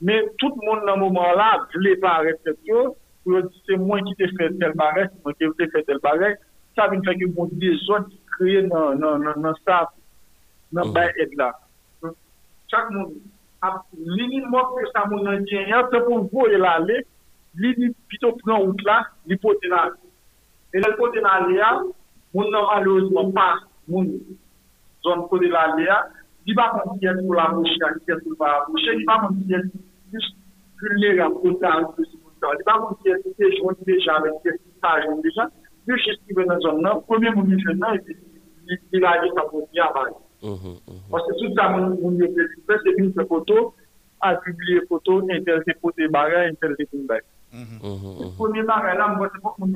Men, tout moun nan mouman la, vle pa reflek yo, pou yo di se mwen ki te fè tel barek, mwen ki te fè tel barek, sa vin fè ki moun de zon ki kriye nan, nan, nan, nan sa, nan bay et la. Chak moun, ap, li ni mok pe sa moun nan gen, yon se pou vou el ale, li ni pito pran out la, li pote nan. E lal pote nan ale ya, moun nan malouzman pa, moun zon pote nan ale ya, di ba kon kiyes pou la mouche, ki kiyes pou la mouche, di ba kon kiyes pou plus vulnérable au tarif de ce montant. Il n'y a pas mon CST, je rentre déjà avec CST, ça, je rentre déjà. Le chef qui va dans zone là, premier mon là, et puis il a dit ça pour bien avant. Mhm, mhm. Parce que tout ça, mon mon c'est une photo, à publier photo, intel c'est poté barré, intel c'est une bague. Mhm. Le premier barré là, moi, c'est pas mon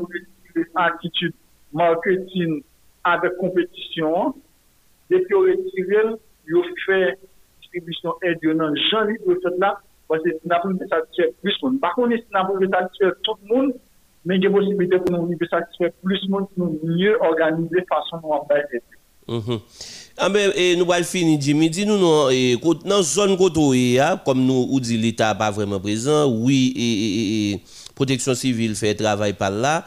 attitude, marketing avec compétition, et puis on retire, il fait distribution aide, il y a un genre de cette là, parce que n'a pas satisfaire plus de monde. Par contre, si n'a pas satisfaire tout le monde, mais il y a possibilité pour nous de satisfaire plus de monde, pour mieux organiser façon dont on va ah ben, et nous allons finir, Jimmy. Dis-nous, et, dans la zone côté, comme nous, ou dit l'État pas vraiment présent, oui, et, et, protection civile fait travail par là.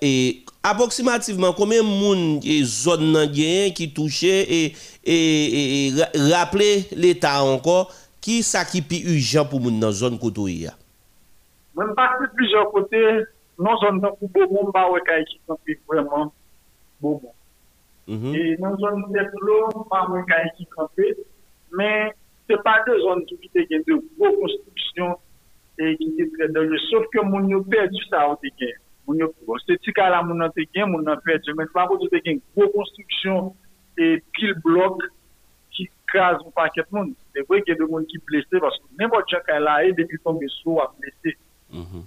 Et approximativement, combien de monde et zone qui touché et, et, et, rappeler l'État encore, ki sa ki pi urgent pou moun nan zon koto ya? Mwen pa ki pi urgent kote, nan zon nan pou bo moun ba wek a ekip nan pi vreman bo moun. Mm -hmm. E nan zon moun dek lou, pa wek a ekip nan pi, men se pa de zon ki pi te gen de bo konstruksyon e ki te tre de lou, sauf ke moun yo perdi sa ou te gen. Moun yo pou. Se ti ka la moun nan te gen, moun nan perdi, men pa wek te gen bo konstruksyon e pil blok, est là et depuis tomber sous a blessé.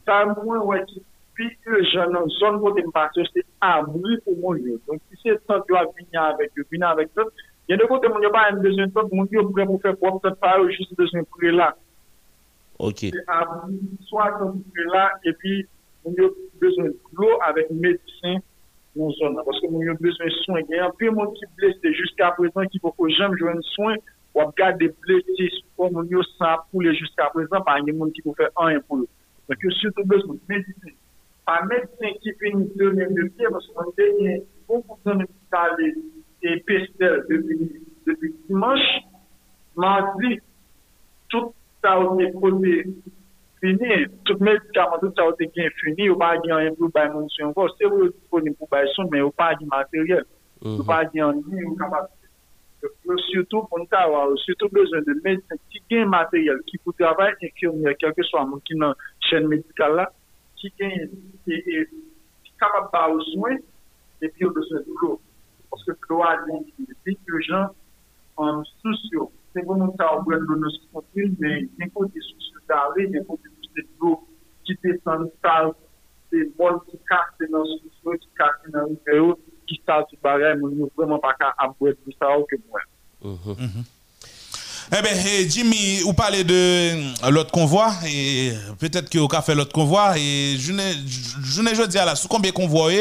Ça, moi, ouais, qui puis urgent dans zone où tu passes, c'est abri pour mon yo. Donc, si c'est ça, tu vas venir avec eux, venir avec eux. Il y a des côtés, mon yo pas besoin de temps, mon yo prêt pour faire quoi, peut-être pas juste besoin de là. Ok. Soit comme là, et puis, on a besoin de l'eau avec médecin dans zone. Parce que on a nou zon nan. Paske moun yo bezwen soin. Gen anpil moun ki blese jiska prezant ki pou pou jem jwen soin wap gade blese pou moun yo san pou le jiska prezant pa gen moun ki pou fe an yon pou yo. Donk yo sou tou bezwen medisin. Pa medisin ki fin de men de piye paske moun genye pou pou zon de pitale e pestel depi dimanche. Mardi, tout sa ou ne kote fini, tout medikaman tout sa ou te gen fini, ou pa gen yon pou bay moun sou yon kos, se ou yo disponim pou bay sou, men ou pa gen materyel, ou pa gen yon yon kapasite. Yo syoutou pou nou ta waw, yo syoutou bezon de medikman ki gen materyel, ki pou travay infirmier, kelke swa moun ki nan chen medikal la, ki gen, ki kapap ba ou souen, epi yo bezon de klo. Poske klo a gen, di ki jan, an sou syo, a des urgent en sociaux c'est vraiment ça, on peut donner ce qu'on mais n'importe des sources d'arrêt, n'importe des sources d'eau qui descendent, ça, des bols qui cassent dans le sous qui cassent dans le vidéo, qui savent du barème, on n'est vraiment pas qu'à boire tout ça que moi. Eh bien, Jimmy, vous parlez de euh, l'autre convoi, et peut-être que vous avez fait l'autre convoi, et je ne je ne dis à la, sous combien convoi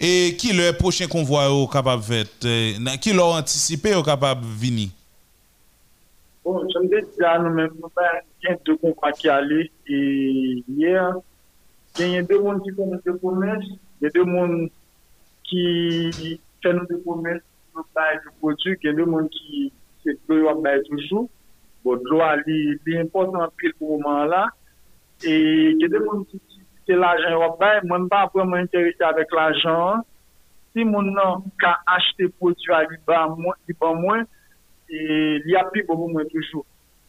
et qui le prochain convoi est capable de faire, euh, qui l'a anticipé est capable de venir? Bon, jom de di an nou men pou ben gen de kon pa ki ale e yè, gen yon de moun ki kon nou de koumès, gen de moun ki fè nou de koumès pou baye di prodjou, gen de moun ki se klo yo baye toujou, bon, lo a li, li important apil pou mouman la, e gen de moun ki se l'ajan yo baye, moun pa apre moun interese avèk l'ajan, si moun nan ka achete prodjou a li ba mwen, li api pou moun mwen toujou.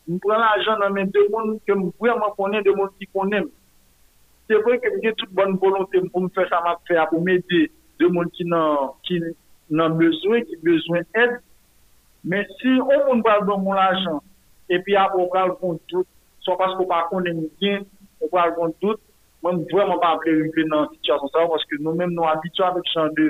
Mwen pren la ajan nan men de moun ke mwen vwèman konen, de moun ki konen. Se vwè ke mwen gen tout bon volonté pou mwen fè sa mwen fè, pou mwen de, de moun ki nan, ki nan bezwen, ki bezwen ed. Men si ou moun pral don moun la ajan, epi ap ou pral kon dout, so pas pou pa konen mwen gen, ou pral kon dout, mwen vwèman pa apre yon ven nan sityasyon sa, paske nou men nou abitwa avèk chan de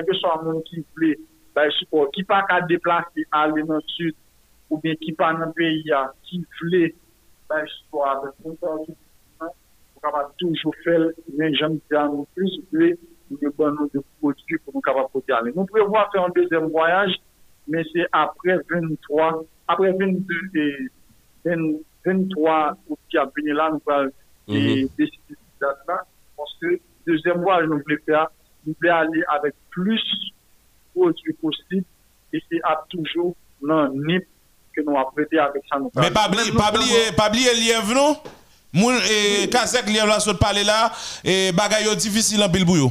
que soit un monde qui plaît, ben, support, qui pas qu'à déplacer, aller dans le sud, ou bien qui pas dans le pays, qui voulait, ben, support, avec un on va toujours faire, mais j'aime bien nous plus, de bonnes de produits pour nous capables aller. Nous pouvons faire un deuxième voyage, mais c'est après 23, après 22 et 20, 23 août qui a venu là, nous allons décider de ça, parce que deuxième voyage, nous voulons faire, nou ple ale avek plus prodjou posib, e se ap toujou nan nip ke nou ap prete avek sa nou. Men pabli e liev nou? Moun e kasek liev la sot pale la, e bagay yo difisil an bilbou yo?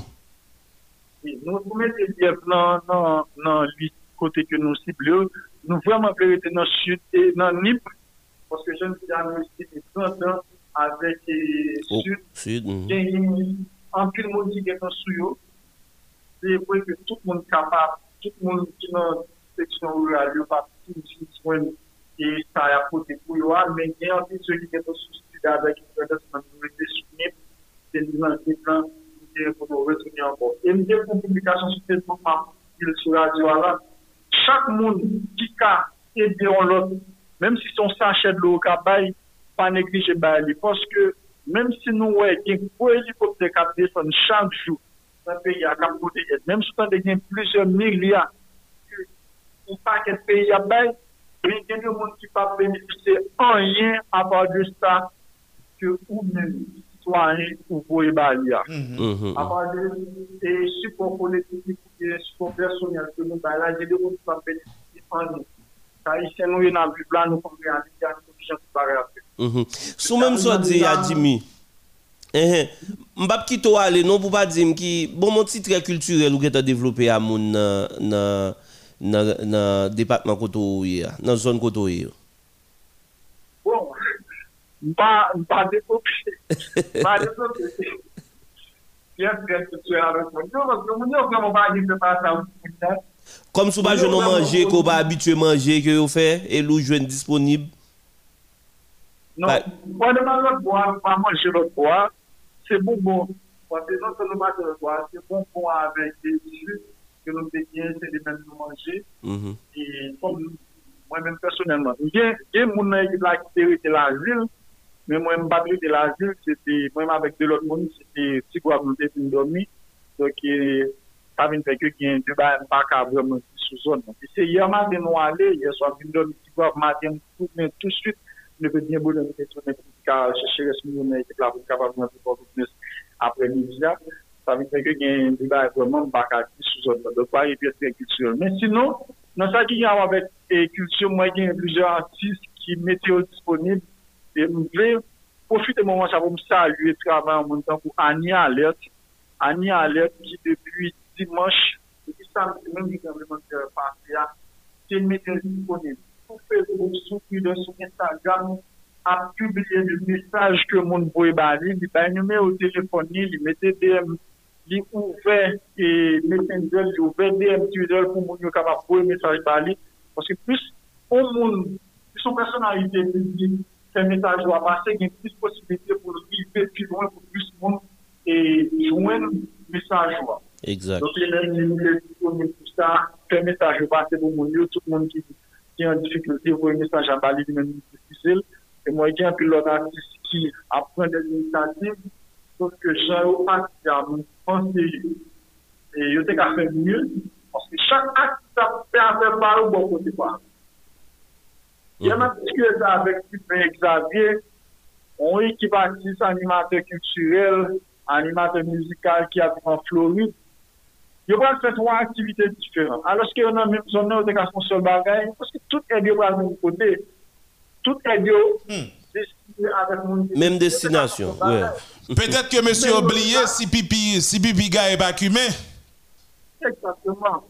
Nou pou mette liev lan nan li kote ke nou sible yo, nou vwèman ple rete nan chute, nan nip, poske jen si an nou sible 30 an, avek sud, gen yon, an pil moun di gen nan sou yo, C'est vrai que tout le monde est capable, tout le monde qui est dans la section rurale, il n'y a pas tout de soin et ça a côté pour eux, mais il y a peu ceux qui sont sous avec une responsabilité soutenue, c'est nous dans ce plan pour retourner encore. Et nous avons une publication sur Facebook, sur Radio là. Chaque monde qui a aidé l'autre, même si son sachet de l'eau pas négliger. Parce que même si nous, il y a un hélicoptère qui descend chaque jour dans le pays à même si on a plusieurs milliards, un paquet de pays à il y a des gens qui ne peuvent bénéficier en rien à part de ça que ou même citoyen ou pour Bali. Mhm. À part de et support politique et support personnel que nous avons là, j'ai des gens qui peuvent bénéficier en. Car ici, nous, dans le plan, nous sommes réalisés à une condition de même Jimmy. Mbap ki to ale, non pou pa di m ki, bon moun titre kulturel ou gen ta devlope a moun nan, nan, nan depatman koto ou ye, nan zon koto ou ye? Bon, mpa devlope, mpa devlope, yon titre kulturel an kon, yon moun yon mba di se pa sa ou se pa sa. Kom sou ba jenon manje, ko ba abitue manje ke yo fe, e lou jwen disponib? Non, mpa deman lot bo a, mpa manje lot bo a, c'est bon bon. Parce que non seulement le bois, c'est bon bon avec des jus que nous dégainons, c'est des mêmes manger. Mm-hmm. Et comme moi-même personnellement, il y a mon équipe là qui était la ville, mais moi, je battu de la ville, c'était moi, avec de l'autre monde, c'était si quoi nous définir dormir. Donc, ça vient faire que qu'il y a un débat, pas qu'à vraiment sous zone. Et c'est hier matin, nous allons, hier soir, nous dormir, si quoi matin, tout de suite, nous devons bien bonheur, nous devons ka chèche resmyon ekip la pou kapab nan pou kontou plus apre midya, sa mi fèkè gen yon deba evreman baka ki sou zon nan. Dok pa yon pète yon kultur. Men sinon, nan sa ki yon avèk kultur, mwen gen yon plusieurs artistes ki mette yo disponib e mwen vè, profite mwen mwen chavou msa lue travè an moun tan pou Anya Alert. Anya Alert ki depi dimanche, depi samedi mwen di gavleman de Pansya, se mette yo disponib. Sou Facebook, sou Twitter, sou Instagram, a publié des messages que mon boy bali, il a un numéro de téléphone, il mettait DM, il ouvert et Messenger, il ouvert DM Twitter pour mon capable de message bali. Parce que plus au monde, plus son personnalité publique, ces messages doivent passer, il y a plus de possibilités pour vivre plus loin, pour plus de monde et joindre le message. Exact. Donc, il y a une pour ça, faire message passer pour mon tout le monde qui, est en difficulté, pour un message à Bali, lui-même difficile. E mwen gen apil lot artist ki apren den inisiativ, sot ke jan yo ati a mwen panse yo. E yo te ka fe mye, anse chak ati sa pe avè barou bon kote pa. Gen apil sa avèk ti pe Xavier, on yi ki batis animatè kulturel, animatè muzikal ki api an Floride, yo pral fè twa aktivite diferent. Aloske yo nan mèm zon nou te ka fonsol bagay, poske tout e biyo pral moun kote, Tout est moun qui- Même destination, ouais. Peut-être que monsieur a oublié si pipi, si pipi gars est vacumé. Exactement.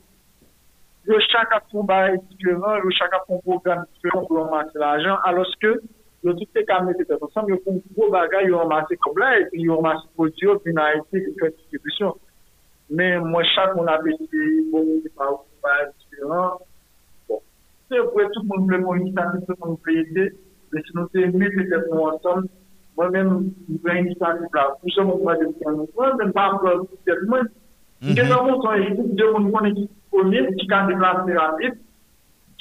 Yo chak a fon bagay différent, yo chak a fon programme différent pour ramasser l'argent, alors que yo tout ka mette tête ensemble, yo fon gros bagay, yo ramasse comme là, et puis yo ramasse produit, puis na été, yo fait distribution. Mais moi, chaque mon appétit, bon, c'est pas un bagay différent. Bon. Se yo pou etou moun ple moun inisiatif se moun ple yete, le sinon se mi pete pou ansan, mwen men mwen ple inisiatif la. Pou se moun kwa de mwen mwen, mwen mwen pa mwen mwen mwen. Gen nan moun son ekip, gen moun kon ekip konen, ki ka deplase rapit,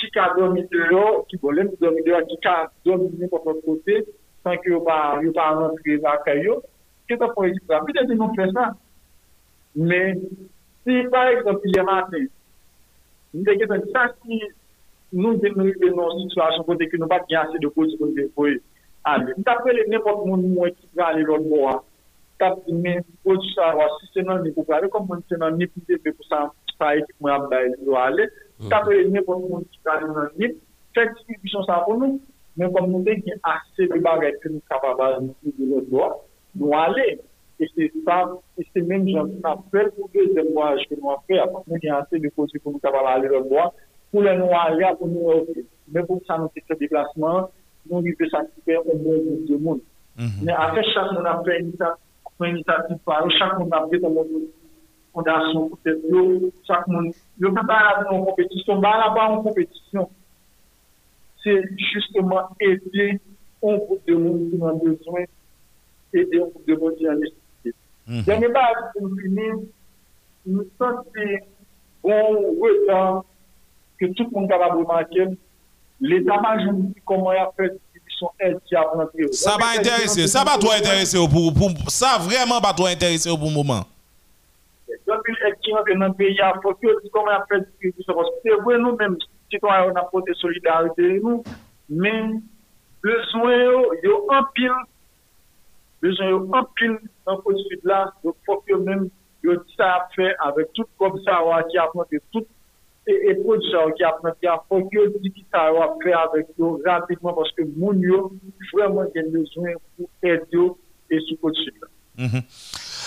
ki ka domi deyo, ki bolen, ki domi deyo, ki ka domi deyo pou kon kote, san ki yo pa rentre akay yo, ke ta pou ekip rapit, gen nan moun fè sa. Men, si par exemple, le matin, mwen deke tan sa ki nou te nou yon nou situasyon kote ki nou pa ki anse de kousi kote pou yon. Ame, tapre le nepot moun mwen ki prale lor bo a, tapre men kousi sa wa si senan ni pou prale, kom moun senan ni pou te pe pou sa sa ekip mwen ap da yon ale, hmm. tapre le nepot moun ki prale nan ni, fek si pishon sa pou nou, men kom nou te ki anse de bagay ke nou kapabal nou ale, E se sa, e se men jan, na pel pou de zemwaj ke nou apre, apan nou gen anse de kousi pou nou kapabal ale lor bo a, lè nou ale apou nou apel. Men pou sa nou se se deplasman, nou li pe sa kipe ou moun moun de moun. Men apè chak moun apè inisiatif, moun inisiatif par ou, chak moun apè ton moun fondasyon pou tèt yo, chak moun, yo pe ba la nou kompetisyon, ba la ba an kompetisyon, se justement ede un groupe de moun ki nan bezwen, ede un groupe de moun ki nan nesite. Dèmè ba, pou finir, nou san se bon wetan ke tout moun kapabou manken, l'État majoun koman y a fait distribution aide qui a rentré. Ça va intéresser, ça va toi intéresser au pour, pour ça vraiment pas toi intéresser au bon moment. Depuis l'aide qui rentre dans le pays, il faut que comment y a fait distribution. Parce que c'est vrai, nous-mêmes, citoyens, on a porté solidarité, nous, mais besoin, il y a un pile, besoin, il y a un pile dans le sud là, donc il faut que même, il y a ça à faire avec tout comme ça, qui a monté tout et, et producteurs qui a planté à faut que dit qui ça va faire avec eux rapidement parce que moun yo pour et. Mhm.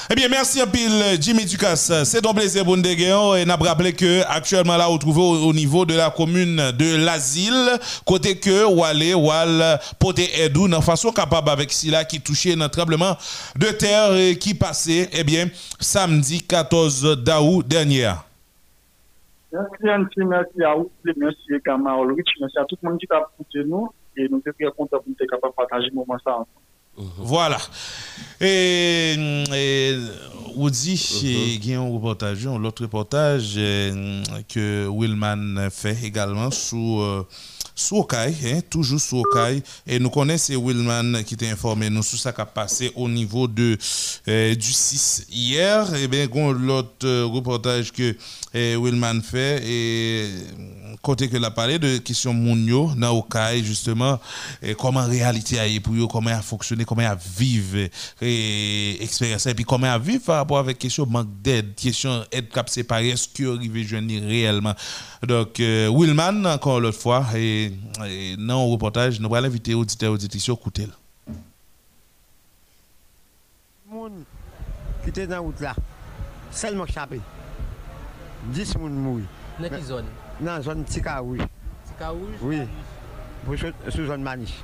Eh bien, merci un pile, Jimmy Ducasse. C'est un plaisir pour nous dégainer. Et n'a rappelé que actuellement là, on trouve au, au niveau de la commune de l'asile, côté que ou aller ou al poter aidou dans façon capable avec cela qui touchait un tremblement de terre eh, qui passait, eh bien, samedi 14 d'août dernier. Merci Anti, merci à vous, merci Ulrich, merci à tout le monde qui t'a écouté nous et nous sommes très contents pour être capables de partager ce moment ensemble. Voilà. Et, et on dit qu'il y a un reportage, un autre reportage euh, que Willman fait également sous euh, sous Okaï, hein, toujours sous Okaï. Et nous connaissons Willman qui t'a informé nous sur ça qui a passé au niveau de, euh, du 6 hier. Et bien, l'autre euh, reportage que euh, Willman fait, et côté que l'a parlé de question Mounio, dans Okaï, justement, et comment réalité a pour eux, comment a fonctionné, comment a vivre et expérience, et puis comment a vivre par rapport avec question manque d'aide, question aide cap séparé, est-ce que arrivé jeune réellement? Donc, euh, Willman, encore l'autre fois, et, et dans le reportage, nous allons inviter auditeurs et auditrices à écouter. monde qui était dans la route là, seulement chapé. 10 personnes mourent. Dans quelle zone? Dans la zone Tika Rouge. Tika Rouge Oui. sous zone Maniche.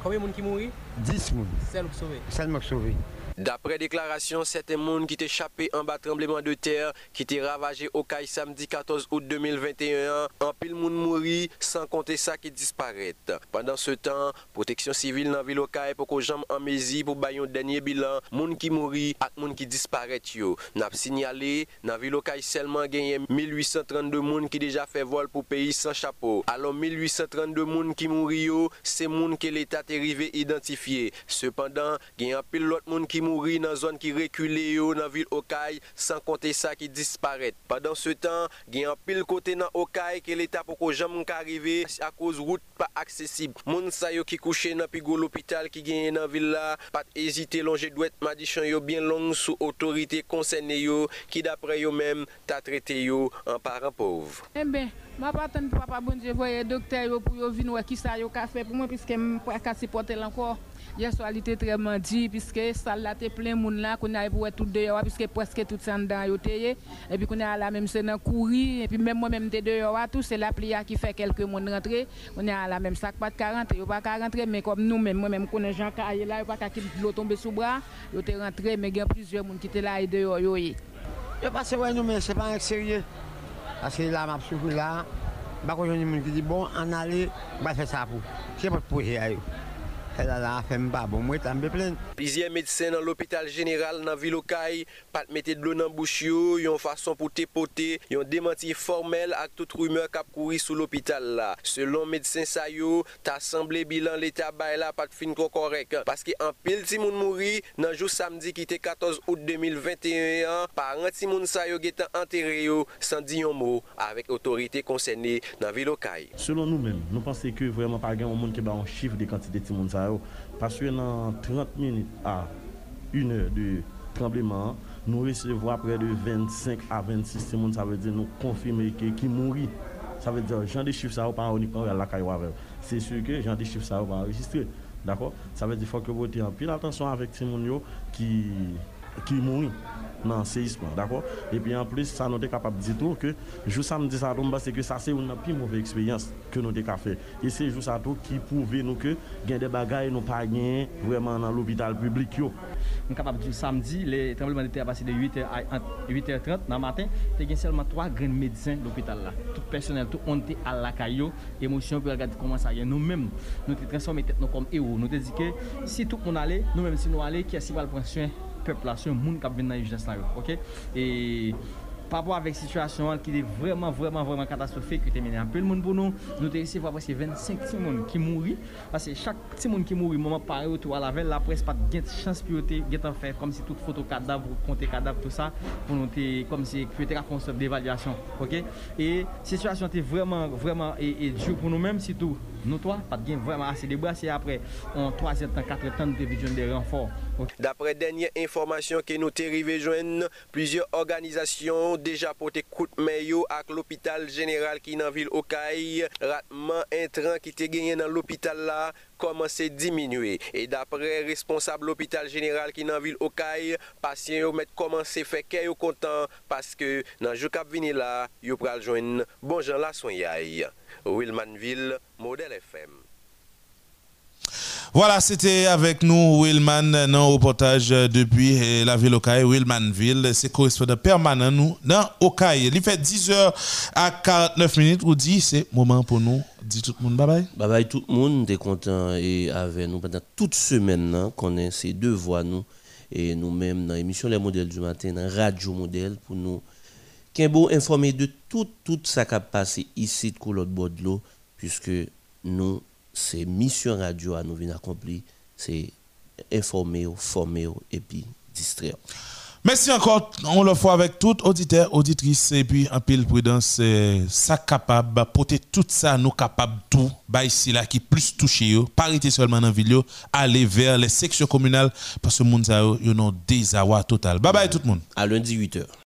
Combien de monde qui mourit 10 moun. Celle qui sauvé. Seulement sauvé. Dapre deklarasyon, sete moun ki te chapè an ba trembleman de ter, ki te ravaje Okay samdi 14 out 2021, an pil moun mouri, san konte sa ki disparète. Pendan se tan, proteksyon sivil nan vil Okay pou ko jam an mezi pou bayon denye bilan, moun ki mouri ak moun ki disparète yo. Nap sinyale, nan vil Okay selman genye 1832 moun ki deja fè vol pou peyi san chapo. Alon 1832 moun ki mouri yo, se moun ke l'Etat te rive identifiye. Sependan, genye an pil lot moun ki ki mouri nan zon ki rekule yo nan vil Okay, san konte sa ki disparet. Padan se tan, gen an pil kote nan Okay ke l'Etat pou ko jam mka rive a koz route pa aksesib. Moun sa yo ki kouche nan pigou l'opital ki gen nan vil la, pat ezite longe dwet madishan yo bien long sou otorite konsenye yo ki dapre yo men ta trete yo an paran pov. Eh Mbe, mwa patan pou papa bonje voye dokter yo pou yo vin wè ki sa yo ka fe pou mwen piske mwen pa kasipote lankor. Hier soir il était très mandi puisque salle là était plein monde là qu'on a pour tout dehors puisque presque tout ça dedans yo teye et puis qu'on a là même c'est dans courir et puis même moi même t'es dehors tout c'est la plia qui fait quelques monde rentrer on a là même sac pas de 40 yo pas qu'à rentrer mais comme nous même moi même connais Jean Caillé là yo pas qu'à l'eau tomber sous bras yo t'es rentré mais il y a plusieurs monde qui étaient là et dehors yo y. Je passe ouais nous mais c'est pas sérieux. Parce que là m'a là, bah quand qui dit bon en aller, bah faire ça pour. C'est pas pour y aller. E la la fèm pa bon mwen tanbe plen. Pizye medsen nan l'Hopital General nan Vilokay pat mette dlo nan bouch yo, yon fason pou te pote, yon demanti formel ak tout rumeur kap kouri sou l'opital la. Selon medsen sa yo, ta semble bilan l'Etat bay la pat fin kon korek. Paske an pil ti moun mouri, nan jou samdi ki te 14 out 2021 an, paran ti moun sa yo getan anterre yo, san di yon mou, avek otorite konsene nan vilokay. Selon nou men, nou panse ke vreman pa gen yon moun ke ba an chif de kantite ti moun sa yo, paswe nan 30 minute a 1 heure de trembleman an, nous recevons près de 25 à 26 personnes, ça veut dire nous confirmer qui mourit. Ça veut dire, gens des chiffres, ça va pas uniquement la caille C'est sûr que gens des chiffres, ça va pas enregistrer. D'accord Ça veut dire qu'il faut que vous ayez en pile attention avec ces gens qui, qui mourit. nan seisman, d'akor? Epi an plus, sa nou te kapap di tou ke jou sa mdi sa romba se ke sa se ou nan pi mouve ekspeyans ke nou te ka fe. E se jou sa tou ki pouve nou ke gen de bagay nou pa gen vweman nan l'opital publik yo. M kapap di samdi, le trembleman de te apasi de 8h30 nan matin, te gen selman 3 gren medisen l'opital la. Tout personel, tout onte al lakay yo, emosyon pou al gade koman sa gen. Nou menm, nou te transforme tet nou kom e ou. Nou te di ke, si tout moun ale, nou menm si nou ale, ki a si val pransyen peplasyon moun kap ven nan yon jens nan yo, ok? E, papwa avek situasyon an ki de vreman, vreman, vreman katastrofik, ki te mene anpil moun pou nou, nou te resif apre se 25 ti moun ki mouri, pase chak ti moun ki mouri, mouman pare ou tou alavel, la pres pat gen chans piyote, gen tan fè, kom si tout foto kadav, konte kadav, tout sa, pou nou te, kom si piyote ka konsep devaluasyon, ok? E, situasyon te vreman, vreman, e, e djou pou nou menm si tou, nous trois, pas de vraiment assez de bras, c'est après en 3, 7 ans, 4 ans, nous devons des renforts. D'après dernière information que nous arrivé joindre, plusieurs organisations déjà porté coup de maillot à l'hôpital général qui est dans la ville Okaï, ratement intrant qui était gagné dans l'hôpital là, commencé à diminuer. Et d'après responsable l'hôpital général qui est dans la ville Okaï, patients ont commencé à faire qu'ils content parce que dans le jour qui venir là, ils pral joindre bon gens là soigner. Wilmanville, modèle FM. Voilà, c'était avec nous Willman dans le reportage depuis la ville Okaï, Willmanville. C'est correspondant permanent nous dans Okaï. Il fait 10h à 49 minutes. Ou dit, c'est moment pour nous. Dit tout le monde bye bye. Bye bye tout le monde. T'es content et avec nous pendant toute semaine qu'on ait ces deux voix nous. Et nous-mêmes dans l'émission Les modèles du matin, dans Radio Modèle pour nous. Qui beau informer de tout, tout ça qui a passé ici de l'autre bord de l'eau, puisque nous c'est mission radio à nous venir accomplir, c'est informer, former et puis distraire. Merci encore, on le fait avec tout auditeur, auditrice et puis un pile prudence, ça capable, porter tout ça, nous capable tout, bah ici là qui plus touché, parité seulement dans la vidéo, aller vers les sections communales parce que monde ça, yo non désarroi total. Bye bye tout le monde. À lundi 8h.